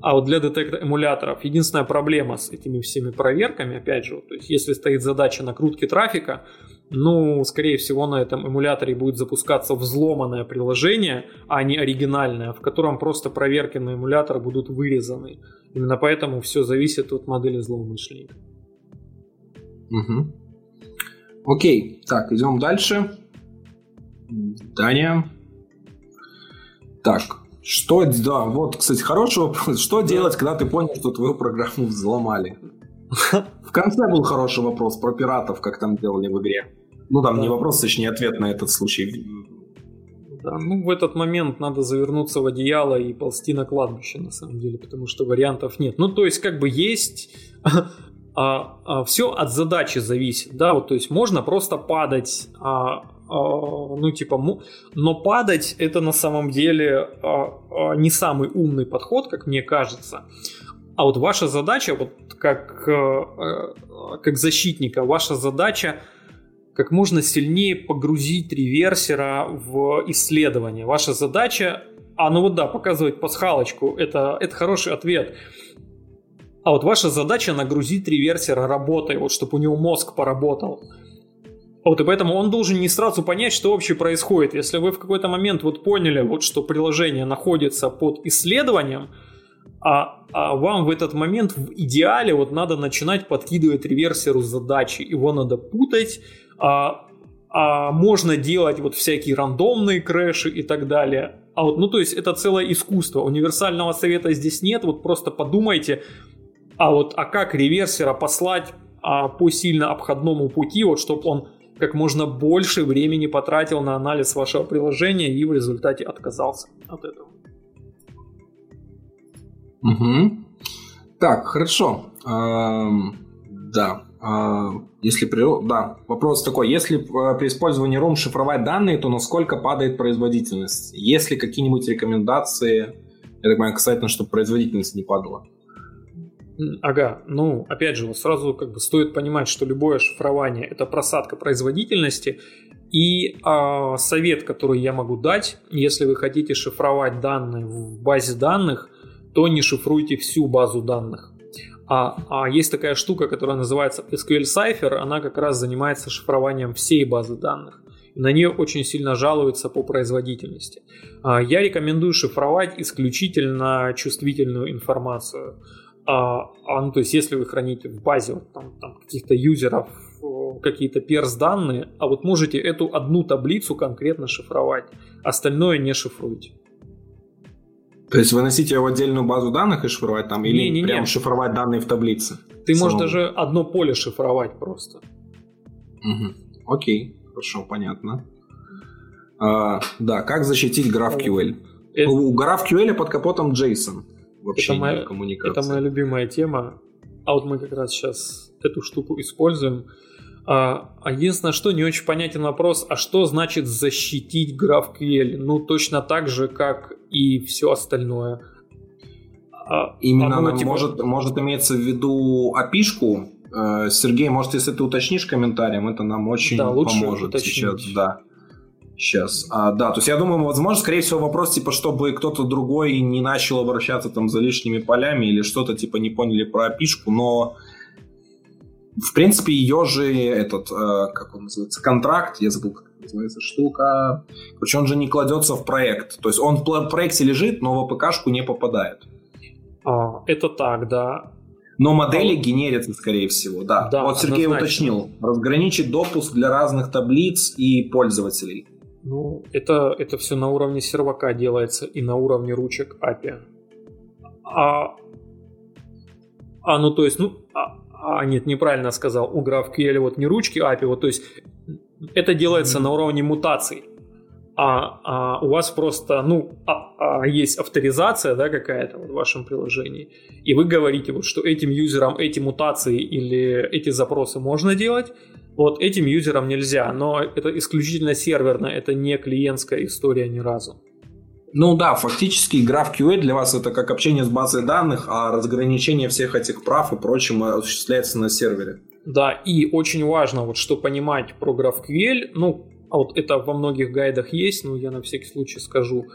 А, вот для детекта эмуляторов единственная проблема с этими всеми проверками, опять же, то есть если стоит задача накрутки трафика, ну, скорее всего, на этом эмуляторе будет запускаться взломанное приложение, а не оригинальное, в котором просто проверки на эмулятор будут вырезаны. Именно поэтому все зависит от модели злоумышленника. Угу. Окей, так, идем дальше. Даня. Так, что, да, вот, кстати, хороший вопрос. Что делать, когда ты понял, что твою программу взломали? *laughs* В конце был хороший вопрос про пиратов, как там делали в игре. Ну, там да. не вопрос, точнее, ответ на этот случай. Да, ну, в этот момент надо завернуться в одеяло и ползти на кладбище, на самом деле, потому что вариантов нет. Ну, то есть, как бы есть... *laughs* а, а, все от задачи зависит, да, вот, то есть можно просто падать, а, ну типа, но падать это на самом деле а, а, не самый умный подход, как мне кажется. А вот ваша задача, вот как, а, а, как защитника, ваша задача как можно сильнее погрузить реверсера в исследование. Ваша задача, а ну вот да, показывать пасхалочку, это, это хороший ответ. А вот ваша задача нагрузить реверсера работой, вот чтобы у него мозг поработал. Вот и поэтому он должен не сразу понять, что вообще происходит. Если вы в какой-то момент вот поняли, вот, что приложение находится под исследованием, а, а вам в этот момент в идеале вот надо начинать подкидывать реверсеру задачи. Его надо путать, а, а можно делать вот всякие рандомные крэши и так далее. А вот, ну то есть это целое искусство. Универсального совета здесь нет. Вот просто подумайте, а вот а как реверсера послать а, по сильно обходному пути, вот чтобы он как можно больше времени потратил на анализ вашего приложения и в результате отказался от этого. Угу. Так, хорошо. Эм, да. А, если при... Да, вопрос такой. Если при использовании ROM шифровать данные, то насколько падает производительность? Есть ли какие-нибудь рекомендации, я так понимаю, касательно, чтобы производительность не падала? Ага, ну, опять же, вот сразу как бы стоит понимать, что любое шифрование – это просадка производительности, и э, совет, который я могу дать, если вы хотите шифровать данные в базе данных, то не шифруйте всю базу данных. А, а есть такая штука, которая называется SQL Cipher, она как раз занимается шифрованием всей базы данных. На нее очень сильно жалуются по производительности. А, я рекомендую шифровать исключительно чувствительную информацию. А, а, ну, то есть, если вы храните в базе вот, там, там, каких-то юзеров какие-то перс данные, а вот можете эту одну таблицу конкретно шифровать, остальное не шифруйте. То есть выносить ее в отдельную базу данных и шифровать там, или не, не, прям не. шифровать данные в таблице? Ты самому? можешь даже одно поле шифровать просто. Угу. Окей, хорошо, понятно. А, да, как защитить GraphQL? Это... У GraphQL под капотом JSON. Вообще это моя, коммуникации. Это моя любимая тема. А вот мы как раз сейчас эту штуку используем. А, а единственное, что не очень понятен вопрос, а что значит защитить GraphQL? Ну, точно так же, как и все остальное. А, Именно оно, типа... может, может иметься в виду опишку. Э, Сергей, может, если ты уточнишь комментарием, это нам очень да, поможет уточнить. сейчас. Да. Сейчас. А, да, то есть я думаю, возможно, скорее всего, вопрос, типа, чтобы кто-то другой не начал обращаться там за лишними полями или что-то, типа, не поняли про опишку, но в принципе, ее же этот, э, как он называется, контракт, я забыл, как называется штука. Короче, он же не кладется в проект. То есть он в проекте лежит, но в АПКшку не попадает. А, это так, да. Но модели а... генерятся, скорее всего, да. да вот Сергей однозначно. уточнил. Разграничить допуск для разных таблиц и пользователей. Ну, это, это все на уровне сервака делается и на уровне ручек API. А, а ну то есть, ну, а, а нет, неправильно сказал, у GraphQL вот не ручки API, вот то есть это делается mm-hmm. на уровне мутаций. А, а у вас просто, ну, а, а есть авторизация, да, какая-то вот в вашем приложении, и вы говорите, вот, что этим юзерам эти мутации или эти запросы можно делать, вот этим юзерам нельзя, но это исключительно серверно, это не клиентская история ни разу. Ну да, фактически GraphQL для вас это как общение с базой данных, а разграничение всех этих прав и прочим осуществляется на сервере. Да, и очень важно, вот что понимать про GraphQL, ну, а вот это во многих гайдах есть, но я на всякий случай скажу,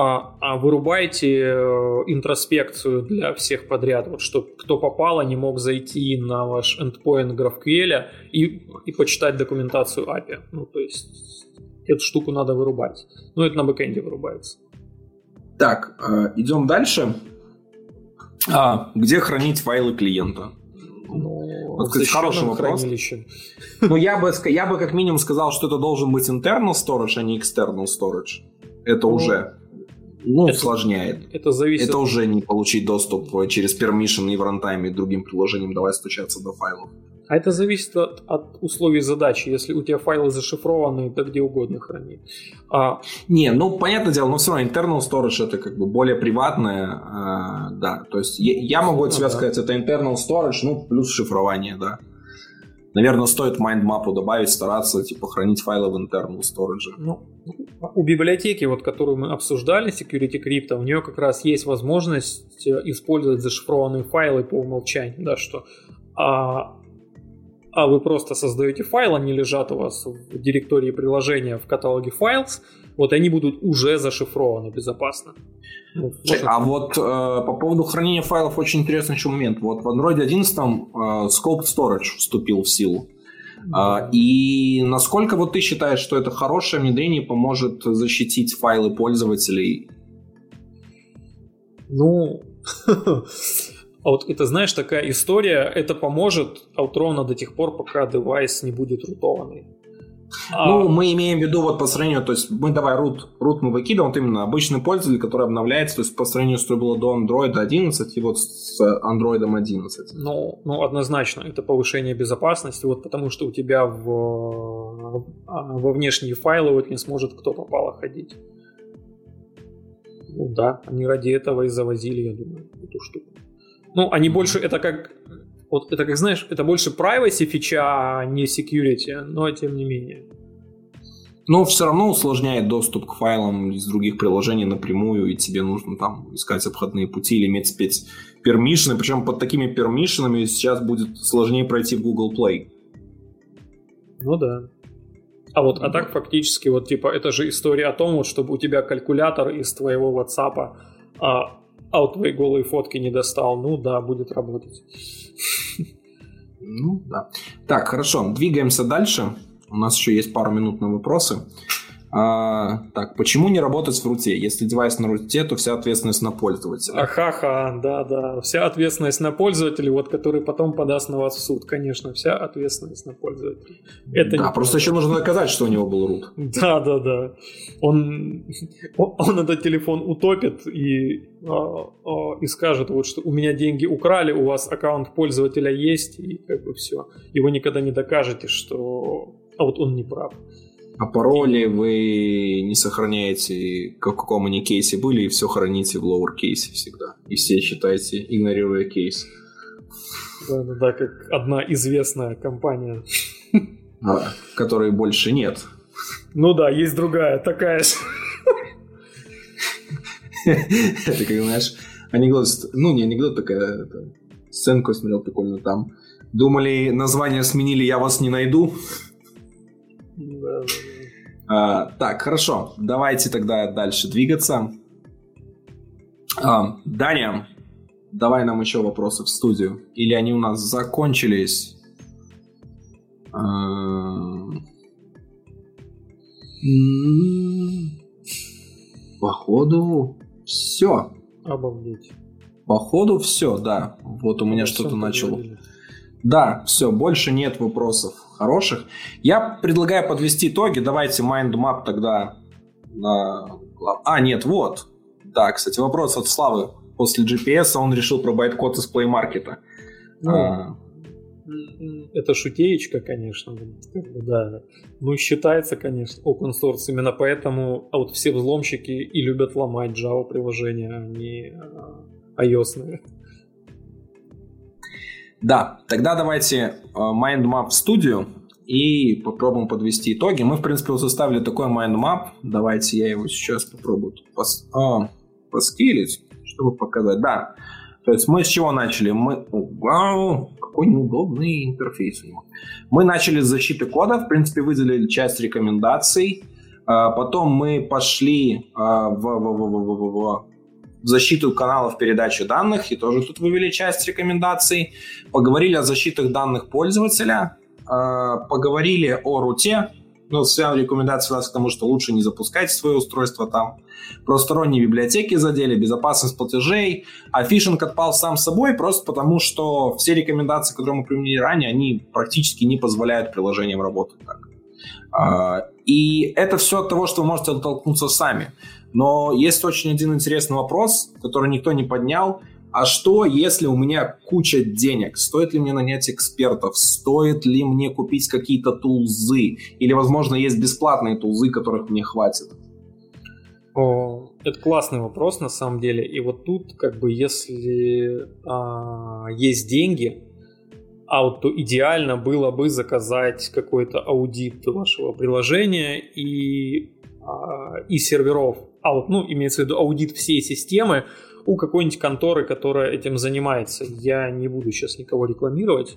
а, а вырубайте э, интроспекцию для всех подряд, вот чтобы кто попало не мог зайти на ваш endpoint GraphQL и, и почитать документацию API. Ну, то есть эту штуку надо вырубать. Ну, это на бэкэнде вырубается. Так, э, идем дальше. А, где хранить файлы клиента? Ну, вот, кстати, хороший вопрос. Ну, я бы, я бы как минимум сказал, что это должен быть internal storage, а не external storage. Это ну, уже ну, это, усложняет. Это зависит. Это уже не получить доступ через permission и в рантайме и другим приложениям давай стучаться до файлов. А это зависит от, от условий задачи. Если у тебя файлы зашифрованы, то где угодно храни. А... Не, ну, понятное дело, но все равно internal storage это как бы более приватное, э, да. То есть я, я могу от ну, себя да. сказать, это internal storage, ну, плюс шифрование, да. Наверное, стоит майндмапу добавить, стараться, типа, хранить файлы в internal storage. Ну, у библиотеки, вот, которую мы обсуждали, Security Crypto, у нее как раз есть возможность э, использовать зашифрованные файлы по умолчанию, да, что а, а вы просто создаете файл, они лежат у вас в директории приложения в каталоге Files, вот они будут уже зашифрованы безопасно. А вот э, по поводу хранения файлов очень интересный еще момент. Вот в Android 11 э, Scoped Storage вступил в силу. Да. И насколько вот ты считаешь, что это хорошее внедрение поможет защитить файлы пользователей? Ну, *laughs* А вот это, знаешь, такая история, это поможет вот ровно до тех пор, пока девайс не будет рутованный. Ну, а... мы имеем в виду вот по сравнению, то есть мы давай root, root мы выкидываем, вот именно обычный пользователь, который обновляется, то есть по сравнению с что было до Android 11 и вот с Android 11. Ну, ну, однозначно, это повышение безопасности, вот потому что у тебя в, во внешние файлы вот не сможет кто попало ходить. Ну да, они ради этого и завозили, я думаю, эту штуку. Ну, они больше, это как, вот это как, знаешь, это больше privacy фича, а не security, но тем не менее. Но все равно усложняет доступ к файлам из других приложений напрямую, и тебе нужно там искать обходные пути или иметь спец пермишины. Причем под такими пермишинами сейчас будет сложнее пройти в Google Play. Ну да. А вот, а так фактически, вот типа, это же история о том, вот, чтобы у тебя калькулятор из твоего WhatsApp а, а вот твои голые фотки не достал, ну да, будет работать. Ну да. Так, хорошо, двигаемся дальше. У нас еще есть пару минут на вопросы. А, так, почему не работать в руте? Если девайс на руте, то вся ответственность на пользователя. Аха-ха, да-да. Вся ответственность на пользователя, вот который потом подаст на вас в суд. Конечно, вся ответственность на пользователя. Это да, просто еще нужно доказать, что у него был рут. *laughs* Да-да-да. Он, он этот телефон утопит и, а, а, и скажет, вот что у меня деньги украли, у вас аккаунт пользователя есть, и как бы все. И вы никогда не докажете, что а вот он не прав а пароли вы не сохраняете, как в каком они кейсе были, и все храните в lower кейсе всегда. И все считаете, игнорируя кейс. Да-да-да, как одна известная компания. А, которой больше нет. Ну да, есть другая, такая же. Это как, знаешь, анекдот, ну не анекдот, такая сценку смотрел прикольно там. Думали, название сменили «Я вас не найду». Да, а, так, хорошо. Давайте тогда дальше двигаться. А, Даня, давай нам еще вопросы в студию. Или они у нас закончились? А... Походу, все. Обалдеть. Походу, все, да. Вот у меня что-то начало. Да, все, больше нет вопросов хороших. Я предлагаю подвести итоги. Давайте майндмап тогда на... А, нет, вот. Да, кстати, вопрос от Славы. После GPS он решил про байткод из Play Market. Ну, а... Это шутеечка, конечно. Да. Ну, считается, конечно, open source. Именно поэтому а вот все взломщики и любят ломать Java приложения, а не а, iOS. Да, тогда давайте э, mindmap в студию и попробуем подвести итоги. Мы, в принципе, вот составили такой mindmap. Давайте я его сейчас попробую пос... а, поскилить, чтобы показать. Да, то есть мы с чего начали? Мы... Вау, какой неудобный интерфейс у него. Мы начали с защиты кода, в принципе, выделили часть рекомендаций. А, потом мы пошли а, в, в, в, в, в, в защиту каналов передачи данных, и тоже тут вывели часть рекомендаций. Поговорили о защитах данных пользователя, э, поговорили о руте, ну, вся рекомендация у нас к тому, что лучше не запускать свое устройство там. Просторонние библиотеки задели, безопасность платежей, а фишинг отпал сам собой просто потому, что все рекомендации, которые мы применили ранее, они практически не позволяют приложениям работать так. А, и это все от того, что вы можете оттолкнуться сами. Но есть очень один интересный вопрос, который никто не поднял. а что, если у меня куча денег? Стоит ли мне нанять экспертов? Стоит ли мне купить какие-то тулзы? Или, возможно, есть бесплатные тулзы, которых мне хватит? О, это классный вопрос на самом деле. И вот тут, как бы, если а, есть деньги, а вот то идеально было бы заказать какой-то аудит вашего приложения и, а, и серверов. А вот, ну, имеется в виду аудит всей системы у какой-нибудь конторы, которая этим занимается. Я не буду сейчас никого рекламировать.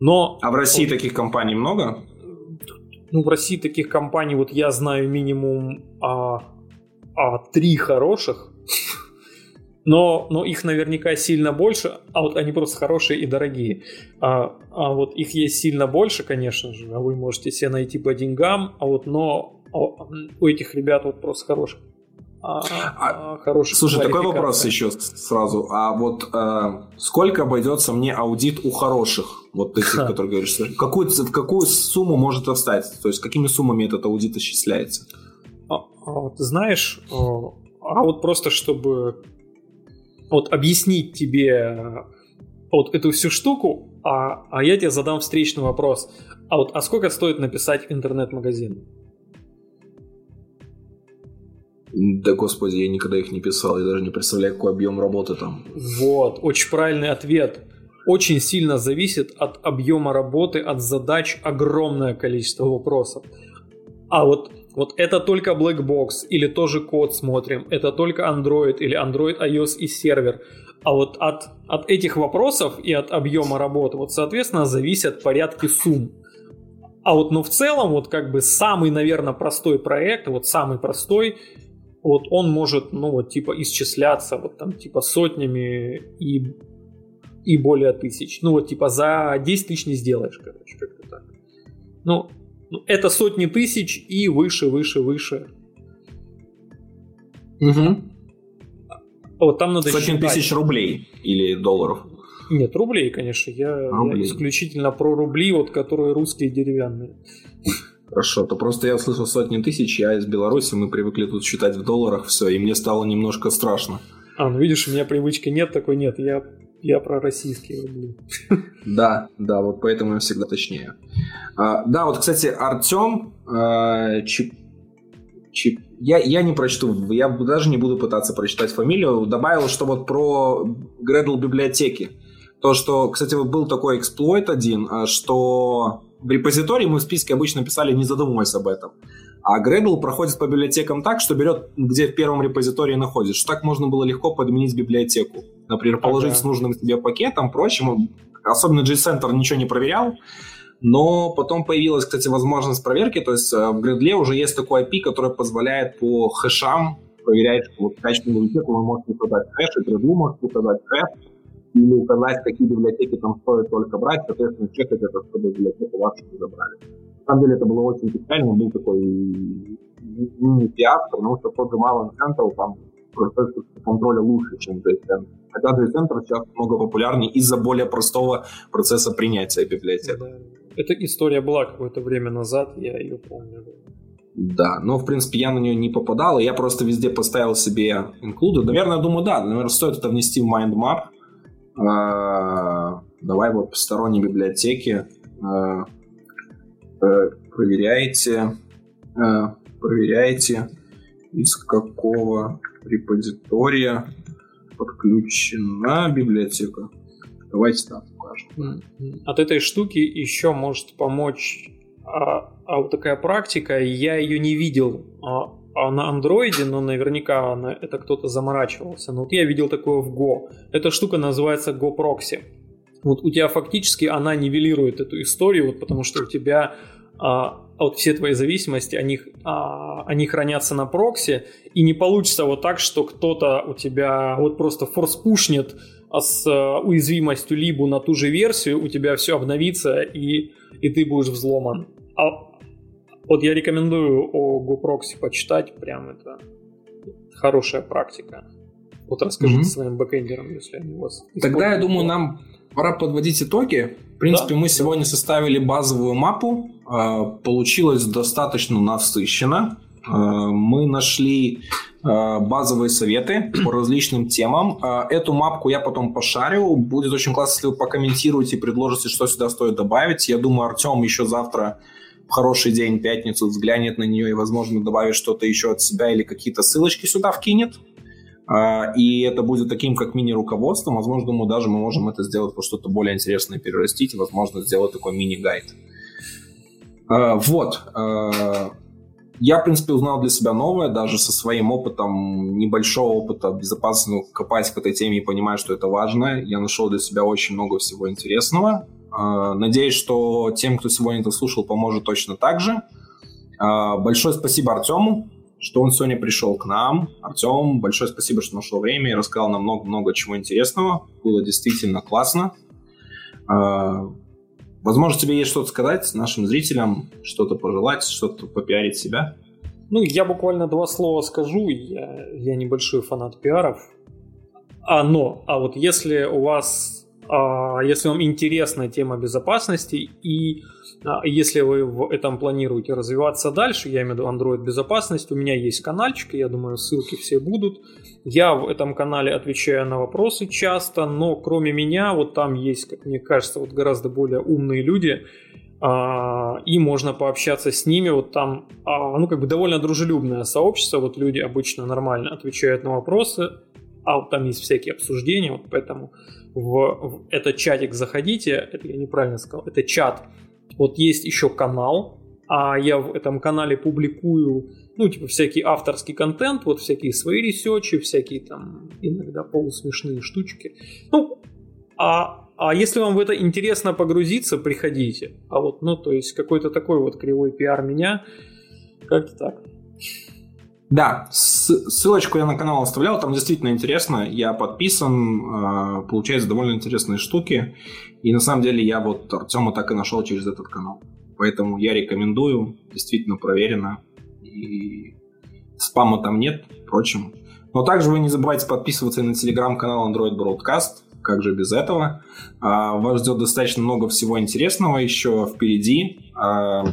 Но... А в России вот, таких компаний много? Ну, в России таких компаний, вот я знаю минимум а, а, три хороших, *laughs* но, но их наверняка сильно больше, а вот они просто хорошие и дорогие. А, а вот их есть сильно больше, конечно же, а вы можете себе найти по деньгам, а вот но у этих ребят вот просто хороших а, а, хороших Слушай, такой вопрос еще сразу. А вот а, сколько обойдется мне аудит у хороших, вот таких, Ха. которые говоришь, какую, в какую сумму может встать? То есть какими суммами этот аудит осуществляется? А, а, ты знаешь, а, а вот просто чтобы вот объяснить тебе вот эту всю штуку, а, а я тебе задам встречный вопрос. А вот а сколько стоит написать интернет-магазин? Да господи, я никогда их не писал, я даже не представляю, какой объем работы там. Вот, очень правильный ответ. Очень сильно зависит от объема работы, от задач огромное количество вопросов. А вот, вот это только Black Box или тоже код смотрим, это только Android или Android, iOS и сервер. А вот от, от этих вопросов и от объема работы, вот, соответственно, зависят порядки сумм. А вот, ну, в целом, вот как бы самый, наверное, простой проект, вот самый простой, вот он может, ну вот типа исчисляться вот там типа сотнями и, и более тысяч. Ну вот типа за 10 тысяч не сделаешь, короче, как-то так. Ну, ну, это сотни тысяч и выше, выше, выше. Угу. Вот там надо Сотни считать. тысяч рублей или долларов. Нет, рублей, конечно. Я, рублей. я исключительно про рубли, вот которые русские деревянные. Хорошо, то просто я услышал сотни тысяч, я из Беларуси, мы привыкли тут считать в долларах все, и мне стало немножко страшно. А, ну видишь, у меня привычки нет, такой нет, я, я про российские рубли. *laughs* Да, да, вот поэтому я всегда точнее. А, да, вот, кстати, Артем а, Чип, Чип, я, я не прочту, я даже не буду пытаться прочитать фамилию, добавил, что вот про Gradle библиотеки. То, что, кстати, вот был такой эксплойт один, а, что в репозитории мы в списке обычно писали, не задумываясь об этом. А Gradle проходит по библиотекам так, что берет, где в первом репозитории находишь. Так можно было легко подменить библиотеку. Например, положить ага. с нужным тебе пакетом, прочим. Особенно G-Center ничего не проверял. Но потом появилась, кстати, возможность проверки. То есть э, в Gradle уже есть такой API, который позволяет по хэшам проверять, вот в качестве библиотеку вы можете подать хэш, и Gradle можете подать хэш, или указать, какие библиотеки там стоит только брать, соответственно, чекать это, чтобы библиотеку вашу не забрали. На самом деле это было очень печально, был такой мини-фиаско, потому что тот же Marlon Central там процесс контроля лучше, чем JCenter. Хотя JCenter сейчас много популярнее из-за более простого процесса принятия библиотек. Да. Эта история была какое-то время назад, я ее помню. Да, но в принципе я на нее не попадал, я просто везде поставил себе include. Наверное, думаю, да, наверное, стоит это внести в MindMap, давай вот посторонние библиотеки а, э, проверяйте, а, проверяйте, из какого репозитория подключена библиотека. Давайте так покажем. От этой штуки еще может помочь а, а вот такая практика, я ее не видел а, а на андроиде, но наверняка на это кто-то заморачивался. Но вот я видел такое в Go. Эта штука называется Go Proxy. Вот у тебя фактически она нивелирует эту историю, вот потому что у тебя а, вот все твои зависимости, они, а, они хранятся на прокси, и не получится вот так, что кто-то у тебя вот просто форс-пушнет с а, уязвимостью либо на ту же версию, у тебя все обновится, и, и ты будешь взломан. А вот я рекомендую о GoProxy почитать, прям это хорошая практика. Вот расскажите mm-hmm. своим бэкэндерам, если они у вас... Тогда, я думаю, нам пора подводить итоги. В принципе, да? мы сегодня составили базовую мапу. А, получилось достаточно насыщенно. А, мы нашли базовые советы по различным темам. Эту мапку я потом пошарю. Будет очень классно, если вы покомментируете и предложите, что сюда стоит добавить. Я думаю, Артем еще завтра хороший день, пятницу, взглянет на нее и, возможно, добавит что-то еще от себя или какие-то ссылочки сюда вкинет. И это будет таким, как мини-руководством. Возможно, думаю, даже мы можем это сделать во что-то более интересное перерастить. Возможно, сделать такой мини-гайд. Вот. Я, в принципе, узнал для себя новое, даже со своим опытом, небольшого опыта безопасно копать в этой теме и понимаю, что это важно. Я нашел для себя очень много всего интересного. А, надеюсь, что тем, кто сегодня это слушал, поможет точно так же. А, большое спасибо Артему, что он сегодня пришел к нам. Артем, большое спасибо, что нашел время и рассказал нам много-много чего интересного. Было действительно классно. А, Возможно, тебе есть что-то сказать нашим зрителям, что-то пожелать, что-то попиарить себя? Ну, я буквально два слова скажу. Я, я небольшой фанат пиаров. А, но, а вот если у вас, если вам интересна тема безопасности и а, если вы в этом планируете развиваться дальше, я имею в виду Android безопасность, у меня есть каналчик, я думаю, ссылки все будут. Я в этом канале отвечаю на вопросы часто, но кроме меня, вот там есть, как мне кажется, вот гораздо более умные люди, а, и можно пообщаться с ними. Вот там, а, ну, как бы довольно дружелюбное сообщество, вот люди обычно нормально отвечают на вопросы, а вот там есть всякие обсуждения, вот поэтому в, в этот чатик заходите, это я неправильно сказал, это чат, вот есть еще канал, а я в этом канале публикую, ну, типа, всякий авторский контент, вот всякие свои ресечи, всякие там иногда полусмешные штучки. Ну, а, а если вам в это интересно погрузиться, приходите. А вот, ну, то есть какой-то такой вот кривой пиар меня, как-то так. Да, ссылочку я на канал оставлял, там действительно интересно. Я подписан, а, получается довольно интересные штуки. И на самом деле я вот Артема так и нашел через этот канал. Поэтому я рекомендую, действительно проверено. И спама там нет, впрочем. Но также вы не забывайте подписываться на телеграм-канал Android Broadcast. Как же без этого? А, вас ждет достаточно много всего интересного еще впереди. А,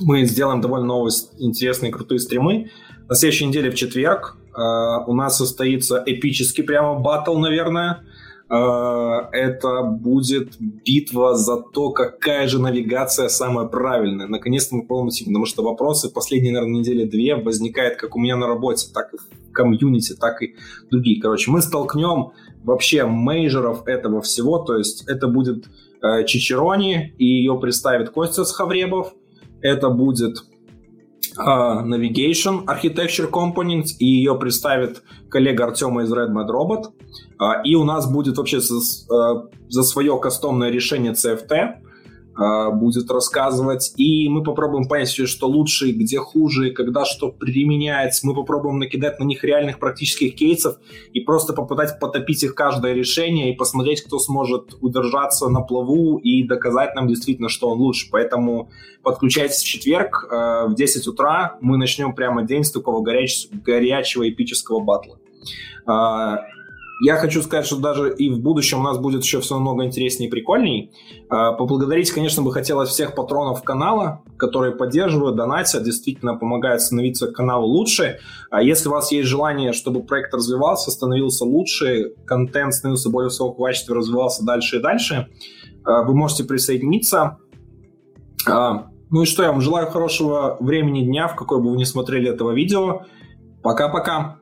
мы сделаем довольно новые, интересные, крутые стримы. На следующей неделе в четверг э, у нас состоится эпический прямо батл, наверное. Э, это будет битва за то, какая же навигация самая правильная. Наконец-то мы полностью, потому что вопросы последние, наверное, недели две возникают как у меня на работе, так и в комьюнити, так и другие. Короче, мы столкнем вообще мейджеров этого всего, то есть это будет э, Чичерони, и ее представит Костя Схавребов, это будет Navigation Architecture Components, и ее представит коллега Артема из Red Mad Robot. Uh, и у нас будет вообще за, uh, за свое кастомное решение CFT будет рассказывать. И мы попробуем понять, что лучше, где хуже, когда что применяется. Мы попробуем накидать на них реальных практических кейсов и просто попытать потопить их каждое решение и посмотреть, кто сможет удержаться на плаву и доказать нам действительно, что он лучше. Поэтому подключайтесь в четверг э, в 10 утра. Мы начнем прямо день с такого горяч... горячего эпического батла. Я хочу сказать, что даже и в будущем у нас будет еще все намного интереснее и прикольней. А, поблагодарить, конечно, бы хотелось всех патронов канала, которые поддерживают, донатят, действительно помогают становиться каналу лучше. А если у вас есть желание, чтобы проект развивался, становился лучше, контент становился более высокого качества, развивался дальше и дальше, а, вы можете присоединиться. Ну и что, я вам желаю хорошего времени дня, в какой бы вы ни смотрели этого видео. Пока-пока.